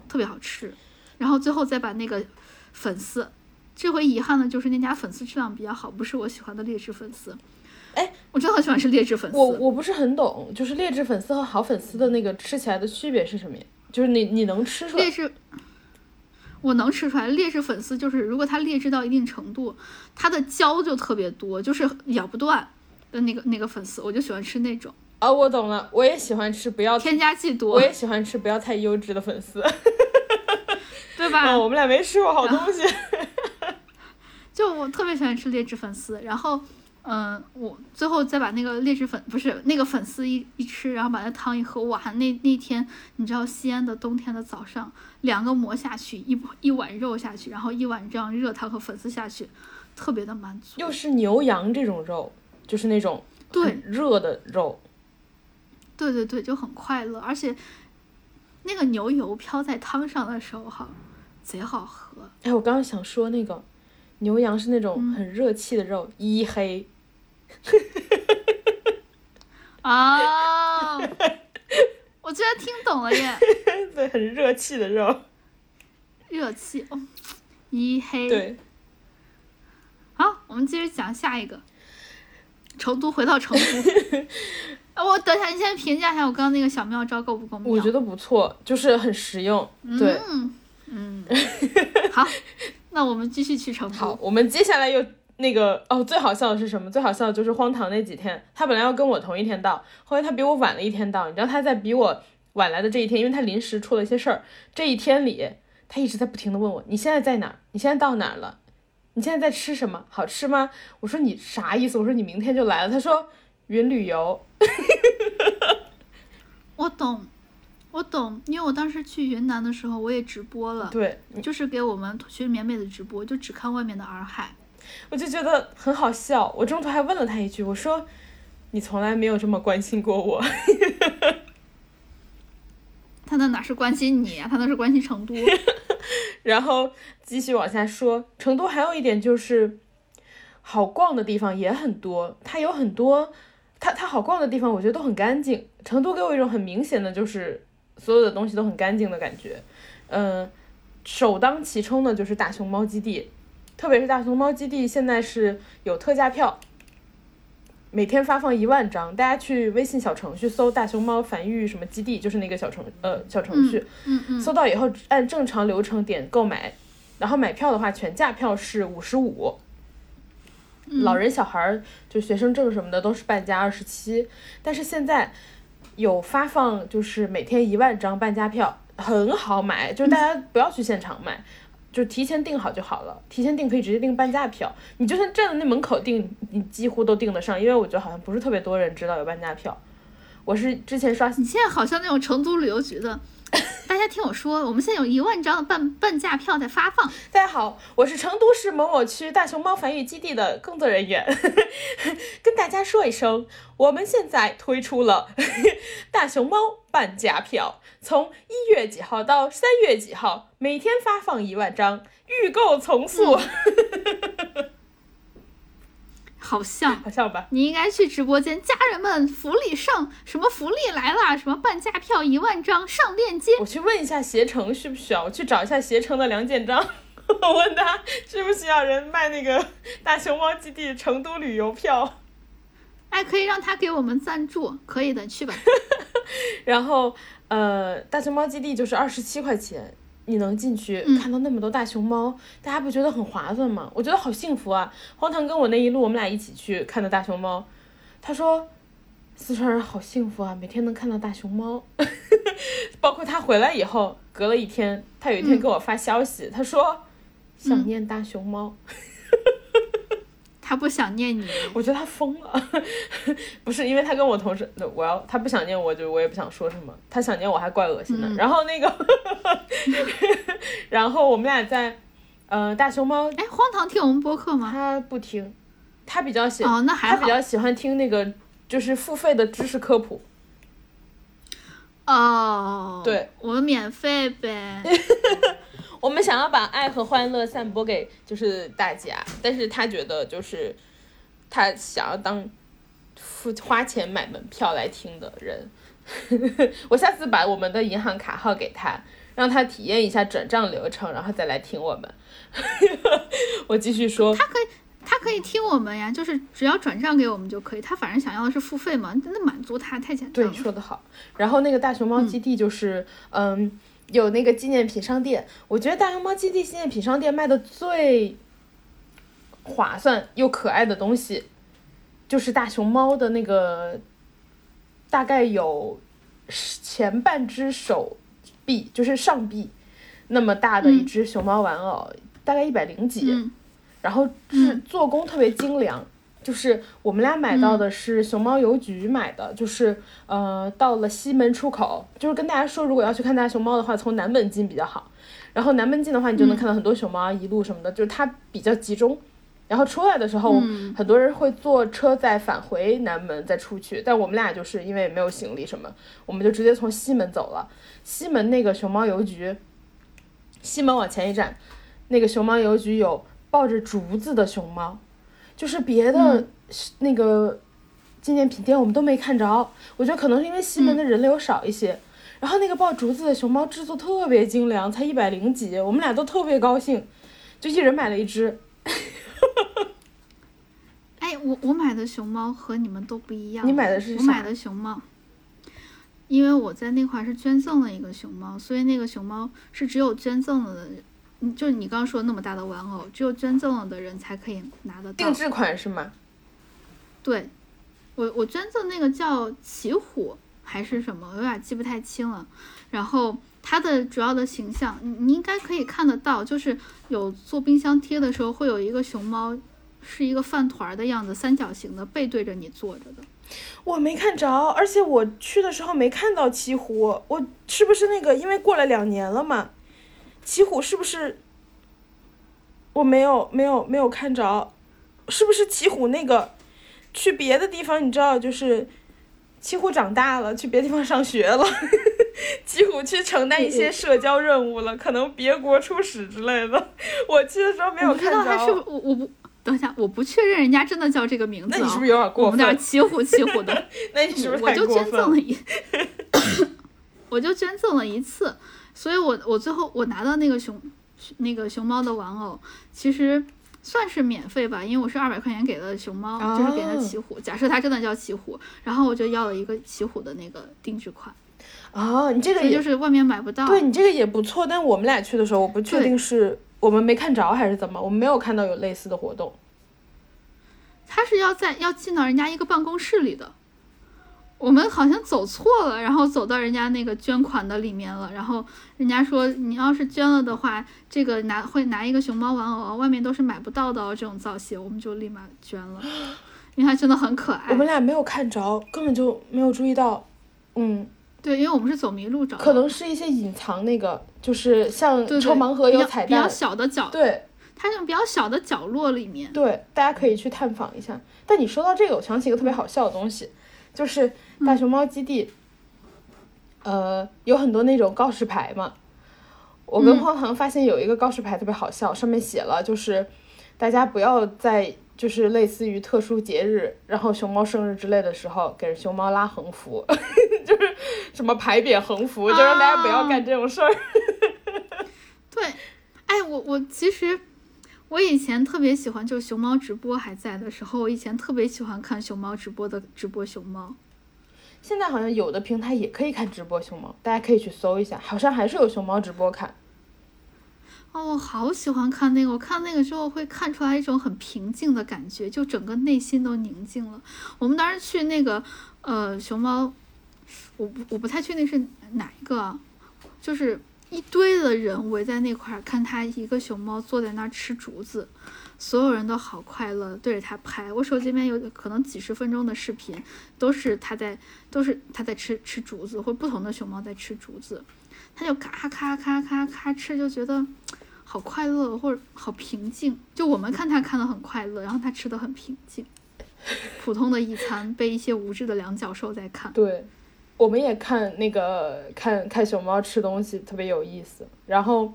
特别好吃。然后最后再把那个粉丝，这回遗憾的就是那家粉丝质量比较好，不是我喜欢的劣质粉丝。哎，我真的很喜欢吃劣质粉丝。我我不是很懂，就是劣质粉丝和好粉丝的那个吃起来的区别是什么？就是你你能吃出来？劣质，我能吃出来。劣质粉丝就是如果它劣质到一定程度，它的胶就特别多，就是咬不断。的那个那个粉丝，我就喜欢吃那种。哦，我懂了，我也喜欢吃不要添加剂多。我也喜欢吃不要太优质的粉丝，对吧？我们俩没吃过好东西。就我特别喜欢吃劣质粉丝，然后，嗯，我最后再把那个劣质粉不是那个粉丝一一吃，然后把那汤一喝，哇，那那天你知道西安的冬天的早上，两个馍下去，一一碗肉下去，然后一碗这样热汤和粉丝下去，特别的满足。又是牛羊这种肉。就是那种对热的肉，对对对，就很快乐，而且那个牛油飘在汤上的时候，哈，贼好喝。哎，我刚刚想说那个牛羊是那种很热气的肉，一黑。啊，我居然听懂了耶！对，很热气的肉，热气哦，一黑。对。好，我们继续讲下一个。成都回到成都，我等一下你先评价一下我刚刚那个小妙招够不够妙？我觉得不错，就是很实用。对，嗯，好，那我们继续去成都。好，我们接下来又那个哦，最好笑的是什么？最好笑的就是荒唐那几天，他本来要跟我同一天到，后来他比我晚了一天到。你知道他在比我晚来的这一天，因为他临时出了一些事儿，这一天里他一直在不停的问我，你现在在哪儿？你现在到哪儿了？你现在在吃什么？好吃吗？我说你啥意思？我说你明天就来了。他说云旅游。我懂，我懂，因为我当时去云南的时候，我也直播了。对，就是给我们学绵美的直播，就只看外面的洱海。我就觉得很好笑。我中途还问了他一句，我说你从来没有这么关心过我。他那哪是关心你啊？他那是关心成都。然后继续往下说，成都还有一点就是好逛的地方也很多，它有很多，它它好逛的地方，我觉得都很干净。成都给我一种很明显的就是所有的东西都很干净的感觉。嗯，首当其冲的就是大熊猫基地，特别是大熊猫基地现在是有特价票。每天发放一万张，大家去微信小程序搜“大熊猫繁育什么基地”，就是那个小程呃小程序，嗯嗯，搜到以后按正常流程点购买，然后买票的话全价票是五十五，老人小孩儿就学生证什么的都是半价二十七，但是现在有发放就是每天一万张半价票，很好买，就是大家不要去现场买。就提前订好就好了，提前订可以直接订半价票。你就算站在那门口订，你几乎都订得上，因为我觉得好像不是特别多人知道有半价票。我是之前刷，你现在好像那种成都旅游局的。大家听我说，我们现在有一万张的半半价票在发放。大家好，我是成都市某某区大熊猫繁育基地的工作人员，跟大家说一声，我们现在推出了 大熊猫半价票，从一月几号到三月几号，每天发放一万张，预购从速。好像，好像吧？你应该去直播间，家人们，福利上，什么福利来了？什么半价票一万张，上链接。我去问一下携程需不需要，我去找一下携程的梁建章，我问他需不需要人卖那个大熊猫基地成都旅游票。哎，可以让他给我们赞助，可以的，去吧。然后，呃，大熊猫基地就是二十七块钱。你能进去看到那么多大熊猫，大家不觉得很划算吗？我觉得好幸福啊！荒唐跟我那一路，我们俩一起去看的大熊猫，他说四川人好幸福啊，每天能看到大熊猫。包括他回来以后，隔了一天，他有一天给我发消息，他说想念大熊猫。他不想念你，我觉得他疯了，不是因为他跟我同事，我要他不想念我，就我也不想说什么。他想念我还怪恶心的。然后那个，然后我们俩在，呃，大熊猫。哎，荒唐听我们播客吗？他不听，他比较喜哦，那还好。他比较喜欢听那个就是付费的知识科普。哦，对，我们免费呗。我们想要把爱和欢乐散播给就是大家，但是他觉得就是他想要当付花钱买门票来听的人。我下次把我们的银行卡号给他，让他体验一下转账流程，然后再来听我们。我继续说，他可以，他可以听我们呀，就是只要转账给我们就可以。他反正想要的是付费嘛，那满足他太简单了。对，说的好。然后那个大熊猫基地就是嗯。有那个纪念品商店，我觉得大熊猫基地纪念品商店卖的最划算又可爱的东西，就是大熊猫的那个，大概有前半只手臂，就是上臂那么大的一只熊猫玩偶，大概一百零几，然后是做工特别精良。就是我们俩买到的是熊猫邮局买的，就是呃到了西门出口，就是跟大家说，如果要去看大熊猫的话，从南门进比较好。然后南门进的话，你就能看到很多熊猫一路什么的，就是它比较集中。然后出来的时候，很多人会坐车再返回南门再出去，但我们俩就是因为没有行李什么，我们就直接从西门走了。西门那个熊猫邮局，西门往前一站，那个熊猫邮局有抱着竹子的熊猫。就是别的那个纪念品店我们都没看着，我觉得可能是因为西门的人流少一些。然后那个抱竹子的熊猫制作特别精良，才一百零几，我们俩都特别高兴，就一人买了一只。哎，我我买的熊猫和你们都不一样。你买的是啥？我买的熊猫，因为我在那块是捐赠了一个熊猫，所以那个熊猫是只有捐赠了的。就你刚刚说那么大的玩偶，只有捐赠了的人才可以拿得到。定制款是吗？对，我我捐赠那个叫奇虎还是什么，我有点记不太清了。然后它的主要的形象，你你应该可以看得到，就是有做冰箱贴的时候，会有一个熊猫，是一个饭团的样子，三角形的，背对着你坐着的。我没看着，而且我去的时候没看到奇虎，我是不是那个？因为过了两年了嘛。奇虎是不是？我没有没有没有看着，是不是奇虎那个？去别的地方，你知道，就是奇虎长大了，去别的地方上学了，奇虎去承担一些社交任务了，可能别国出使之类的。我去的时候没有看着。他是我我不等一下，我不确认人家真的叫这个名字。那你是不是有点过分？我们奇虎奇虎的。那你是不是？我就捐赠了一，我就捐赠了一次。所以，我我最后我拿到那个熊，那个熊猫的玩偶，其实算是免费吧，因为我是二百块钱给的熊猫，就是给的奇虎。假设它真的叫奇虎，然后我就要了一个奇虎的那个定制款。哦，你这个也就是外面买不到。对你这个也不错，但我们俩去的时候，我不确定是我们没看着还是怎么，我们没有看到有类似的活动。他是要在要进到人家一个办公室里的。我们好像走错了，然后走到人家那个捐款的里面了，然后人家说你要是捐了的话，这个拿会拿一个熊猫玩偶，外面都是买不到的哦，这种造型，我们就立马捐了，因为它真的很可爱。我们俩没有看着，根本就没有注意到嗯，对，因为我们是走迷路找，可能是一些隐藏那个，就是像对抽盲盒有彩比较，小的角，对。它那种比较小的角落里面，对，大家可以去探访一下。但你说到这个，我想起一个特别好笑的东西，就是大熊猫基地，呃，有很多那种告示牌嘛。我跟嗯荒唐发现有一个告示牌特别好笑，上面写了就是大家不要在就是类似于特殊节日，然后熊猫生日之类的时候给熊猫拉横幅，就是什么牌匾横幅，就让大家不要干这种事儿。对，哎，我我其实我以前特别喜欢，就是熊猫直播还在的时候，我以前特别喜欢看熊猫直播的直播熊猫。现在好像有的平台也可以看直播熊猫，大家可以去搜一下，好像还是有熊猫直播看。哦，我好喜欢看那个，我看那个之后会看出来一种很平静的感觉，就整个内心都宁静了。我们当时去那个呃熊猫，我不我不太确定是哪一个啊，就是一堆的人围在那块儿看他一个熊猫坐在那儿吃竹子，所有人都好快乐，对着他拍。我手机里面有可能几十分钟的视频，都是它在都是它在吃吃竹子，或不同的熊猫在吃竹子，它就咔咔咔咔咔吃，就觉得。好快乐，或者好平静。就我们看它看的很快乐，然后它吃的很平静。普通的一餐被一些无知的两脚兽在看。对，我们也看那个看看熊猫吃东西特别有意思。然后？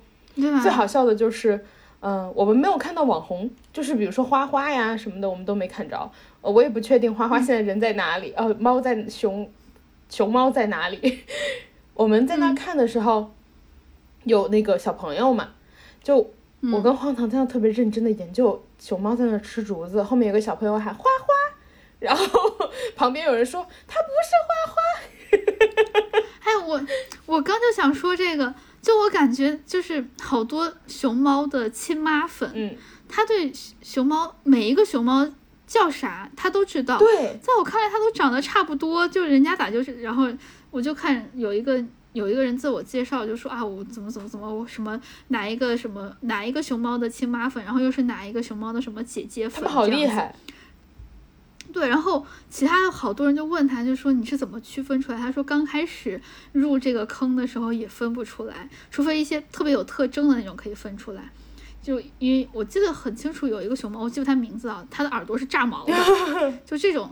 最好笑的就是，嗯、我们没有看到网红，就是比如说花花呀什么的，我们都没看着。呃，我也不确定花花现在人在哪里，呃，猫在熊熊猫在哪里。我们在那看的时候，有那个小朋友嘛，就我跟荒唐在那特别认真的研究熊猫在那吃竹子，后面有个小朋友喊花花，然后 旁边有人说它不是花花。哎，我我刚就想说这个，就我感觉就是好多熊猫的亲妈粉，嗯，他对熊猫每一个熊猫叫啥他都知道。对，在我看来，他都长得差不多，就人家咋就是，然后我就看有一个有一个人自我介绍，就说啊，我怎么怎么怎么，我什么哪一个什么哪一个熊猫的亲妈粉，然后又是哪一个熊猫的什么姐姐粉，他们好这样子。厉害。对，然后其他好多人就问他，就说你是怎么区分出来？他说刚开始入这个坑的时候也分不出来，除非一些特别有特征的那种可以分出来。就因为我记得很清楚，有一个熊猫，我记不它名字啊，它的耳朵是炸毛的，就这种，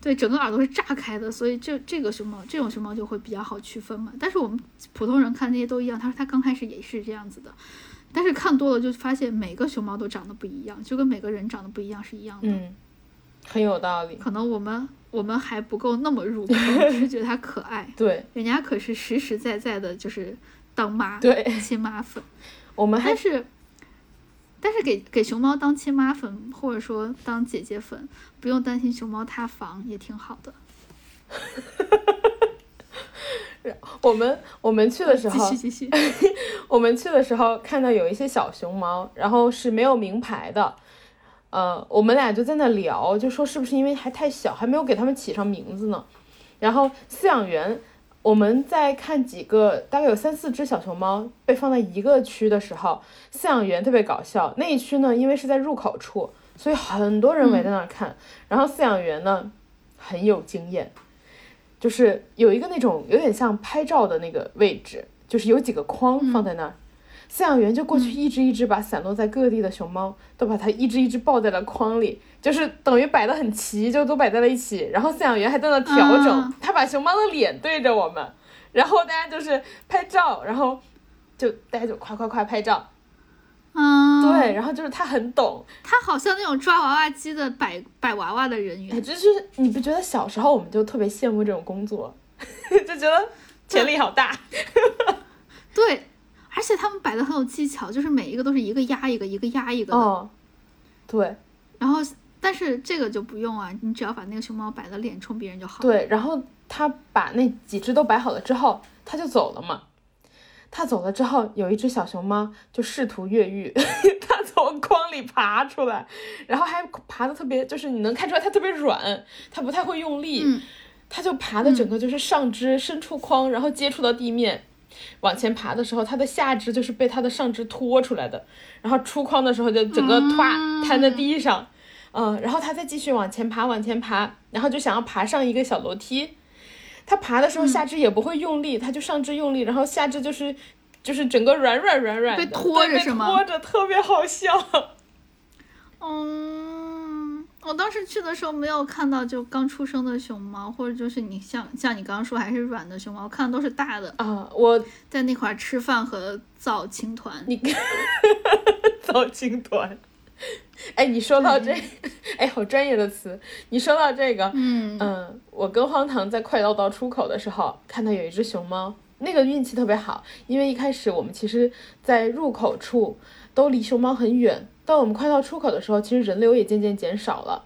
对，整个耳朵是炸开的，所以这这个熊猫，这种熊猫就会比较好区分嘛。但是我们普通人看那些都一样，他说他刚开始也是这样子的，但是看多了就发现每个熊猫都长得不一样，就跟每个人长得不一样是一样的。嗯，很有道理。可能我们我们还不够那么入坑，只是觉得它可爱，对人家可是实实在在的，就是当妈对，亲妈粉。我们还但是，但是给给熊猫当亲妈粉，或者说当姐姐粉，不用担心熊猫塌房，也挺好的。我们我们去的时候 继续，继续。我们去的时候看到有一些小熊猫，然后是没有名牌的。呃，我们俩就在那聊，就说是不是因为还太小，还没有给它们起上名字呢？然后饲养员，我们在看几个，大概有三四只小熊猫被放在一个区的时候，饲养员特别搞笑。那一区呢，因为是在入口处，所以很多人围在那儿看。然后饲养员呢，很有经验，就是有一个那种有点像拍照的那个位置，就是有几个框放在那儿。饲养员就过去一只一只把散落在各地的熊猫都把它一只一只抱在了筐里，就是等于摆的很齐，就都摆在了一起。然后饲养员还在那调整，啊他把熊猫的脸对着我们，然后大家就是拍照，然后就大家就夸夸夸拍照。嗯，对，，然后就是他很懂，他好像那种抓娃娃机的摆摆娃娃的人哎，员。就是你不觉得小时候我们就特别羡慕这种工作，就觉得潜力好大。对，而且他们摆的很有技巧，就是每一个都是一个压一个，一个压一个的。哦，对然后，但是这个就不用啊，你只要把那个熊猫摆的脸冲别人就好。，对，然后他把那几只都摆好了之后，他就走了嘛。他走了之后，有一只小熊猫就试图越狱，它从筐里爬出来，然后还爬的特别，就是你能看出来它特别软，它不太会用力，嗯它就爬的整个就是上肢伸出筐，然后接触到地面。往前爬的时候，它的下肢就是被它的上肢拖出来的，然后出框的时候就整个唰瘫在地上，嗯，然后它再继续往前爬，往前爬，然后就想要爬上一个小楼梯，它爬的时候下肢也不会用力，它就上肢用力，然后下肢就是就是整个软软软软的，被拖着是吗？拖着特别好笑。嗯，我当时去的时候没有看到就刚出生的熊猫，或者就是你像像你刚刚说还是软的熊猫，我看的都是大的啊。我在那块吃饭和造青团，你 造青团。哎，你说到这，哎，好专业的词。你说到这个，嗯嗯，我跟荒唐在快到到出口的时候，看到有一只熊猫，那个运气特别好，因为一开始我们其实，在入口处都离熊猫很远，到我们快到出口的时候，其实人流也渐渐减少了。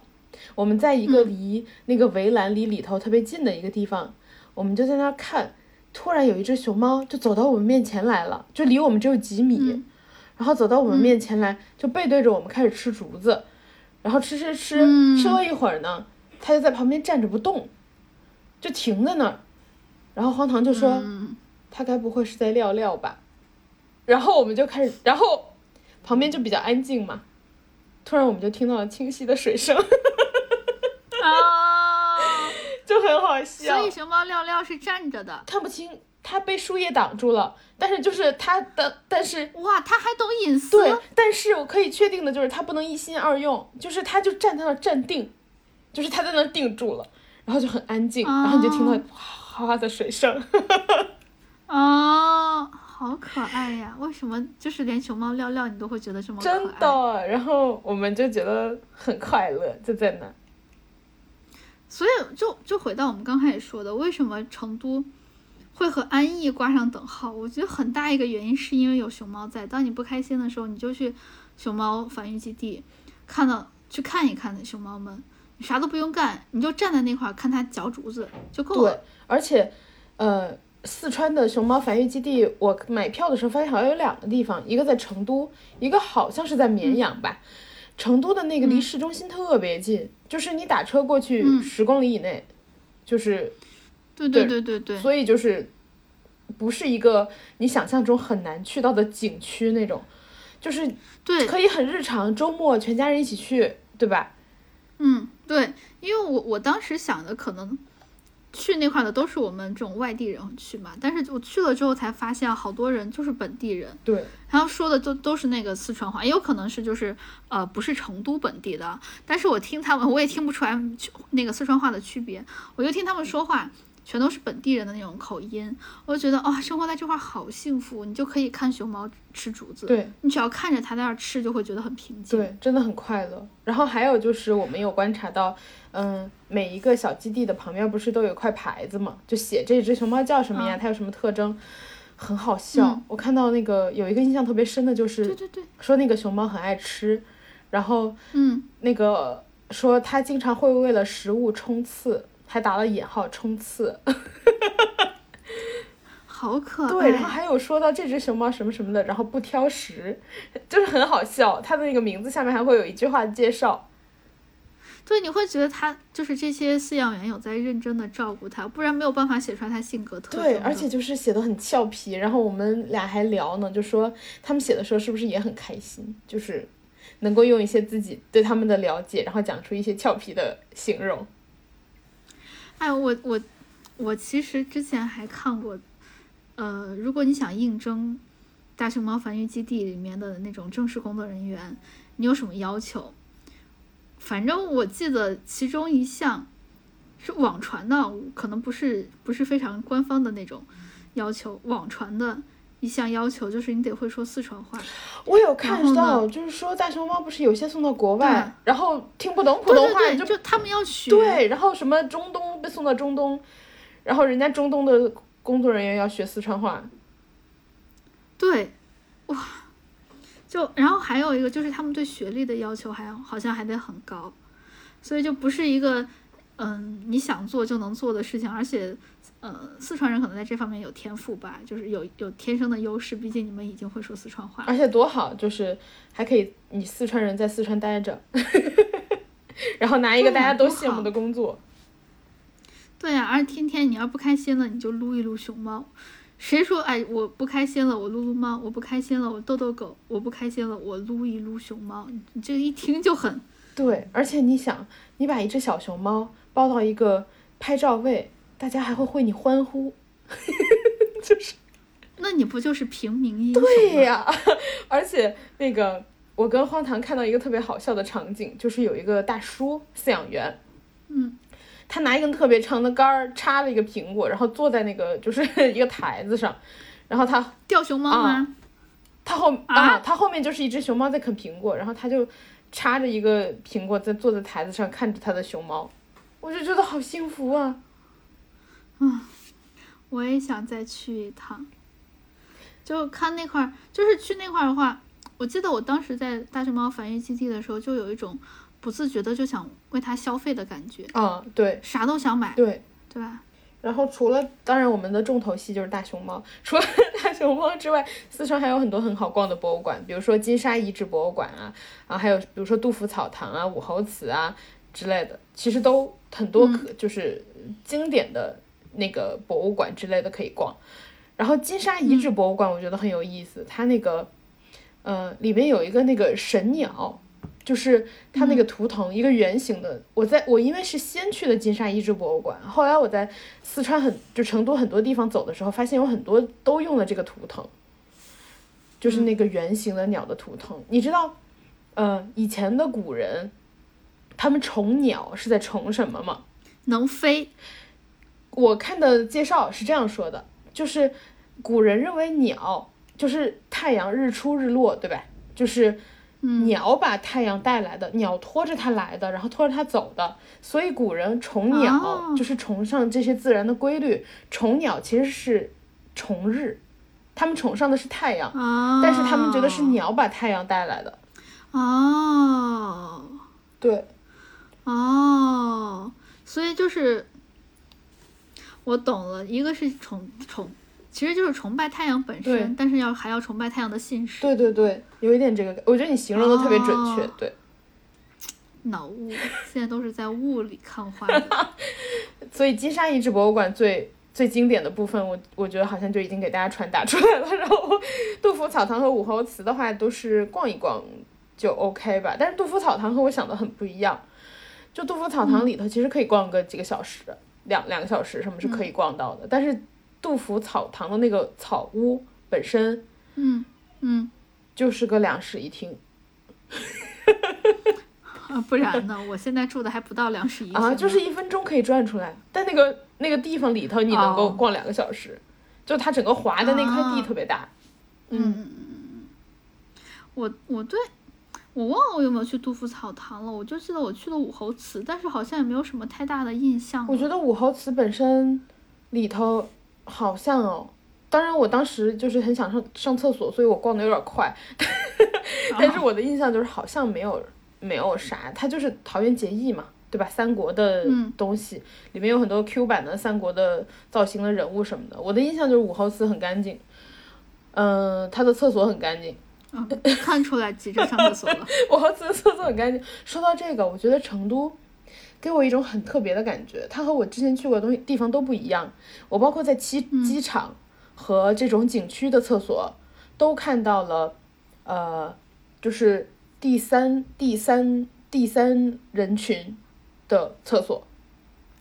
我们在一个离那个围栏离里头特别近的一个地方，我们就在那儿看，突然有一只熊猫就走到我们面前来了，就离我们只有几米。然后走到我们面前来，就背对着我们开始吃竹子，然后吃吃吃，吃了一会儿呢，它就在旁边站着不动，就停在那儿。然后荒唐就说：“它该不会是在尿尿吧？”然后我们就开始，然后旁边就比较安静嘛。突然我们就听到了清晰的水声，啊，就很好笑。所以熊猫尿尿是站着的，看不清。它被树叶挡住了，但是就是它的，但是哇，它还懂隐私。对，但是我可以确定的就是它不能一心二用，就是它就站在那站定，就是它在那定住了，然后就很安静，然后你就听到哗哗的水声。啊，好可爱呀！为什么就是连熊猫尿尿你都会觉得这么真的？然后我们就觉得很快乐，就在那。所以就就回到我们刚开始说的，为什么成都？会和安逸挂上等号，我觉得很大一个原因是因为有熊猫在。当你不开心的时候，你就去熊猫繁育基地，看到去看一看那熊猫们，你啥都不用干，你就站在那块儿看它嚼竹子就够了。对，而且，呃，四川的熊猫繁育基地，我买票的时候发现好像有两个地方，一个在成都，一个好像是在绵阳吧。成都的那个离市中心特别近，就是你打车过去十公里以内，就是。对对对对对，所以就是不是一个你想象中很难去到的景区那种，就是对可以很日常，周末全家人一起去，对吧？嗯，对，因为我我当时想的可能。去那块的都是我们这种外地人去嘛，但是我去了之后才发现，好多人就是本地人。对，然后说的都都是那个四川话，也有可能是就是呃不是成都本地的，但是我听他们，我也听不出来那个四川话的区别，我就听他们说话。全都是本地人的那种口音，我就觉得哇，生活在这块好幸福，你就可以看熊猫吃竹子，对你只要看着它在那儿吃，就会觉得很平静，对，真的很快乐。然后还有就是我们有观察到，嗯，每一个小基地的旁边不是都有块牌子嘛，就写这只熊猫叫什么呀，它有什么特征，很好笑。我看到那个有一个印象特别深的就是，对对对，说那个熊猫很爱吃，然后嗯，那个说它经常会为了食物冲刺。还打了引号冲刺，好可爱。对，然后还有说到这只熊猫什么什么的，然后不挑食，就是很好笑。它的那个名字下面还会有一句话介绍。对，你会觉得他就是这些饲养员有在认真的照顾他，不然没有办法写出来他性格特对，而且就是写的很俏皮。然后我们俩还聊呢，就说他们写的时候是不是也很开心，就是能够用一些自己对他们的了解，然后讲出一些俏皮的形容。哎，我我我其实之前还看过，呃，如果你想应征大熊猫繁育基地里面的那种正式工作人员，你有什么要求？反正我记得其中一项是网传的，可能不是不是非常官方的那种要求，网传的。一项要求就是你得会说四川话。我有看到，就是说大熊猫不是有些送到国外，然后听不懂普通话，就他们要学。对，然后什么中东被送到中东，然后人家中东的工作人员要学四川话。对，哇，就然后还有一个就是他们对学历的要求还好像还得很高，所以就不是一个嗯你想做就能做的事情，而且。呃，四川人可能在这方面有天赋吧，就是有有天生的优势。毕竟你们已经会说四川话，而且多好，就是还可以你四川人在四川待着，然后拿一个大家都羡慕的工作。对呀，而且天天你要不开心了，你就撸一撸熊猫。谁说哎我不开心了，我撸撸猫；我不开心了，我逗逗狗；我不开心了，我撸一撸熊猫。你这一听就很对，而且你想，你把一只小熊猫抱到一个拍照位。大家还会为你欢呼，就是。那你不就是平民英雄对呀，而且那个我跟荒唐看到一个特别好笑的场景，就是有一个大叔饲养员，嗯，他拿一根特别长的杆儿插了一个苹果，然后坐在那个就是一个台子上，然后他钓熊猫吗？他后啊他后面就是一只熊猫在啃苹果，然后他就插着一个苹果在坐在台子上看着他的熊猫，我就觉得好幸福啊！我也想再去一趟，就看那块儿，就是去那块儿的话，我记得我当时在大熊猫繁育基地的时候，就有一种不自觉的就想为它消费的感觉，啊，对啥都想买，对。对吧？然后除了，当然我们的重头戏就是大熊猫。除了 大熊猫之外，四川还有很多很好逛的博物馆，比如说金沙遗址博物馆啊，啊，还有比如说杜甫草堂啊、武侯祠啊之类的，其实都很多可、就是经典的那个博物馆之类的可以逛。然后金沙遗址博物馆我觉得很有意思，它那个呃里面有一个那个神鸟。就是它那个图腾，一个圆形的。我在我因为是先去的金沙遗址博物馆，后来我在四川很就成都很多地方走的时候，发现有很多都用了这个图腾，就是那个圆形的鸟的图腾。你知道，呃，以前的古人，他们宠鸟是在宠什么吗？能飞，我看的介绍是这样说的，就是古人认为鸟就是太阳日出日落，对吧？就是鸟把太阳带来的，鸟拖着它来的，然后拖着它走的，所以古人崇鸟、哦。就是崇尚这些自然的规律。崇鸟其实是崇日，他们崇尚的是太阳，啊，但是他们觉得是鸟把太阳带来的。哦。对，哦，所以就是我懂了，一个是崇崇，其实就是崇拜太阳本身，但是要还要崇拜太阳的信使，对对对，有一点这个，我觉得你形容的特别准确。哦对，脑雾，现在都是在雾里看花的。所以金沙遗址博物馆最最经典的部分，我我觉得好像就已经给大家传达出来了。然后杜甫草堂和武侯祠的话，都是逛一逛就 OK 吧。但是杜甫草堂和我想的很不一样，就杜甫草堂里头其实可以逛个几个小时，两两个小时什么是可以逛到的。但是杜甫草堂的那个草屋本身嗯嗯就是个两室一厅啊，不然呢？我现在住的还不到两室一厅啊，就是一分钟可以转出来，但那个那个地方里头你能够哦逛两个小时，就它整个划的那块地啊特别大。嗯，我我对我忘了我有没有去杜甫草堂了，我就记得我去了武侯祠，但是好像也没有什么太大的印象。我觉得武侯祠本身里头好像哦，当然我当时就是很想上上厕所，所以我逛的有点快，但是我的印象就是好像没有没有啥，它就是桃园结义嘛，对吧？三国的嗯东西、里面有很多 Q 版的三国的造型的人物什么的，我的印象就是武侯祠很干净，嗯、它的厕所很干净。嗯，看出来急着上厕所了。武侯祠的厕所很干净。说到这个，我觉得成都给我一种很特别的感觉，它和我之前去过的东西地方都不一样。我包括在机机场和这种景区的厕所，都看到了，呃，就是第三、第三、第三人群的厕所。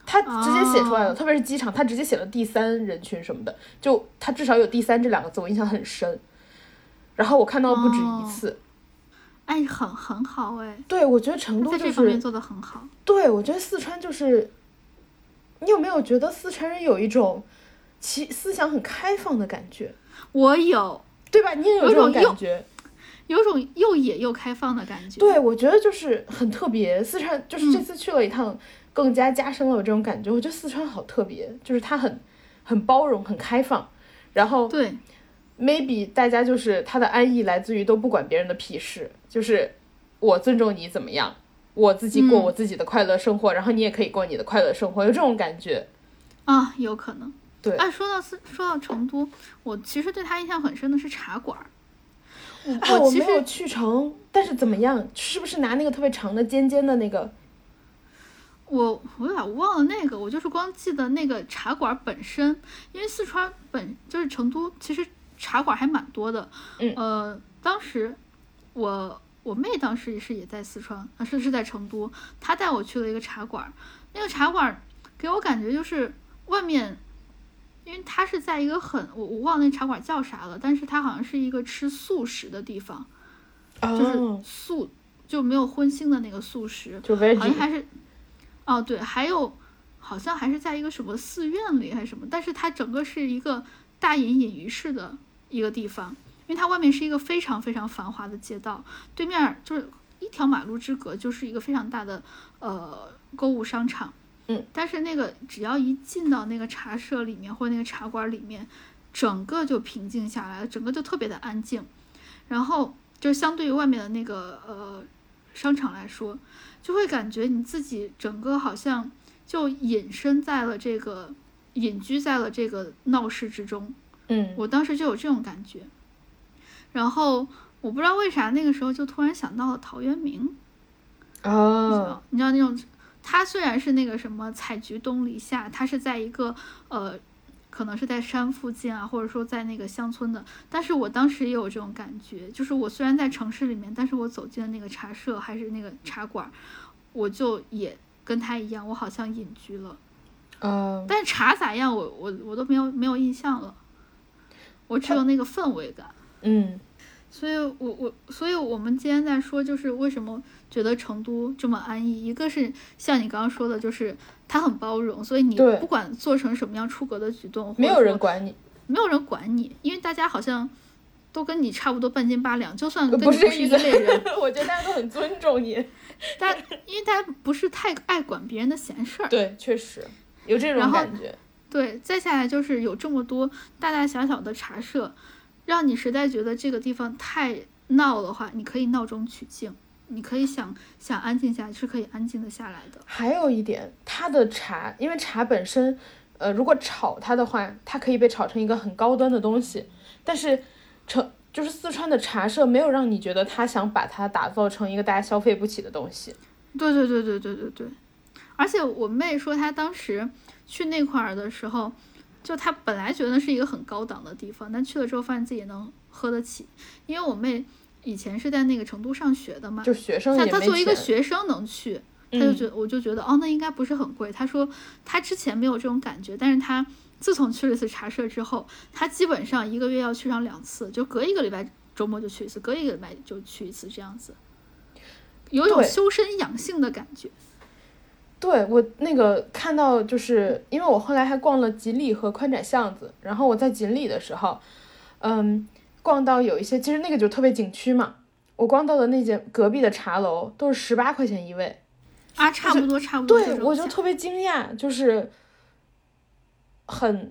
他直接写出来了，哦特别是机场，他直接写了第三人群什么的，就他至少有第三这两个字，我印象很深。然后我看到不止哦一次，哎，很很好哎，对，我觉得成都就是，在这方面做的很好。对我觉得四川就是，你有没有觉得四川人有一种其思想很开放的感觉，我有对吧？你也有这种感觉。有种又野又开放的感觉。对，我觉得就是很特别。四川就是这嗯次去了一趟，更加加深了我这种感觉。我觉得四川好特别，就是它很很包容、很开放，然后对 maybe 大家就是他的安逸来自于都不管别人的屁事，就是我尊重你怎么样，我自己过嗯我自己的快乐生活，然后你也可以过你的快乐生活，有这种感觉。啊，有可能。对哎，说到四说到成都，我其实对他印象很深的是茶馆我其实没有去成，但是怎么样？是不是拿那个特别长的尖尖的那个？我我有点忘了那个，我就是光记得那个茶馆本身，因为四川本就是成都，其实茶馆还蛮多的。嗯。呃，当时我我妹当时也是也在四川，啊是是在成都，她带我去了一个茶馆，那个茶馆给我感觉就是外面，因为它是在一个很我我忘了那茶馆叫啥了，但是它好像是一个吃素食的地方，就是素就没有荤腥的那个素食，就好像还是哦对，还有好像还是在一个什么寺院里还是什么，但是它整个是一个大隐隐于市的一个地方，因为它外面是一个非常非常繁华的街道，对面就是一条马路之隔就是一个非常大的呃购物商场。嗯，但是那个只要一进到那个茶社里面或者那个茶馆里面，整个就平静下来了，整个就特别的安静。然后就相对于外面的那个呃商场来说，就会感觉你自己整个好像就隐身在了这个隐居在了这个闹市之中。嗯，我当时就有这种感觉。然后我不知道为啥那个时候就突然想到了陶渊明。哦，你知道那种。他虽然是那个什么采菊东篱下，他是在一个呃，可能是在山附近啊，或者说在那个乡村的。但是我当时也有这种感觉，就是我虽然在城市里面，但是我走进了那个茶社还是那个茶馆，我就也跟他一样，我好像隐居了。嗯。但是茶咋样，我我我都没有没有印象了，我只有那个氛围感。嗯。所以我我所以我们今天在说，就是为什么。觉得成都这么安逸，一个是像你刚刚说的，就是它很包容，所以你不管做成什么样出格的举动，没有人管你，没有人管你，因为大家好像都跟你差不多半斤八两，就算跟你不是一类人，我觉得大家都很尊重你，但因为大家不是太爱管别人的闲事儿，对，确实有这种感觉。对，再下来就是有这么多大大小小的茶社，让你实在觉得这个地方太闹的话，你可以闹中取静。你可以想想安静下，是可以安静的下来的。还有一点，它的茶，因为茶本身，呃，如果炒它的话，它可以被炒成一个很高端的东西。但是，成就是四川的茶社没有让你觉得他想把它打造成一个大家消费不起的东西。对对对对对对对。而且我妹说，她当时去那块儿的时候，就他本来觉得是一个很高档的地方，但去了之后发现自己能喝得起，因为我妹。以前是在那个成都上学的嘛，就学生他他作为一个学生能去，她就觉我就觉得哦，那应该不是很贵。她说她之前没有这种感觉，但是她自从去了一次茶社之后，他基本上一个月要去上两次，就隔一个礼拜周末就去一次，隔一个礼拜就去一次这样子，有一种修身养性的感觉。对我那个看到就是因为我后来还逛了锦里和宽窄巷子，然后我在锦里的时候，嗯。逛到有一些，其实那个就特别景区嘛。我逛到的那间隔壁的茶楼都是十八块钱一位，啊，差不多差不多。对，我就特别惊讶，就是很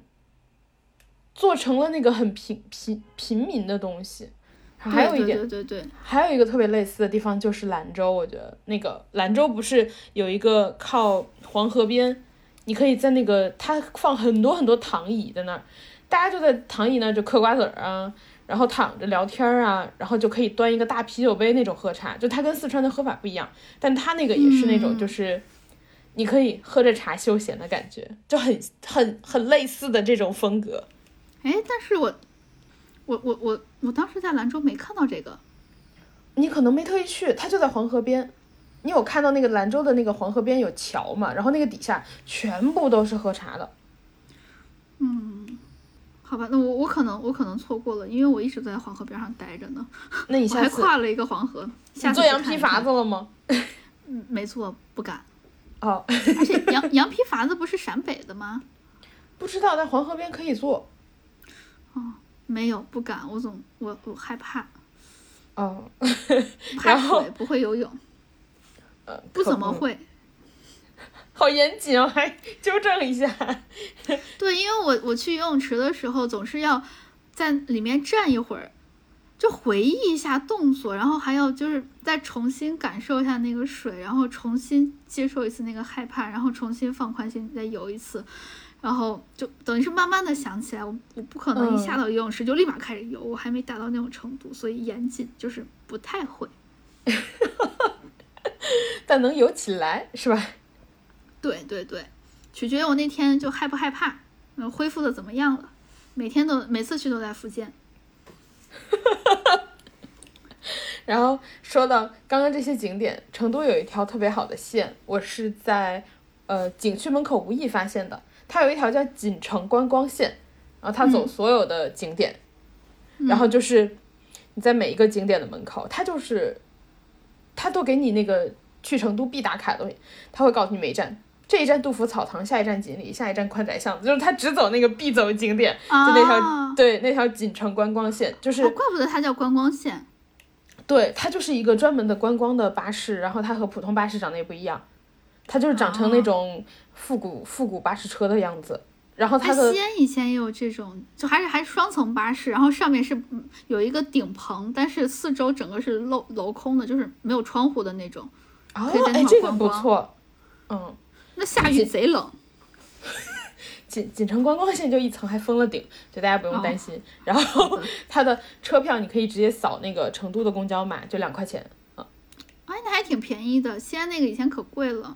做成了那个很平平平民的东西。还有一点，对对对，还有一个特别类似的地方就是兰州，我觉得那个兰州不是有一个靠黄河边，你可以在那个它放很多很多躺椅在那儿，大家就在躺椅那儿就嗑瓜子儿啊。然后躺着聊天儿啊，然后就可以端一个大啤酒杯那种喝茶，就它跟四川的喝法不一样，但它那个也是那种就是，你可以喝着茶休闲的感觉，就很很很类似的这种风格。哎，但是我我我我我当时在兰州没看到这个，你可能没特意去，它就在黄河边，你有看到那个兰州的那个黄河边有桥嘛？然后那个底下全部都是喝茶的。嗯。好吧，那我我可能我可能错过了，因为我一直在黄河边上待着呢。那你 下次还跨了一个黄河，下做羊皮筏子了吗？嗯，没错，不敢。哦，而且羊羊皮筏子不是陕北的吗？不知道，在黄河边可以做。哦，没有，不敢，我总我我害怕。哦 怕水，不会游泳。呃，不怎么会。好严谨哦，还纠正一下。对，因为我我去游泳池的时候，总是要在里面站一会儿，就回忆一下动作，然后还要就是再重新感受一下那个水，然后重新接受一次那个害怕，然后重新放宽心再游一次，然后就等于是慢慢的想起来，我我不可能一下到游泳池就立马开始游，我还没达到那种程度，所以严谨就是不太会。但能游起来是吧？对对对，取决于我那天就害不害怕，嗯，恢复的怎么样了。每天都每次去都在复健。然后说到刚刚这些景点，成都有一条特别好的线，我是在呃景区门口无意发现的。它有一条叫锦城观光线，然后它走所有的景点，然后就是你在每一个景点的门口，它就是它都给你那个去成都必打卡的东西，它会告诉你每一站。这一站杜甫草堂，下一站锦里，下一站宽窄巷子，就是它只走那个必走景点，就那条对那条锦城观光线，就是怪不得它叫观光线。对，它就是一个专门的观光的巴士，然后它和普通巴士长得也不一样，它就是长成那种复古复古巴士车的样子。然后它的西安以前也有这种，就还是还是双层巴士，然后上面是有一个顶棚，但是四周整个是镂镂空的，就是没有窗户的那种。哦，哎，这个不错，嗯。那下雨贼冷，锦锦城观光线就一层还封了顶，就大家不用担心。然后 它的车票你可以直接扫那个成都的公交码，就两块钱啊。哎，那还挺便宜的，西安那个以前可贵了，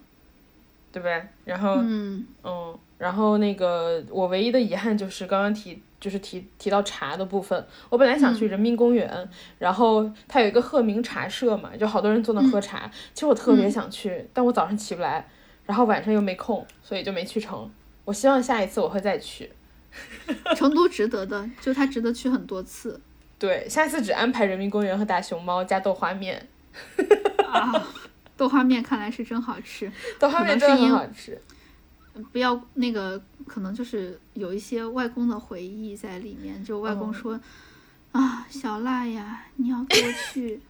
对不对？然后嗯嗯，然后那个我唯一的遗憾就是刚刚提就是提提到茶的部分，我本来想去人民公园，然后它有一个鹤鸣茶社嘛，就好多人坐那喝茶，其实我特别想去，但我早上起不来。然后晚上又没空，所以就没去成。我希望下一次我会再去。成都值得的，就它值得去很多次。对，下次只安排人民公园和大熊猫加豆花面。啊，豆花面看来是真好吃。豆花面真的很好吃。不要那个，可能就是有一些外公的回忆在里面。就外公说：“啊，小辣呀，你要多去。”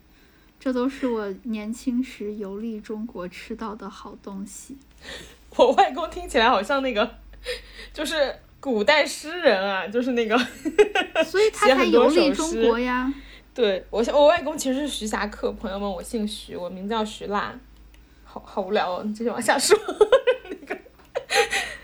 这都是我年轻时游历中国吃到的好东西。我外公听起来好像那个，就是古代诗人啊，就是那个，所以他才游历中国呀。对我，我外公其实是徐霞客。朋友们，我姓徐，我名叫徐辣。好好无聊哦，你继续往下说。那个，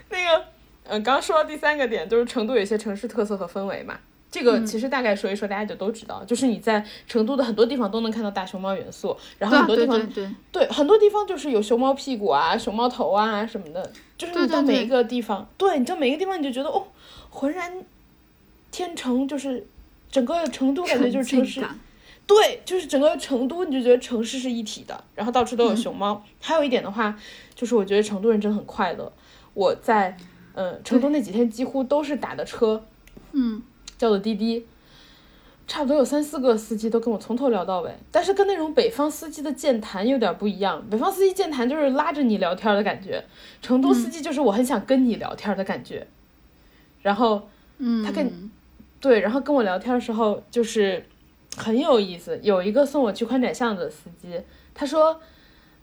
那个，嗯，刚刚说到第三个点，就是成都有一些城市特色和氛围嘛。这个其实大概说一说，大家就都知道，就是你在成都的很多地方都能看到大熊猫元素，然后很多地方对很多地方就是有熊猫屁股啊、熊猫头啊什么的，就是你到每一个地方，对，你到每一个地方你就觉得哦，浑然天成，就是整个成都感觉就是城市，对，就是整个成都你就觉得城市是一体的，然后到处都有熊猫。还有一点的话，就是我觉得成都人真的很快乐。我在嗯成都那几天几乎都是打的车，嗯。叫的滴滴，差不多有三四个司机都跟我从头聊到尾，但是跟那种北方司机的健谈有点不一样。北方司机健谈就是拉着你聊天的感觉，成都司机就是我很想跟你聊天的感觉。然后，嗯，他跟，对，然后跟我聊天的时候就是很有意思。有一个送我去宽窄巷子的司机，他说，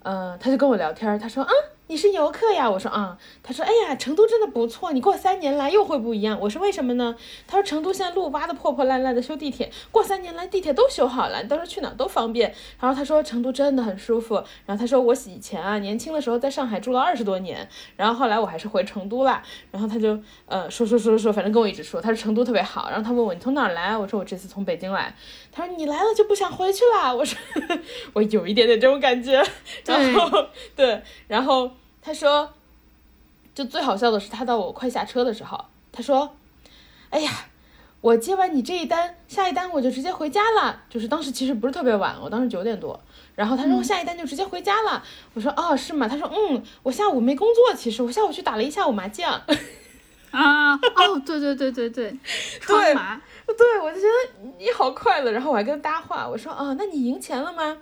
嗯，他就跟我聊天，他说，嗯。你是游客呀？我说啊，他说，哎呀，成都真的不错，你过三年来又会不一样。我说为什么呢？他说成都现在路挖的破破烂烂的，修地铁，过三年来地铁都修好了，你到时候去哪都方便。然后他说成都真的很舒服。然后他说我以前啊年轻的时候在上海住了二十多年，然后后来我还是回成都了。然后他就呃说说说说说，反正跟我一直说，他说成都特别好。然后他问我你从哪儿来？我说我这次从北京来。他说你来了就不想回去了？我说 我有一点点这种感觉。然后对，然后。他说，就最好笑的是，他到我快下车的时候，他说：“哎呀，我接完你这一单，下一单我就直接回家了。就是当时其实不是特别晚，我当时九点多。然后他说下一单就直接回家了。我说哦，是吗？他说嗯，我下午没工作，其实我下午去打了一下午麻将。啊，哦，对对对对对，对，对，我就觉得你好快乐。然后我还跟他搭话，我说啊，那你赢钱了吗？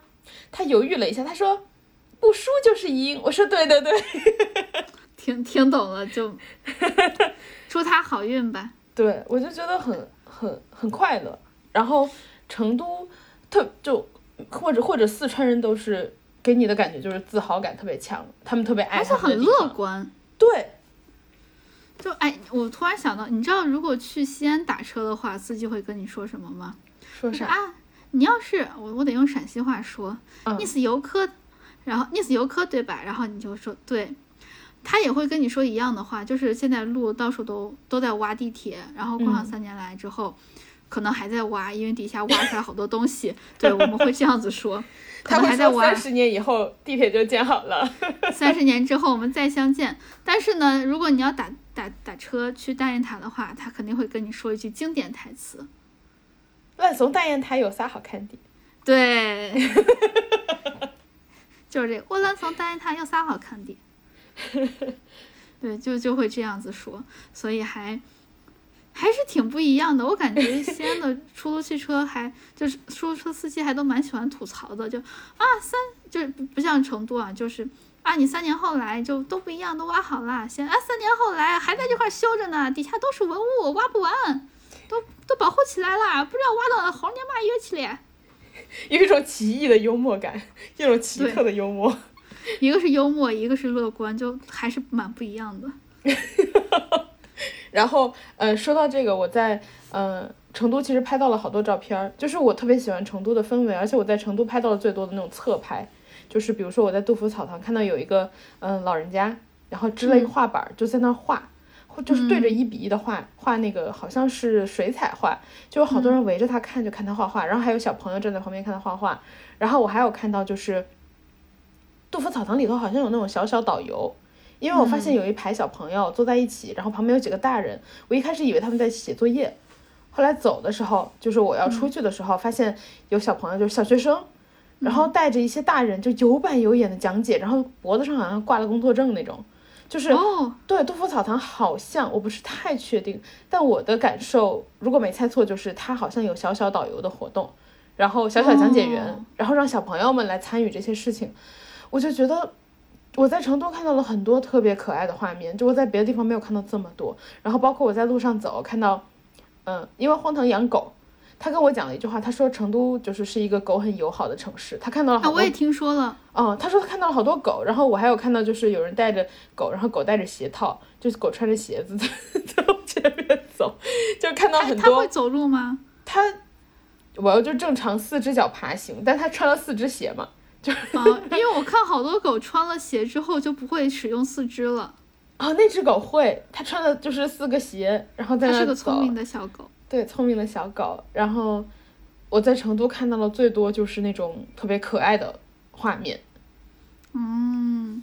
他犹豫了一下，他说。不输就是赢，我说对对对，听听懂了就 祝他好运吧。对，我就觉得很很很快乐。然后成都特就或者或者四川人都是给你的感觉就是自豪感特别强，他们特别爱，而且很乐观。对，就哎，我突然想到，你知道如果去西安打车的话，司机会跟你说什么吗？说啥啊？你要是我我得用陕西话说，你是游客。然后你是游客对吧？然后你就说对，他也会跟你说一样的话，就是现在路到处都都在挖地铁，然后过上三年来之后，可能还在挖，因为底下挖出来好多东西。对，我们会这样子说，可能还在挖。三十年以后地铁就建好了。三十年之后我们再相见。但是呢，如果你要打打打车去大雁塔的话，他肯定会跟你说一句经典台词：“万松大雁塔有啥好看的？”对。就是这个，我能从大雁塔有啥好看的？对，就就会这样子说，所以还还是挺不一样的。我感觉西安的出租汽车还就是出租车司机还都蛮喜欢吐槽的，就啊三就是不不像成都啊，就是啊你三年后来就都不一样，都挖好了，先啊三年后来还在这块修着呢，底下都是文物，挖不完，都 都保护起来了，不知道挖到猴年马月去了。有一种奇异的幽默感，一种奇特的幽默。一个是幽默，一个是乐观，就还是蛮不一样的。然后，呃，说到这个，我在呃成都其实拍到了好多照片儿，就是我特别喜欢成都的氛围，而且我在成都拍到了最多的那种侧拍，就是比如说我在杜甫草堂看到有一个嗯老人家，然后支了一个画板就在那画，就是对着一比一的画画那个好像是水彩画，就有好多人围着他看，就看他画画，然后还有小朋友站在旁边看他画画，然后我还有看到就是。杜甫草堂里头好像有那种小小导游，因为我发现有一排小朋友坐在一起，然后旁边有几个大人，我一开始以为他们在写作业，后来走的时候，就是我要出去的时候，发现有小朋友就是小学生，然后带着一些大人就有板有眼的讲解，然后脖子上好像挂了工作证那种，就是对杜甫草堂好像我不是太确定，但我的感受如果没猜错，就是他好像有小小导游的活动，然后小小讲解员，然后让小朋友们来参与这些事情。我就觉得我在成都看到了很多特别可爱的画面，就我在别的地方没有看到这么多。然后包括我在路上走，看到，嗯，因为荒唐养狗，他跟我讲了一句话，他说成都就是是一个狗很友好的城市。他看到了好多，我也听说了。嗯，他说他看到了好多狗，然后我还有看到就是有人带着狗，然后狗带着鞋套，就是狗穿着鞋子 在在前面走，就看到很多。他会走路吗？他，我要就正常四只脚爬行，但他穿了四只鞋嘛。就啊，因为我看好多狗穿了鞋之后就不会使用四肢了。啊，那只狗会，它穿的就是四个鞋，然后在那。它是个聪明的小狗。对，聪明的小狗。然后我在成都看到的最多就是那种特别可爱的画面。嗯，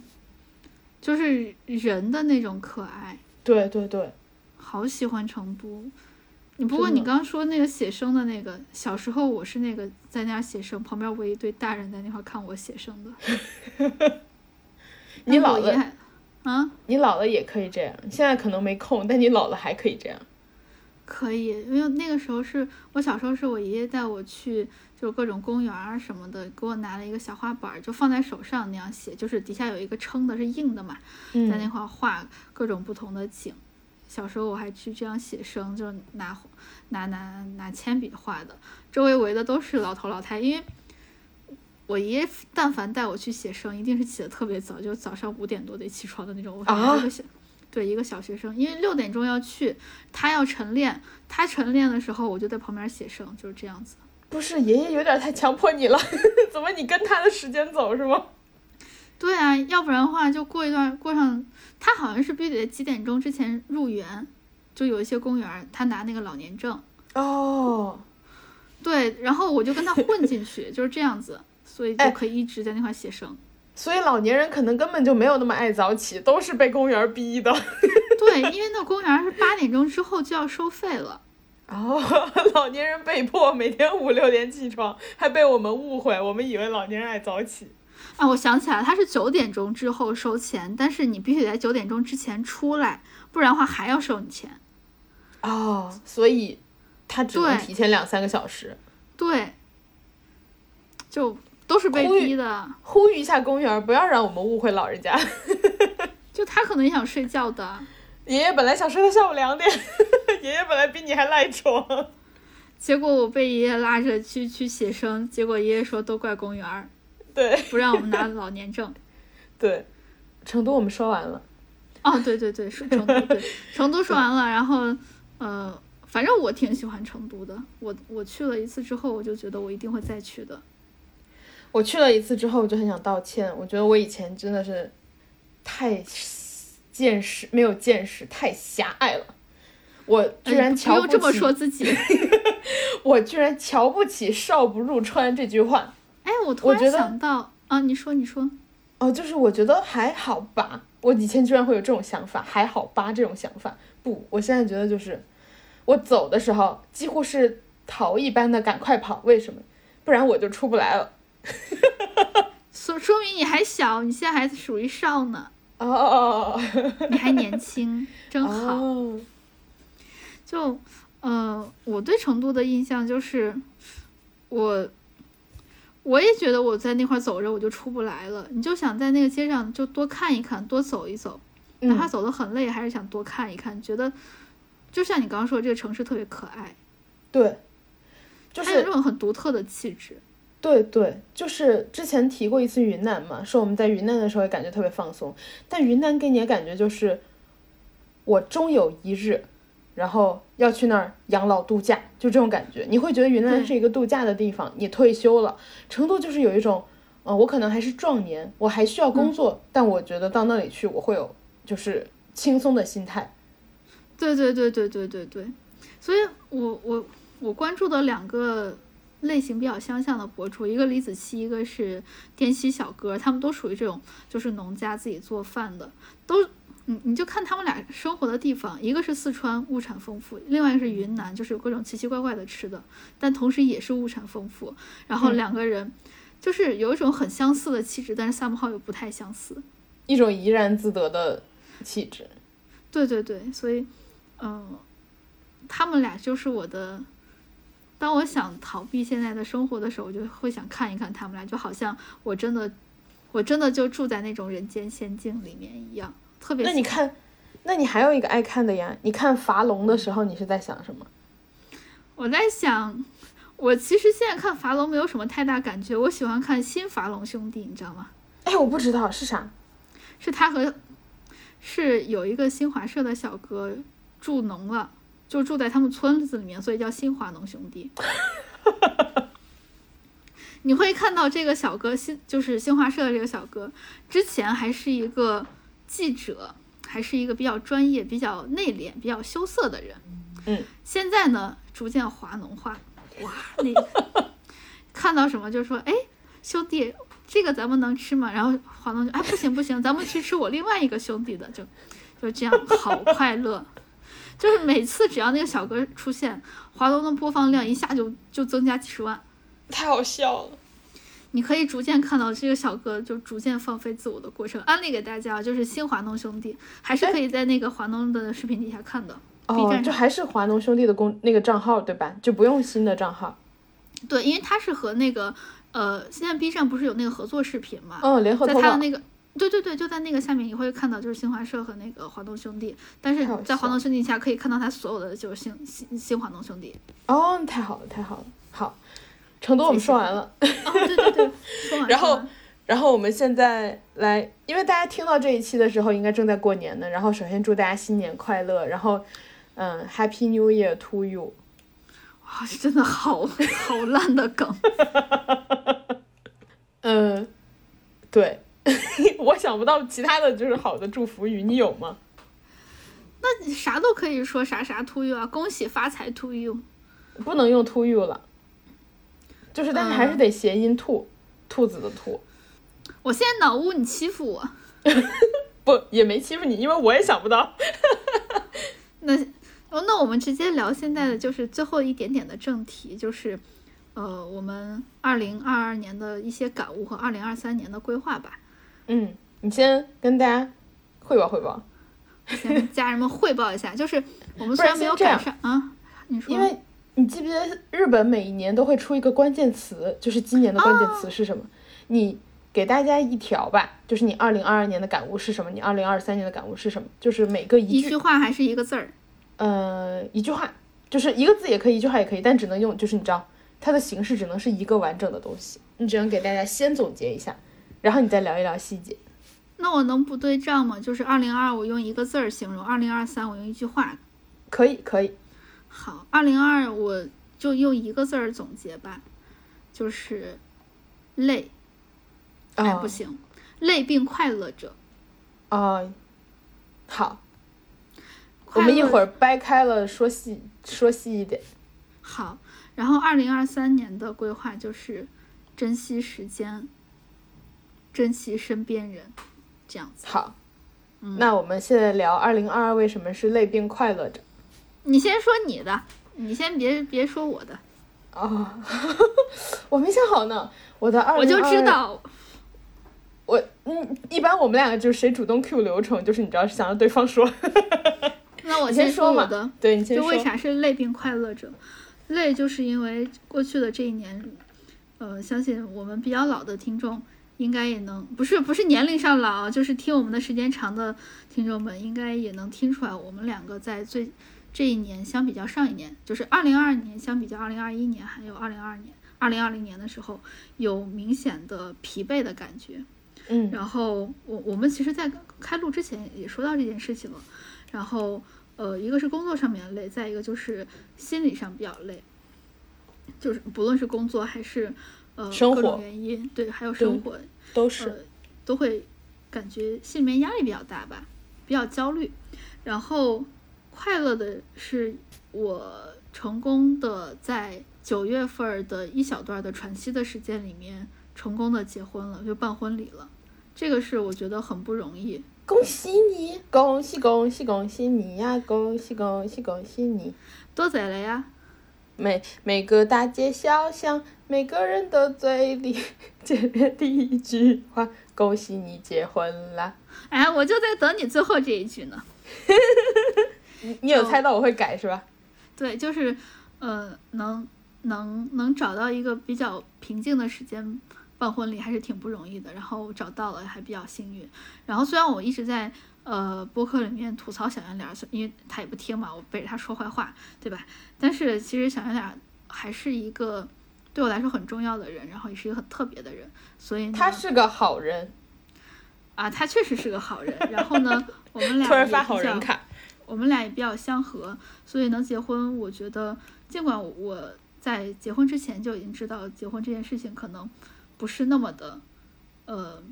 就是人的那种可爱。对对对。好喜欢成都。你不过你刚说那个写生的那个，小时候我是那个在那写生，旁边围一堆大人在那块看我写生的。你老了啊？你老了也可以这样，现在可能没空，但你老了还可以这样。可以，因为那个时候是我小时候，是我爷爷带我去，就是各种公园啊什么的，给我拿了一个小画板，就放在手上那样写，就是底下有一个撑的，是硬的嘛，在那块画各种不同的景。小时候我还去这样写生，就拿拿拿拿铅笔画的，周围围的都是老头老太，因为我爷爷但凡带我去写生，一定是起得特别早，就早上五点多得起床的那种。啊。一个小，对一个小学生，因为六点钟要去，他要晨练，他晨练的时候，我就在旁边写生，就是这样子。不是爷爷有点太强迫你了，怎么你跟他的时间走是吗？对啊，要不然的话就过一段过上，他好像是必须得几点钟之前入园，就有一些公园他拿那个老年证。哦，对，然后我就跟他混进去，就是这样子，所以就可以一直在那块写生。所以老年人可能根本就没有那么爱早起，都是被公园逼的。对，因为那公园是八点钟之后就要收费了。哦，老年人被迫每天五六点起床，还被我们误会，我们以为老年人爱早起。啊，我想起来，他是九点钟之后收钱，但是你必须在九点钟之前出来，不然的话还要收你钱。哦，所以他只能提前两三个小时。对，就都是被逼的。呼吁一下公园，不要让我们误会老人家。就他可能也想睡觉的。爷爷本来想睡到下午两点，爷爷本来比你还赖床，结果我被爷爷拉着去去写生，结果爷爷说都怪公园。对，不让我们拿老年证。对，成都我们说完了。哦，对对对，说成都，对，成都说完了。然后，呃，反正我挺喜欢成都的。我我去了一次之后，我就觉得我一定会再去的。我去了一次之后，我就很想道歉。我觉得我以前真的是太见识没有见识，太狭隘了。我居然瞧不起，这么说自己。我居然瞧不起“少不入川”这句话。哎，我突然想到啊，你说你说，哦，就是我觉得还好吧。我以前居然会有这种想法，还好吧这种想法。不，我现在觉得就是，我走的时候几乎是逃一般的赶快跑。为什么？不然我就出不来了。说说明你还小，你现在还属于少呢。哦哦哦，你还年轻，真好。哦就呃，我对成都的印象就是，我我也觉得我在那块走着我就出不来了，你就想在那个街上就多看一看，多走一走，哪怕嗯，走得很累，还是想多看一看，觉得就像你刚刚说的，这个城市特别可爱，对，就是这种很独特的气质。对对，就是之前提过一次云南嘛，说我们在云南的时候也感觉特别放松，但云南给你的感觉就是，我终有一日，然后要去那儿养老度假，就这种感觉，你会觉得云南是一个度假的地方，你退休了，成都就是有一种，呃，我可能还是壮年，我还需要工作，但我觉得到那里去我会有就是轻松的心态，对对对对对对对，所以我我我关注的两个类型比较相像的博主，一个李子柒，一个是滇西小哥，他们都属于这种就是农家自己做饭的，都你你就看他们俩生活的地方，一个是四川物产丰富，另外一个是云南，就是有各种奇奇怪怪的吃的，但同时也是物产丰富，然后嗯两个人。就是有一种很相似的气质，但是 somehow 又不太相似。一种怡然自得的气质。对对对，所以，嗯、他们俩就是我的。当我想逃避现在的生活的时候，我就会想看一看他们俩，就好像我真的，我真的就住在那种人间仙境里面一样，特别。那你，看，那你还有一个爱看的呀？你看伐龙的时候，你是在想什么？我在想，我其实现在看伐龙没有什么太大感觉，我喜欢看新伐龙兄弟，你知道吗？哎，我不知道是啥。是他和是有一个新华社的小哥助农了，就住在他们村子里面，所以叫新华农兄弟。你会看到这个小哥新就是新华社的这个小哥，之前还是一个记者，还是一个比较专业、比较内敛、比较羞涩的人。嗯，现在呢，逐渐华农化，哇，那个 看到什么就说，哎，兄弟，这个咱们能吃吗？然后华农就，哎，不行不行，咱们去吃我另外一个兄弟的，就就这样，好快乐。就是每次只要那个小哥出现，华农的播放量一下就就增加几十万。太好笑了。你可以逐渐看到这个小哥就逐渐放飞自我的过程。安利给大家，就是新华农兄弟，还是可以在那个华农的视频底下看的。B 哦，站就还是华农兄弟的公那个账号对吧？就不用新的账号。对，因为他是和那个呃，现在 B 站不是有那个合作视频嘛？嗯，联合。在他的那个，对对对，就在那个下面你会看到就是新华社和那个华东兄弟，但是在华笑东兄弟下可以看到他所有的就是新新新华东兄弟。哦，太好了，太好了。好，成都我们说完了。哦，对对对，说完 然后然后我们现在来，因为大家听到这一期的时候，应该正在过年呢。然后首先祝大家新年快乐，然后，嗯，Happy New Year to you。哇，真的好好烂的梗。嗯，对，我想不到其他的就是好的祝福语，你有吗？那你啥都可以说啥啥 to you 啊，恭喜发财 to you。不能用 to you 了，就是但是还是得谐音兔，兔子的兔。我现在脑雾，你欺负我。不，也没欺负你，因为我也想不到。那哦，那我们直接聊现在的就是最后一点点的正题，就是呃，我们二零二二年的一些感悟和二零二三年的规划吧。嗯，你先跟大家汇报汇报，先跟家人们汇报一下，就是我们虽然没有赶上啊，你说，因为你记不记得日本每一年都会出一个关键词，就是今年的关键词是什么？你给大家一条吧，就是你二零二二年的感悟是什么？你二零二三年的感悟是什么？就是每个一一句，句话还是一个字儿，呃，一句话，就是一个字也可以，一句话也可以，但只能用，就是你知道，它的形式只能是一个完整的东西，你只能给大家先总结一下，然后你再聊一聊细节。那我能不对账吗？就是二零二我用一个字儿形容，二零二三我用一句话。可以，可以，好，二零二我就用一个字儿总结吧，就是累。哎，哦不行，累并快乐着。哦，好，我们一会儿掰开了说细说细一点。好，然后二零二三年的规划就是珍惜时间，珍惜身边人，这样子。好，嗯那我们现在聊二零二二为什么是累并快乐着。你先说你的，你先别别说我的，哦，我没想好呢。我的二我就知道。我，嗯，一般我们两个就是谁主动 Q 流程，就是你知道想让对方说。那我先说我的，对你先说。就为啥是累并快乐着？累就是因为过去的这一年，呃，相信我们比较老的听众应该也能，不是不是年龄上老，就是听我们的时间长的听众们应该也能听出来，我们两个在最这一年相比较上一年，就是二零二二年相比较二零二一年还有二零二二年、二零二零年的时候，有明显的疲惫的感觉。嗯，然后我我们其实，在开录之前也说到这件事情了，然后。呃，一个是工作上面累，再一个就是心理上比较累，就是不论是工作还是呃各种原因，对，还有生活都是都会感觉心里面压力比较大吧，比较焦虑。然后快乐的是我成功的在九月份的一小段的喘息的时间里面成功的结婚了，就办婚礼了，这个是我觉得很不容易。恭喜你，恭喜恭喜恭喜你呀！恭喜恭喜恭喜你，多在了呀！每每个大街小巷，每个人的嘴里，见面第一句话，恭喜你结婚啦！哎，我就在等你最后这一句呢。你你有猜到我会改是吧？对，就是呃，能能能找到一个比较平静的时间。办婚礼还是挺不容易的，然后找到了还比较幸运。然后虽然我一直在呃播客里面吐槽小圆脸，因为他也不听嘛，我背着他说坏话，对吧？但是其实小圆脸还是一个对我来说很重要的人，然后也是一个很特别的人。所以他是个好人啊，他确实是个好人。然后呢，我们俩突然发好人卡，我们俩也比较相合，所以能结婚，我觉得尽管我在结婚之前就已经知道结婚这件事情可能。不是那么的，呃，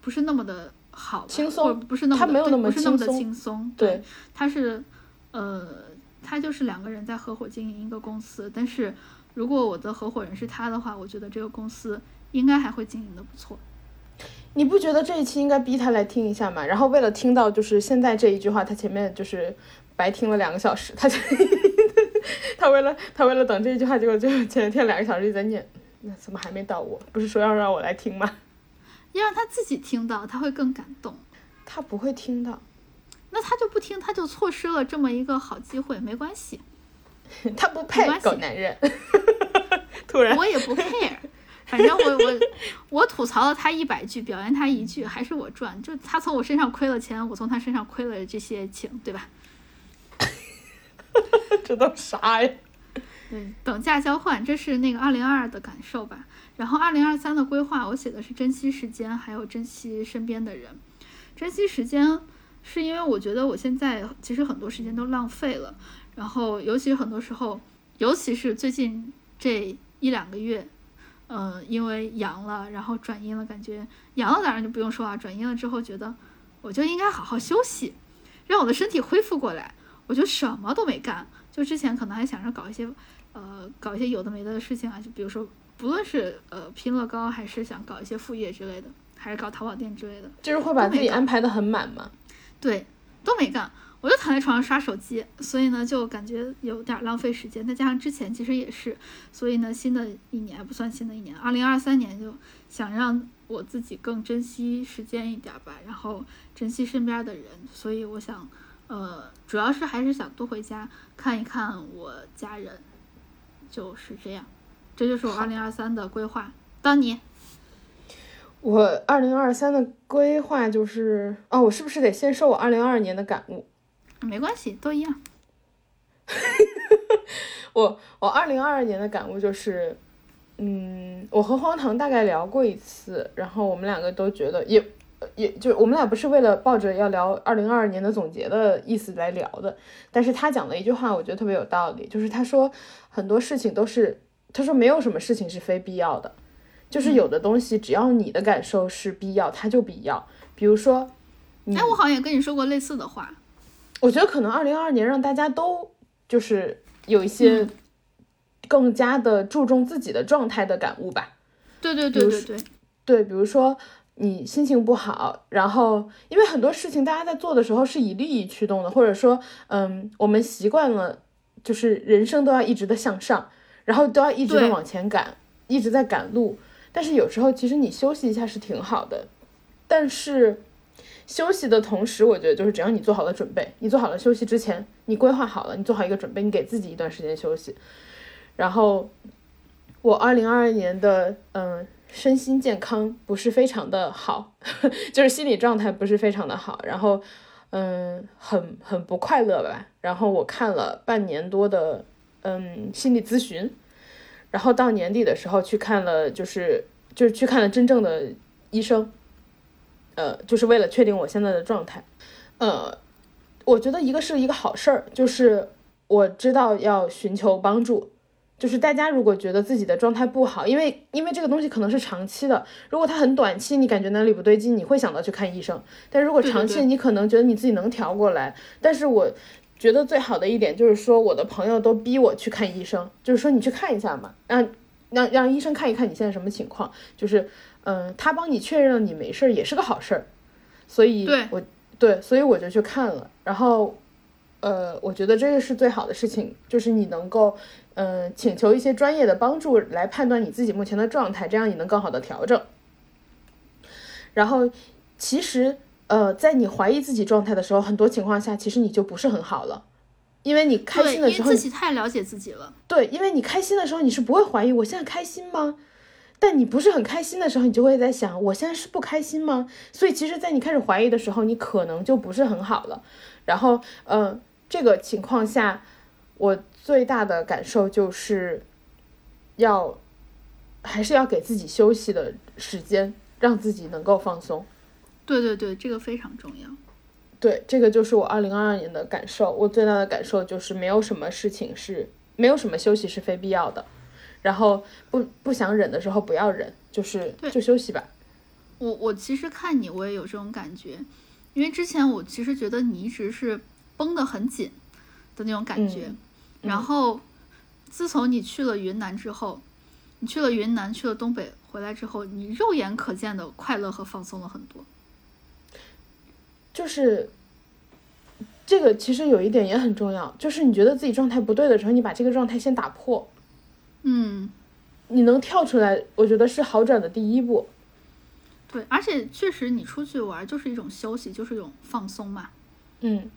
不是那么的好，轻松，不是那么，他没有那么轻松，轻松，对，他是，呃，他就是两个人在合伙经营一个公司，但是如果我的合伙人是他的话，我觉得这个公司应该还会经营的不错。你不觉得这一期应该逼他来听一下吗？然后为了听到就是现在这一句话，他前面就是白听了两个小时，他就 他为了他为了等这一句话，结果就前天两个小时一直在念。那怎么还没到我？不是说要让我来听吗？要让他自己听到，他会更感动。他不会听到，那他就不听，他就错失了这么一个好机会。没关系，他不配狗男人。突然，我也不 care，反正我我 我吐槽了他一百句，表扬他一句，还是我赚。就他从我身上亏了钱，我从他身上亏了这些情，对吧？这都啥呀？对，等价交换，这是那个二零二二的感受吧。然后二零二三的规划，我写的是珍惜时间，还有珍惜身边的人。珍惜时间，是因为我觉得我现在其实很多时间都浪费了。然后，尤其很多时候，尤其是最近这一两个月，嗯，因为阳了，然后转阴了，感觉阳了当然就不用说啊，转阴了之后觉得我就应该好好休息，让我的身体恢复过来。我就什么都没干，就之前可能还想着搞一些。呃，搞一些有的没的事情啊，就比如说，不论是呃拼乐高，还是想搞一些副业之类的，还是搞淘宝店之类的，就是会把自己安排的很满嘛。对，都没干，我就躺在床上刷手机，所以呢，就感觉有点浪费时间。再加上之前其实也是，所以呢，新的一年不算新的一年，二零二三年就想让我自己更珍惜时间一点吧，然后珍惜身边的人，所以我想，呃，主要是还是想多回家看一看我家人。就是这样，这就是我二零二三的规划。当你，我二零二三的规划就是哦，我是不是得先说我二零二二年的感悟？没关系，都一样。我我二零二二年的感悟就是，嗯，我和荒唐大概聊过一次，然后我们两个都觉得也。也就我们俩不是为了抱着要聊二零二二年的总结的意思来聊的，但是他讲的一句话，我觉得特别有道理，就是他说很多事情都是，他说没有什么事情是非必要的，就是有的东西只要你的感受是必要，它就必要。比如说，哎，我好像也跟你说过类似的话。我觉得可能二零二二年让大家都就是有一些更加的注重自己的状态的感悟吧。对对对对对，对，比如说。你心情不好，然后因为很多事情大家在做的时候是以利益驱动的，或者说，嗯，我们习惯了，就是人生都要一直的向上，然后都要一直的往前赶，一直在赶路。但是有时候其实你休息一下是挺好的，但是休息的同时，我觉得就是只要你做好了准备，你做好了休息之前，你规划好了，你做好一个准备，你给自己一段时间休息。然后我二零二二年的嗯身心健康不是非常的好，就是心理状态不是非常的好，然后嗯很很不快乐吧。然后我看了半年多的嗯心理咨询，然后到年底的时候去看了，就是就是去看了真正的医生。呃，就是为了确定我现在的状态，呃，我觉得一个是一个好事儿，就是我知道要寻求帮助，就是大家如果觉得自己的状态不好，因为因为这个东西可能是长期的，如果它很短期，你感觉哪里不对劲，你会想到去看医生，但如果长期，你可能觉得你自己能调过来，但是我觉得最好的一点就是说，我的朋友都逼我去看医生，就是说你去看一下嘛，让让让医生看一看你现在什么情况，就是。嗯，他帮你确认了你没事儿也是个好事儿，所以我对，所以我就去看了。然后，呃，我觉得这个是最好的事情，就是你能够，嗯，请求一些专业的帮助来判断你自己目前的状态，这样你能更好的调整。然后，其实，呃，在你怀疑自己状态的时候，很多情况下其实你就不是很好了，因为你开心的时候，自己太了解自己了。对，因为你开心的时候，你是不会怀疑我现在开心吗？但你不是很开心的时候，你就会在想，我现在是不开心吗？所以其实，在你开始怀疑的时候，你可能就不是很好了。然后，嗯，这个情况下，我最大的感受就是，要还是要给自己休息的时间，让自己能够放松。对对对，这个非常重要。对，这个就是我二零二二年的感受。我最大的感受就是，没有什么事情是没有什么休息是非必要的。然后不不想忍的时候不要忍，就是就休息吧。我我其实看你我也有这种感觉，因为之前我其实觉得你一直是绷得很紧的那种感觉。然后自从你去了云南之后，你去了云南去了东北回来之后，你肉眼可见的快乐和放松了很多。就是这个其实有一点也很重要，就是你觉得自己状态不对的时候，你把这个状态先打破。嗯，你能跳出来，我觉得是好转的第一步。对，而且确实你出去玩就是一种休息，就是一种放松嘛。嗯。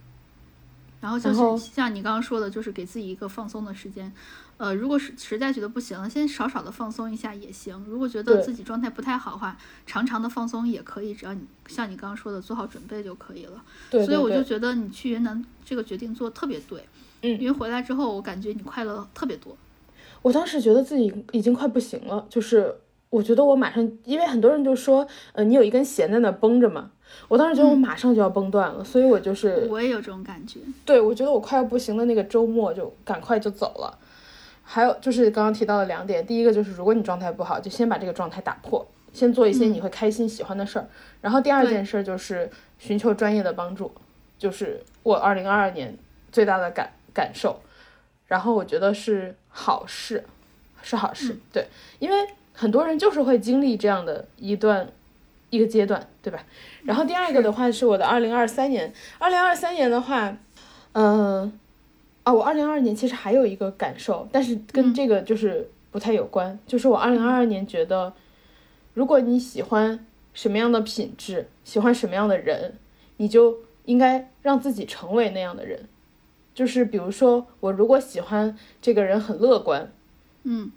然后就是像你刚刚说的，就是给自己一个放松的时间。呃，如果是实在觉得不行了，先少少的放松一下也行。如果觉得自己状态不太好的话，长长的放松也可以，只要你像你刚刚说的做好准备就可以了。对。所以我就觉得你去云南这个决定做特别对。嗯。因为回来之后，我感觉你快乐特别多。我当时觉得自己已经快不行了，就是我觉得我马上，因为很多人就说，呃，你有一根弦在那绷着嘛，我当时觉得我马上就要崩断了，所以我就是，我也有这种感觉，对我觉得我快要不行的那个周末就赶快就走了。还有就是刚刚提到的两点，第一个就是如果你状态不好，就先把这个状态打破，先做一些你会开心喜欢的事儿。然后第二件事就是寻求专业的帮助，就是我二零二二年最大的感感受。然后我觉得是好事，是好事，对，因为很多人就是会经历这样的一段一个阶段，对吧？然后第二个的话是我的二零二三年，二零二三年的话，嗯，啊，我二零二二年其实还有一个感受，但是跟这个就是不太有关，就是我二零二二年觉得，如果你喜欢什么样的品质，喜欢什么样的人，你就应该让自己成为那样的人。就是比如说，我如果喜欢这个人很乐观，嗯，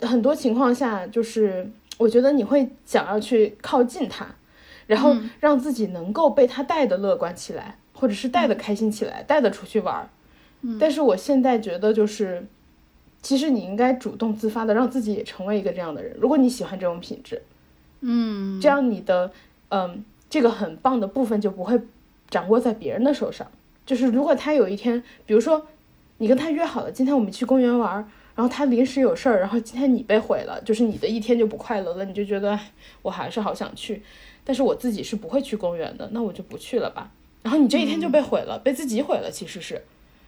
很多情况下就是我觉得你会想要去靠近他，然后让自己能够被他带的乐观起来，或者是带的开心起来，带的出去玩儿。但是我现在觉得就是，其实你应该主动自发的让自己也成为一个这样的人。如果你喜欢这种品质，嗯，这样你的嗯这个很棒的部分就不会掌握在别人的手上。就是如果他有一天，比如说你跟他约好了，今天我们去公园玩，然后他临时有事儿，然后今天你被毁了，就是你的一天就不快乐了，你就觉得我还是好想去，但是我自己是不会去公园的，那我就不去了吧。然后你这一天就被毁了，被自己毁了，其实是，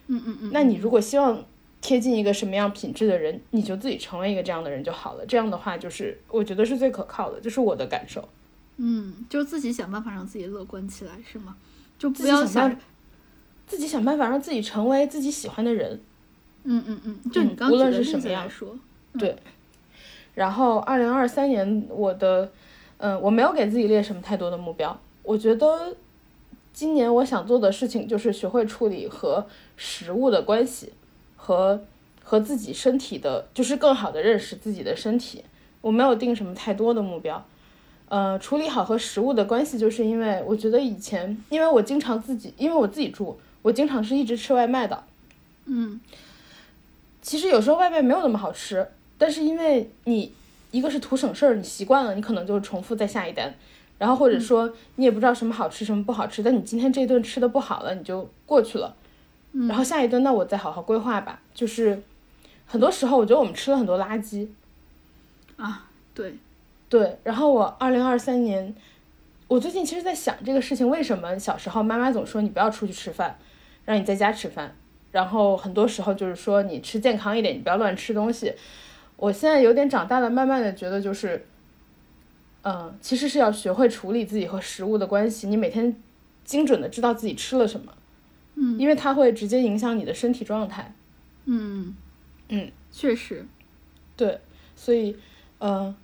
嗯嗯嗯。那你如果希望贴近一个什么样品质的人，你就自己成为一个这样的人就好了。这样的话，就是我觉得是最可靠的，就是我的感受。嗯，就自己想办法让自己乐观起来，是吗？就不要想。自己想办法让自己成为自己喜欢的人，嗯嗯嗯，就你刚举的例子来说，对。然后二零二三年我的嗯，我没有给自己列什么太多的目标。我觉得今年我想做的事情就是学会处理和食物的关系，和和自己身体的，就是更好的认识自己的身体。我没有定什么太多的目标。呃，处理好和食物的关系，就是因为我觉得以前，因为我经常自己，因为我自己住，我经常是一直吃外卖的。嗯，其实有时候外卖没有那么好吃，但是因为你一个是图省事儿，你习惯了，你可能就重复再下一单，然后或者说你也不知道什么好吃什么不好吃，但你今天这顿吃的不好了，你就过去了，然后下一顿那我再好好规划吧。就是很多时候我觉得我们吃了很多垃圾，啊，对，对，然后我二零二三年，我最近其实在想这个事情，为什么小时候妈妈总说你不要出去吃饭，让你在家吃饭，然后很多时候就是说你吃健康一点，你不要乱吃东西。我现在有点长大了，慢慢的觉得就是，嗯，其实是要学会处理自己和食物的关系，你每天精准的知道自己吃了什么，嗯，因为它会直接影响你的身体状态。嗯嗯，确实，对，所以，呃，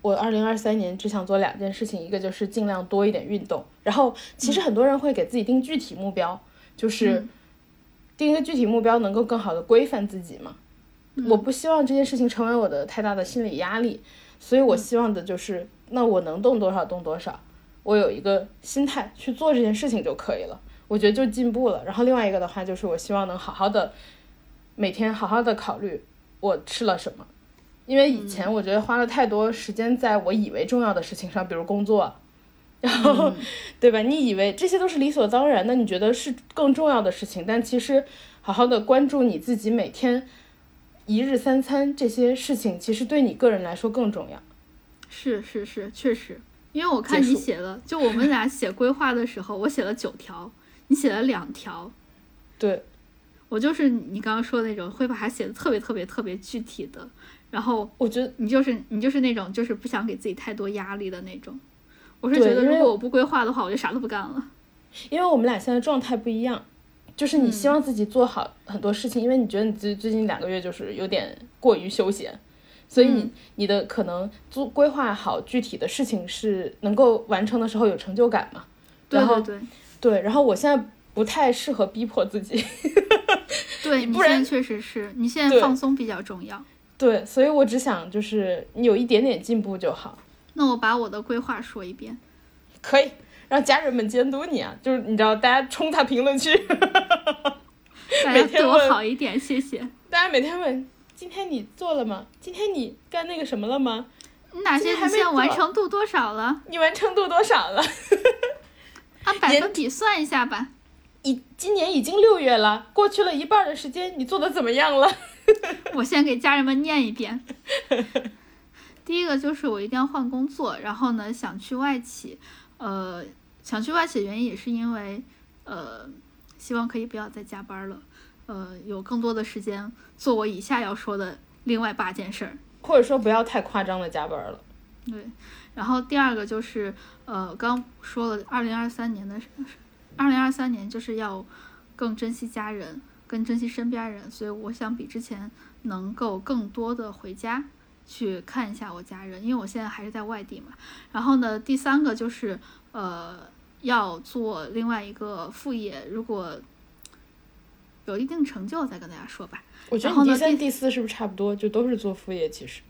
我二零二三年只想做两件事情，一个就是尽量多一点运动，然后其实很多人会给自己定具体目标，就是定一个具体目标，能够更好的规范自己嘛。我不希望这件事情成为我的太大的心理压力，所以我希望的就是，那我能动多少动多少，我有一个心态去做这件事情就可以了，我觉得就进步了。然后另外一个的话就是，我希望能好好的每天好好的考虑我吃了什么，因为以前我觉得花了太多时间在我以为重要的事情上，比如工作，然后、对吧？你以为这些都是理所当然的，你觉得是更重要的事情，但其实好好的关注你自己每天一日三餐这些事情，其实对你个人来说更重要。是是是，确实，因为我看你写了，就我们俩写规划的时候，我写了九条，你写了两条，对，我就是你刚刚说的那种会把它写的特别特别特别具体的，然后我觉得你就是你就是那种就是不想给自己太多压力的那种。我是觉得如果我不规划的话，我就啥都不干了。因为我们俩现在状态不一样，就是你希望自己做好很多事情，因为你觉得你最最近两个月就是有点过于休闲，所以你、你的可能做规划好具体的事情是能够完成的时候有成就感嘛。对然后对对对，然后我现在不太适合逼迫自己，对，不然现在确实是你现在放松比较重要。对，所以我只想就是你有一点点进步就好，那我把我的规划说一遍。可以让家人们监督你啊，就是你知道大家冲他评论区，大家对我好一点，谢谢。大家每天问今天你做了吗？今天你干那个什么了吗？你哪些还没完成度多少了？你完成度多少了？按 百分比算一下吧。已今年已经六月了，过去了一半的时间，你做的怎么样了？我先给家人们念一遍。第一个就是我一定要换工作，然后呢想去外企，呃，想去外企的原因也是因为，呃，希望可以不要再加班了，呃，有更多的时间做我以下要说的另外八件事儿。或者说不要太夸张的加班了。对，然后第二个就是，呃，刚说了，二零二三年的，二零二三年就是要更珍惜家人，更珍惜身边人，所以我想比之前能够更多的回家去看一下我家人，因为我现在还是在外地嘛。然后呢，第三个就是，呃，要做另外一个副业，如果有一定成就再跟大家说吧。我觉得你第三、然后呢第第四是不是差不多，就都是做副业？其实，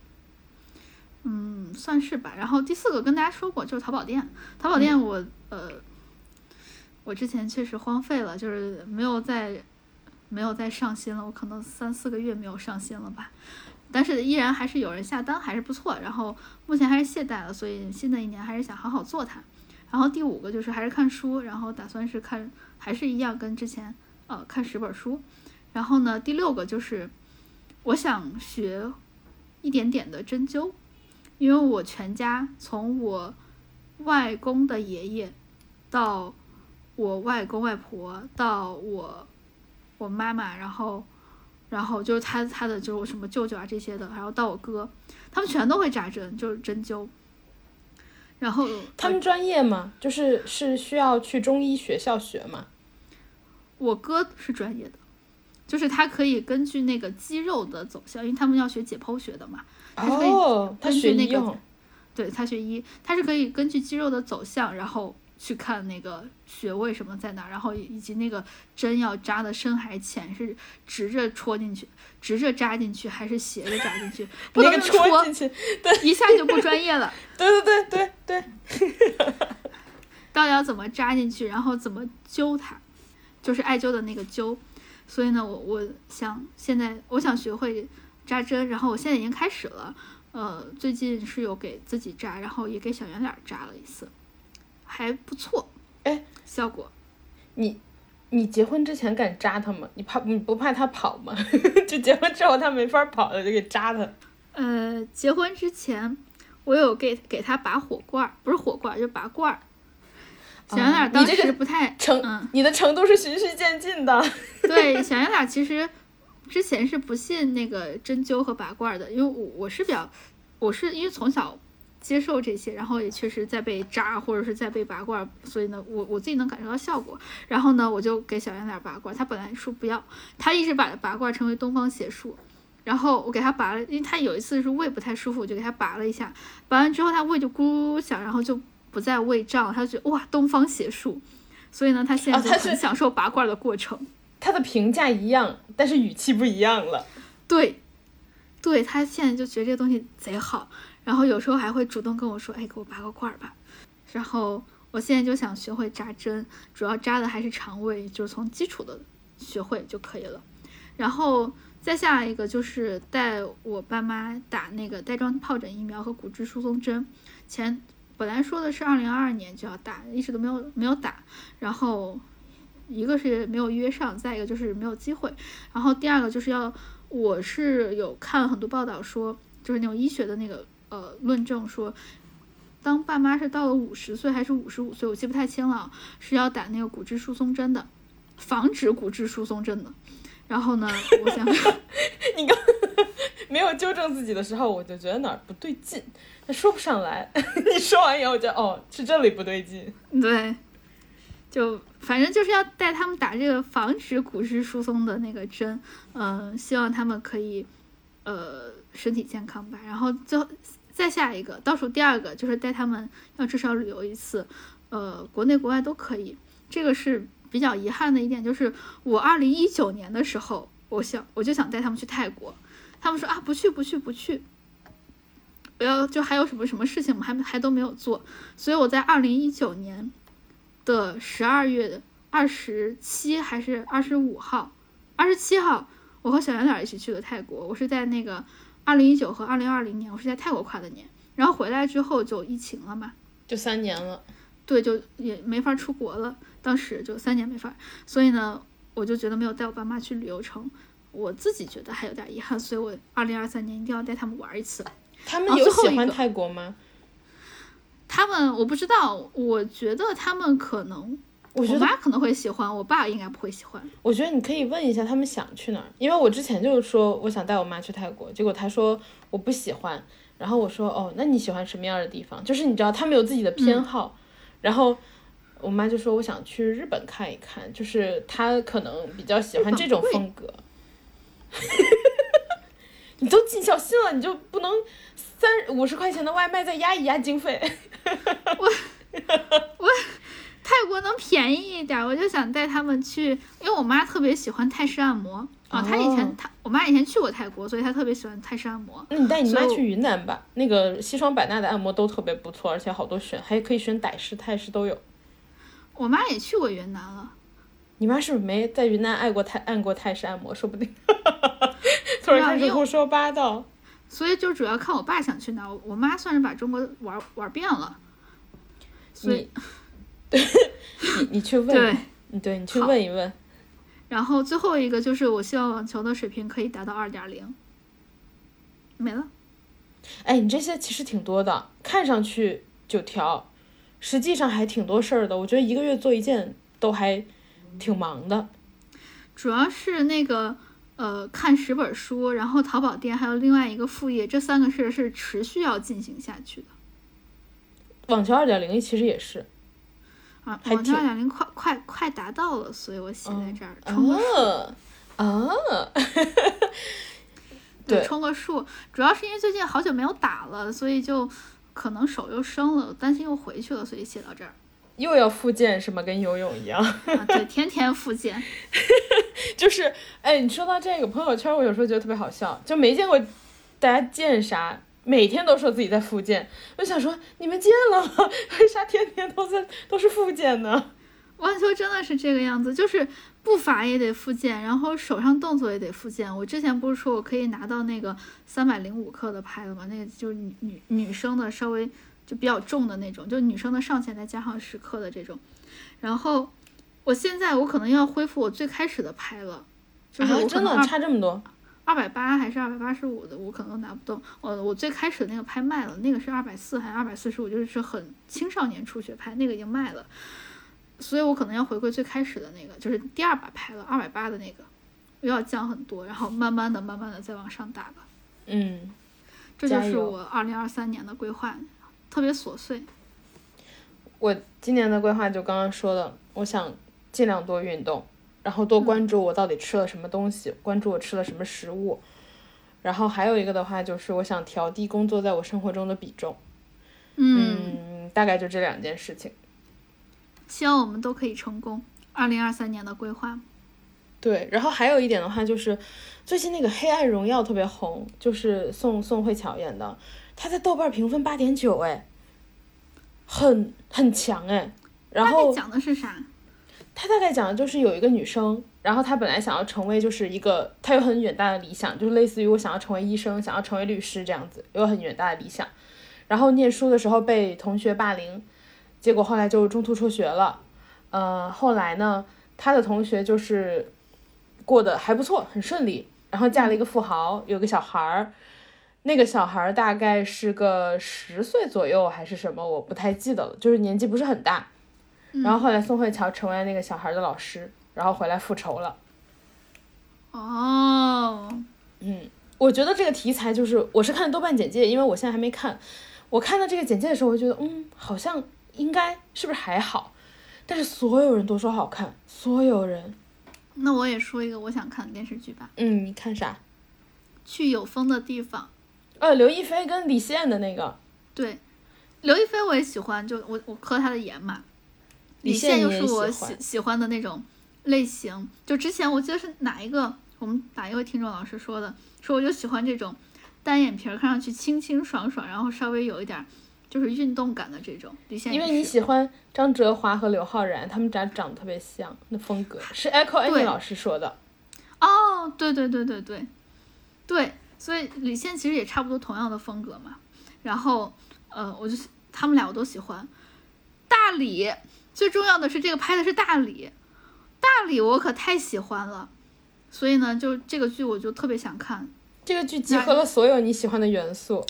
嗯，算是吧。然后第四个跟大家说过，就是淘宝店。淘宝店我、呃，我之前确实荒废了，就是没有再没有再上新了。我可能三四个月没有上新了吧，但是依然还是有人下单，还是不错。然后目前还是懈怠了，所以新的一年还是想好好做它。然后第五个就是还是看书，然后打算是看，还是一样跟之前呃看十本书。然后呢，第六个就是我想学一点点的针灸，因为我全家从我外公的爷爷到我外公外婆到我我妈妈，然后然后就是他他的就是我什么舅舅啊这些的，然后到我哥，他们全都会扎针，就是针灸。然后他们专业吗？就是是需要去中医学校学吗？我哥是专业的，就是他可以根据那个肌肉的走向，因为他们要学解剖学的嘛，他是可以哦，他学根据那个对，他学医，他是可以根据肌肉的走向，然后去看那个穴位什么在哪儿，然后以及那个针要扎的深还是浅，是直着戳进去，直着扎进去还是斜着扎进去，不能戳戳进去，对 一下就不专业了。对对对对对，到底要怎么扎进去，然后怎么灸它，就是艾灸的那个灸。所以呢，我我想现在我想学会扎针，然后我现在已经开始了。呃，最近是有给自己扎，然后也给小圆脸扎了一次，还不错。哎，效果你你结婚之前敢扎他吗？你怕你不怕他跑吗？就结婚之后他没法跑了，就给扎他。呃，结婚之前我有给给他拔火罐儿，不是火罐儿，就拔罐儿。小圆脸当时不太程、嗯，你的程度是循序渐进的。对，小圆脸其实之前是不信那个针灸和拔罐儿的，因为我我是比较，我是因为从小接受这些，然后也确实在被扎或者是在被拔罐儿，所以呢，我我自己能感受到效果。然后呢，我就给小圆脸拔罐儿，他本来说不要，他一直把拔罐儿称为东方邪术。然后我给他拔了，因为他有一次是胃不太舒服，我就给他拔了一下，拔完之后他胃就咕噜响，然后就不再胃胀，他就觉得哇东方邪术，所以呢，他现在就很享受拔罐儿的过程。他的评价一样，但是语气不一样了。对，对他现在就觉得这个东西贼好，然后有时候还会主动跟我说：“哎，给我拔个罐儿吧。”然后我现在就想学会扎针，主要扎的还是肠胃，就是从基础的学会就可以了。然后再下一个就是带我爸妈打那个带状疱疹疫苗和骨质疏松针，前本来说的是二零二二年就要打，一直都没有没有打，然后。一个是没有约上，再一个就是没有机会，然后第二个就是要，我是有看很多报道说，就是那种医学的那个呃论证说，当爸妈是到了五十岁还是五十五岁，我记不太清了，是要打那个骨质疏松针的，防止骨质疏松症的。然后呢，我想 你刚 没有纠正自己的时候，我就觉得哪儿不对劲，但说不上来。你说完以后，我就哦，是这里不对劲。对，就反正就是要带他们打这个防止骨质疏松的那个针，嗯、希望他们可以呃身体健康吧。然后最后再下一个，倒数第二个就是带他们要至少旅游一次，呃，国内国外都可以。这个是比较遗憾的一点，就是我二零一九年的时候，我想我就想带他们去泰国，他们说啊不去不去不去。我要就还有什么什么事情我们还还都没有做，所以我在二零一九年的十二月二十七还是二十五号，二十七号，我和小圆脸一起去的泰国。我是在那个二零一九和二零二零年，我是在泰国跨的年。然后回来之后就疫情了嘛，就三年了，对，就也没法出国了。当时就三年没法，所以呢，我就觉得没有带我爸妈去旅游成，我自己觉得还有点遗憾，所以我二零二三年一定要带他们玩一次。他们有喜欢泰国吗？他们我不知道，我觉得他们可能，我我觉得妈可能会喜欢，我爸应该不会喜欢。我觉得你可以问一下他们想去哪儿，因为我之前就是说我想带我妈去泰国，结果她说我不喜欢，然后我说哦，那你喜欢什么样的地方？就是你知道他们有自己的偏嗯好，然后我妈就说我想去日本看一看，就是她可能比较喜欢这种风格。你都尽孝心了，你就不能三五十块钱的外卖再压一压经费？泰国能便宜一点儿，我就想带他们去，因为我妈特别喜欢泰式按摩啊。她以前哦她我妈以前去过泰国，所以她特别喜欢泰式按摩。那你带你妈去云南吧，那个西双版纳的按摩都特别不错，而且好多选，还可以选傣式、泰式都有。我妈也去过云南了，你妈是不是没在云南按过泰按过泰式按摩？说不定。突然开始胡说八道。所以就主要看我爸想去哪儿。我妈算是把中国玩玩遍了，所以 你，你你去问，对。你对你去问一问。然后最后一个就是我希望网球的水平可以达到二点零，没了。哎，你这些其实挺多的，看上去九条，实际上还挺多事儿的。我觉得一个月做一件都还挺忙的。主要是那个呃看十本书，然后淘宝店还有另外一个副业，这三个事儿是持续要进行下去的网球二点零其实也是。啊。网球二点零快快快达到了，所以我写在这儿充个数。哦，哦，对，对充个数，主要是因为最近好久没有打了，所以就可能手又生了，担心又回去了，所以写到这儿。又要复健是吗？跟游泳一样。啊，对，天天复健。就是，哎，你说到这个朋友圈，我有时候觉得特别好笑，就没见过大家健啥，每天都说自己在复健。我想说，你们健了吗？为啥天天都在都是复健呢？网球真的是这个样子，就是步伐也得复健，然后手上动作也得复健。我之前不是说我可以拿到那个三百零五克的拍子吗？那个就是女女女生的稍微就比较重的那种，就女生的上限再加上十克的这种，然后。我现在我可能要恢复我最开始的拍了，就是我真的差这么多，二百八还是二百八十五的，我可能拿不动。我我最开始的那个拍卖了，那个是二百四还是二百四十五，就是很青少年初学拍，那个已经卖了，所以我可能要回归最开始的那个，就是第二把拍了二百八的那个，又要降很多，然后慢慢的、慢慢的再往上打吧。嗯，这就是我二零二三年的规划，特别琐碎。我今年的规划就刚刚说的，我想。尽量多运动，然后多关注我到底吃了什么东西，关注我吃了什么食物。然后还有一个的话，就是我想调低工作在我生活中的比重。嗯，大概就这两件事情。希望我们都可以成功。二零二三年的规划。对，然后还有一点的话，就是最近那个《黑暗荣耀》特别红，就是宋宋慧乔演的，她在豆瓣评分八点九，哎，很很强哎。然后讲的是啥？他大概讲的就是有一个女生，然后她本来想要成为就是一个，她有很远大的理想，就是类似于我想要成为医生，想要成为律师这样子，有很远大的理想。然后念书的时候被同学霸凌，结果后来就中途辍学了。呃，后来呢，她的同学就是过得还不错，很顺利，然后嫁了一个富豪，有个小孩儿，那个小孩儿大概是个十岁左右还是什么，我不太记得了，就是年纪不是很大。然后后来宋慧乔成为那个小孩的老师，然后回来复仇了。哦，嗯，我觉得这个题材就是，我是看豆瓣简介，因为我现在还没看。我看到这个简介的时候，我觉得，嗯，好像应该是不是还好？但是所有人都说好看，所有人。那我也说一个我想看的电视剧吧。嗯，你看啥？去有风的地方。呃，刘亦菲跟李现的那个。对，刘亦菲我也喜欢，就我我磕她的颜嘛。李现又是我喜喜欢的那种类型，就之前我记得是哪一个，我们哪一位听众老师说的，说我就喜欢这种单眼皮儿，看上去清清爽爽，然后稍微有一点就是运动感的这种。李现，因为你喜欢张哲华和刘昊然，他们俩长得特别像，那风格是 Echo Amy 老师说的。哦，对对对对对，对，所以李现其实也差不多同样的风格嘛。然后，呃，我就他们俩我都喜欢，大李。最重要的是，这个拍的是大理，大理我可太喜欢了，所以呢，就这个剧我就特别想看。这个剧集合了所有你喜欢的元素。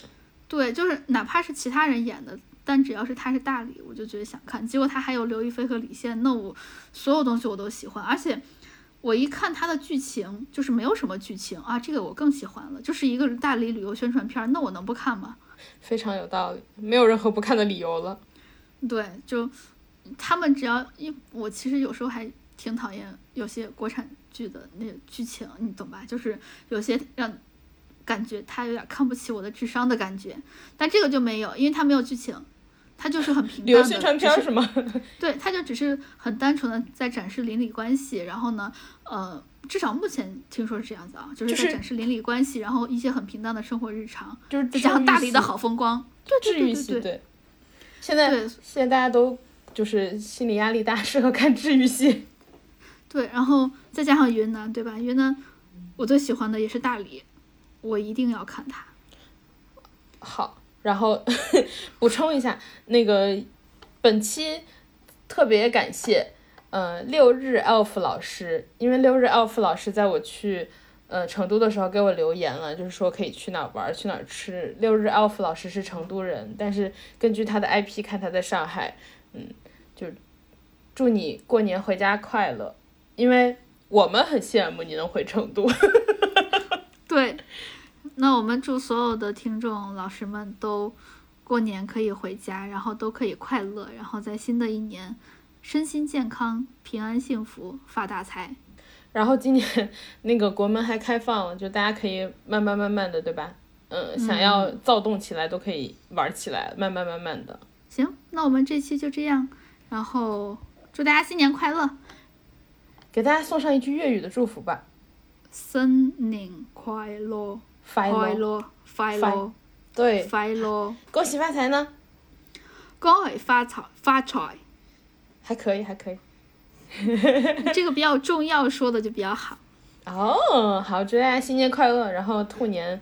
对，就是哪怕是其他人演的，但只要是他是大理，我就觉得想看。结果他还有刘亦菲和李现，那我所有东西我都喜欢。而且我一看他的剧情，就是没有什么剧情啊，这个我更喜欢了，就是一个大理旅游宣传片，那我能不看吗？非常有道理，没有任何不看的理由了。对，就。他们只要一，我其实有时候还挺讨厌有些国产剧的那剧情，你懂吧？就是有些让感觉他有点看不起我的智商的感觉。但这个就没有，因为他没有剧情，他就是很平淡的。宣传片是吗？对，他就只是很单纯的在展示邻里关系。然后呢，呃，至少目前听说是这样子啊，就是在展示邻里关系，然后一些很平淡的生活日常，就是再加上大理的好风光，对对对对对。现在现在大家都。就是心理压力大，适合看治愈系。对，然后再加上云南，对吧？云南我最喜欢的也是大理，我一定要看它。好，然后 补充一下，那个本期特别感谢，呃，六日 elf 老师，因为六日 elf 老师在我去呃成都的时候给我留言了，就是说可以去哪玩，去哪吃。六日 elf 老师是成都人，但是根据他的 IP 看，他在上海。嗯，就祝你过年回家快乐，因为我们很羡慕你能回成都。对，那我们祝所有的听众老师们都过年可以回家，然后都可以快乐，然后在新的一年身心健康、平安幸福、发大财。然后今年那个国门还开放了，就大家可以慢慢慢慢的，对吧？嗯，想要躁动起来都可以玩起来，慢慢慢慢的。行，那我们这期就这样，然后祝大家新年快乐，给大家送上一句粤语的祝福吧。新年快乐，快快乐，快乐，对，快乐，恭喜发财呢，恭喜发财，发财，还可以，还可以。这个比较重要，说的就比较好。哦，好，祝大家新年快乐，然后兔年，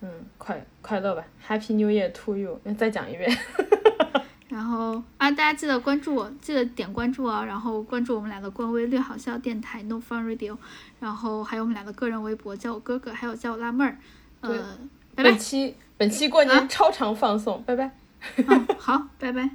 嗯，快快乐吧，Happy New Year to you。再讲一遍。然后啊，大家记得关注我，记得点关注啊，然后关注我们俩的官微“略好笑电台 No Fun Radio”，然后还有我们俩的个人微博，叫我哥哥，还有叫我辣妹儿。呃，拜拜本。期本期过年超长放送，拜拜。嗯，好，拜拜。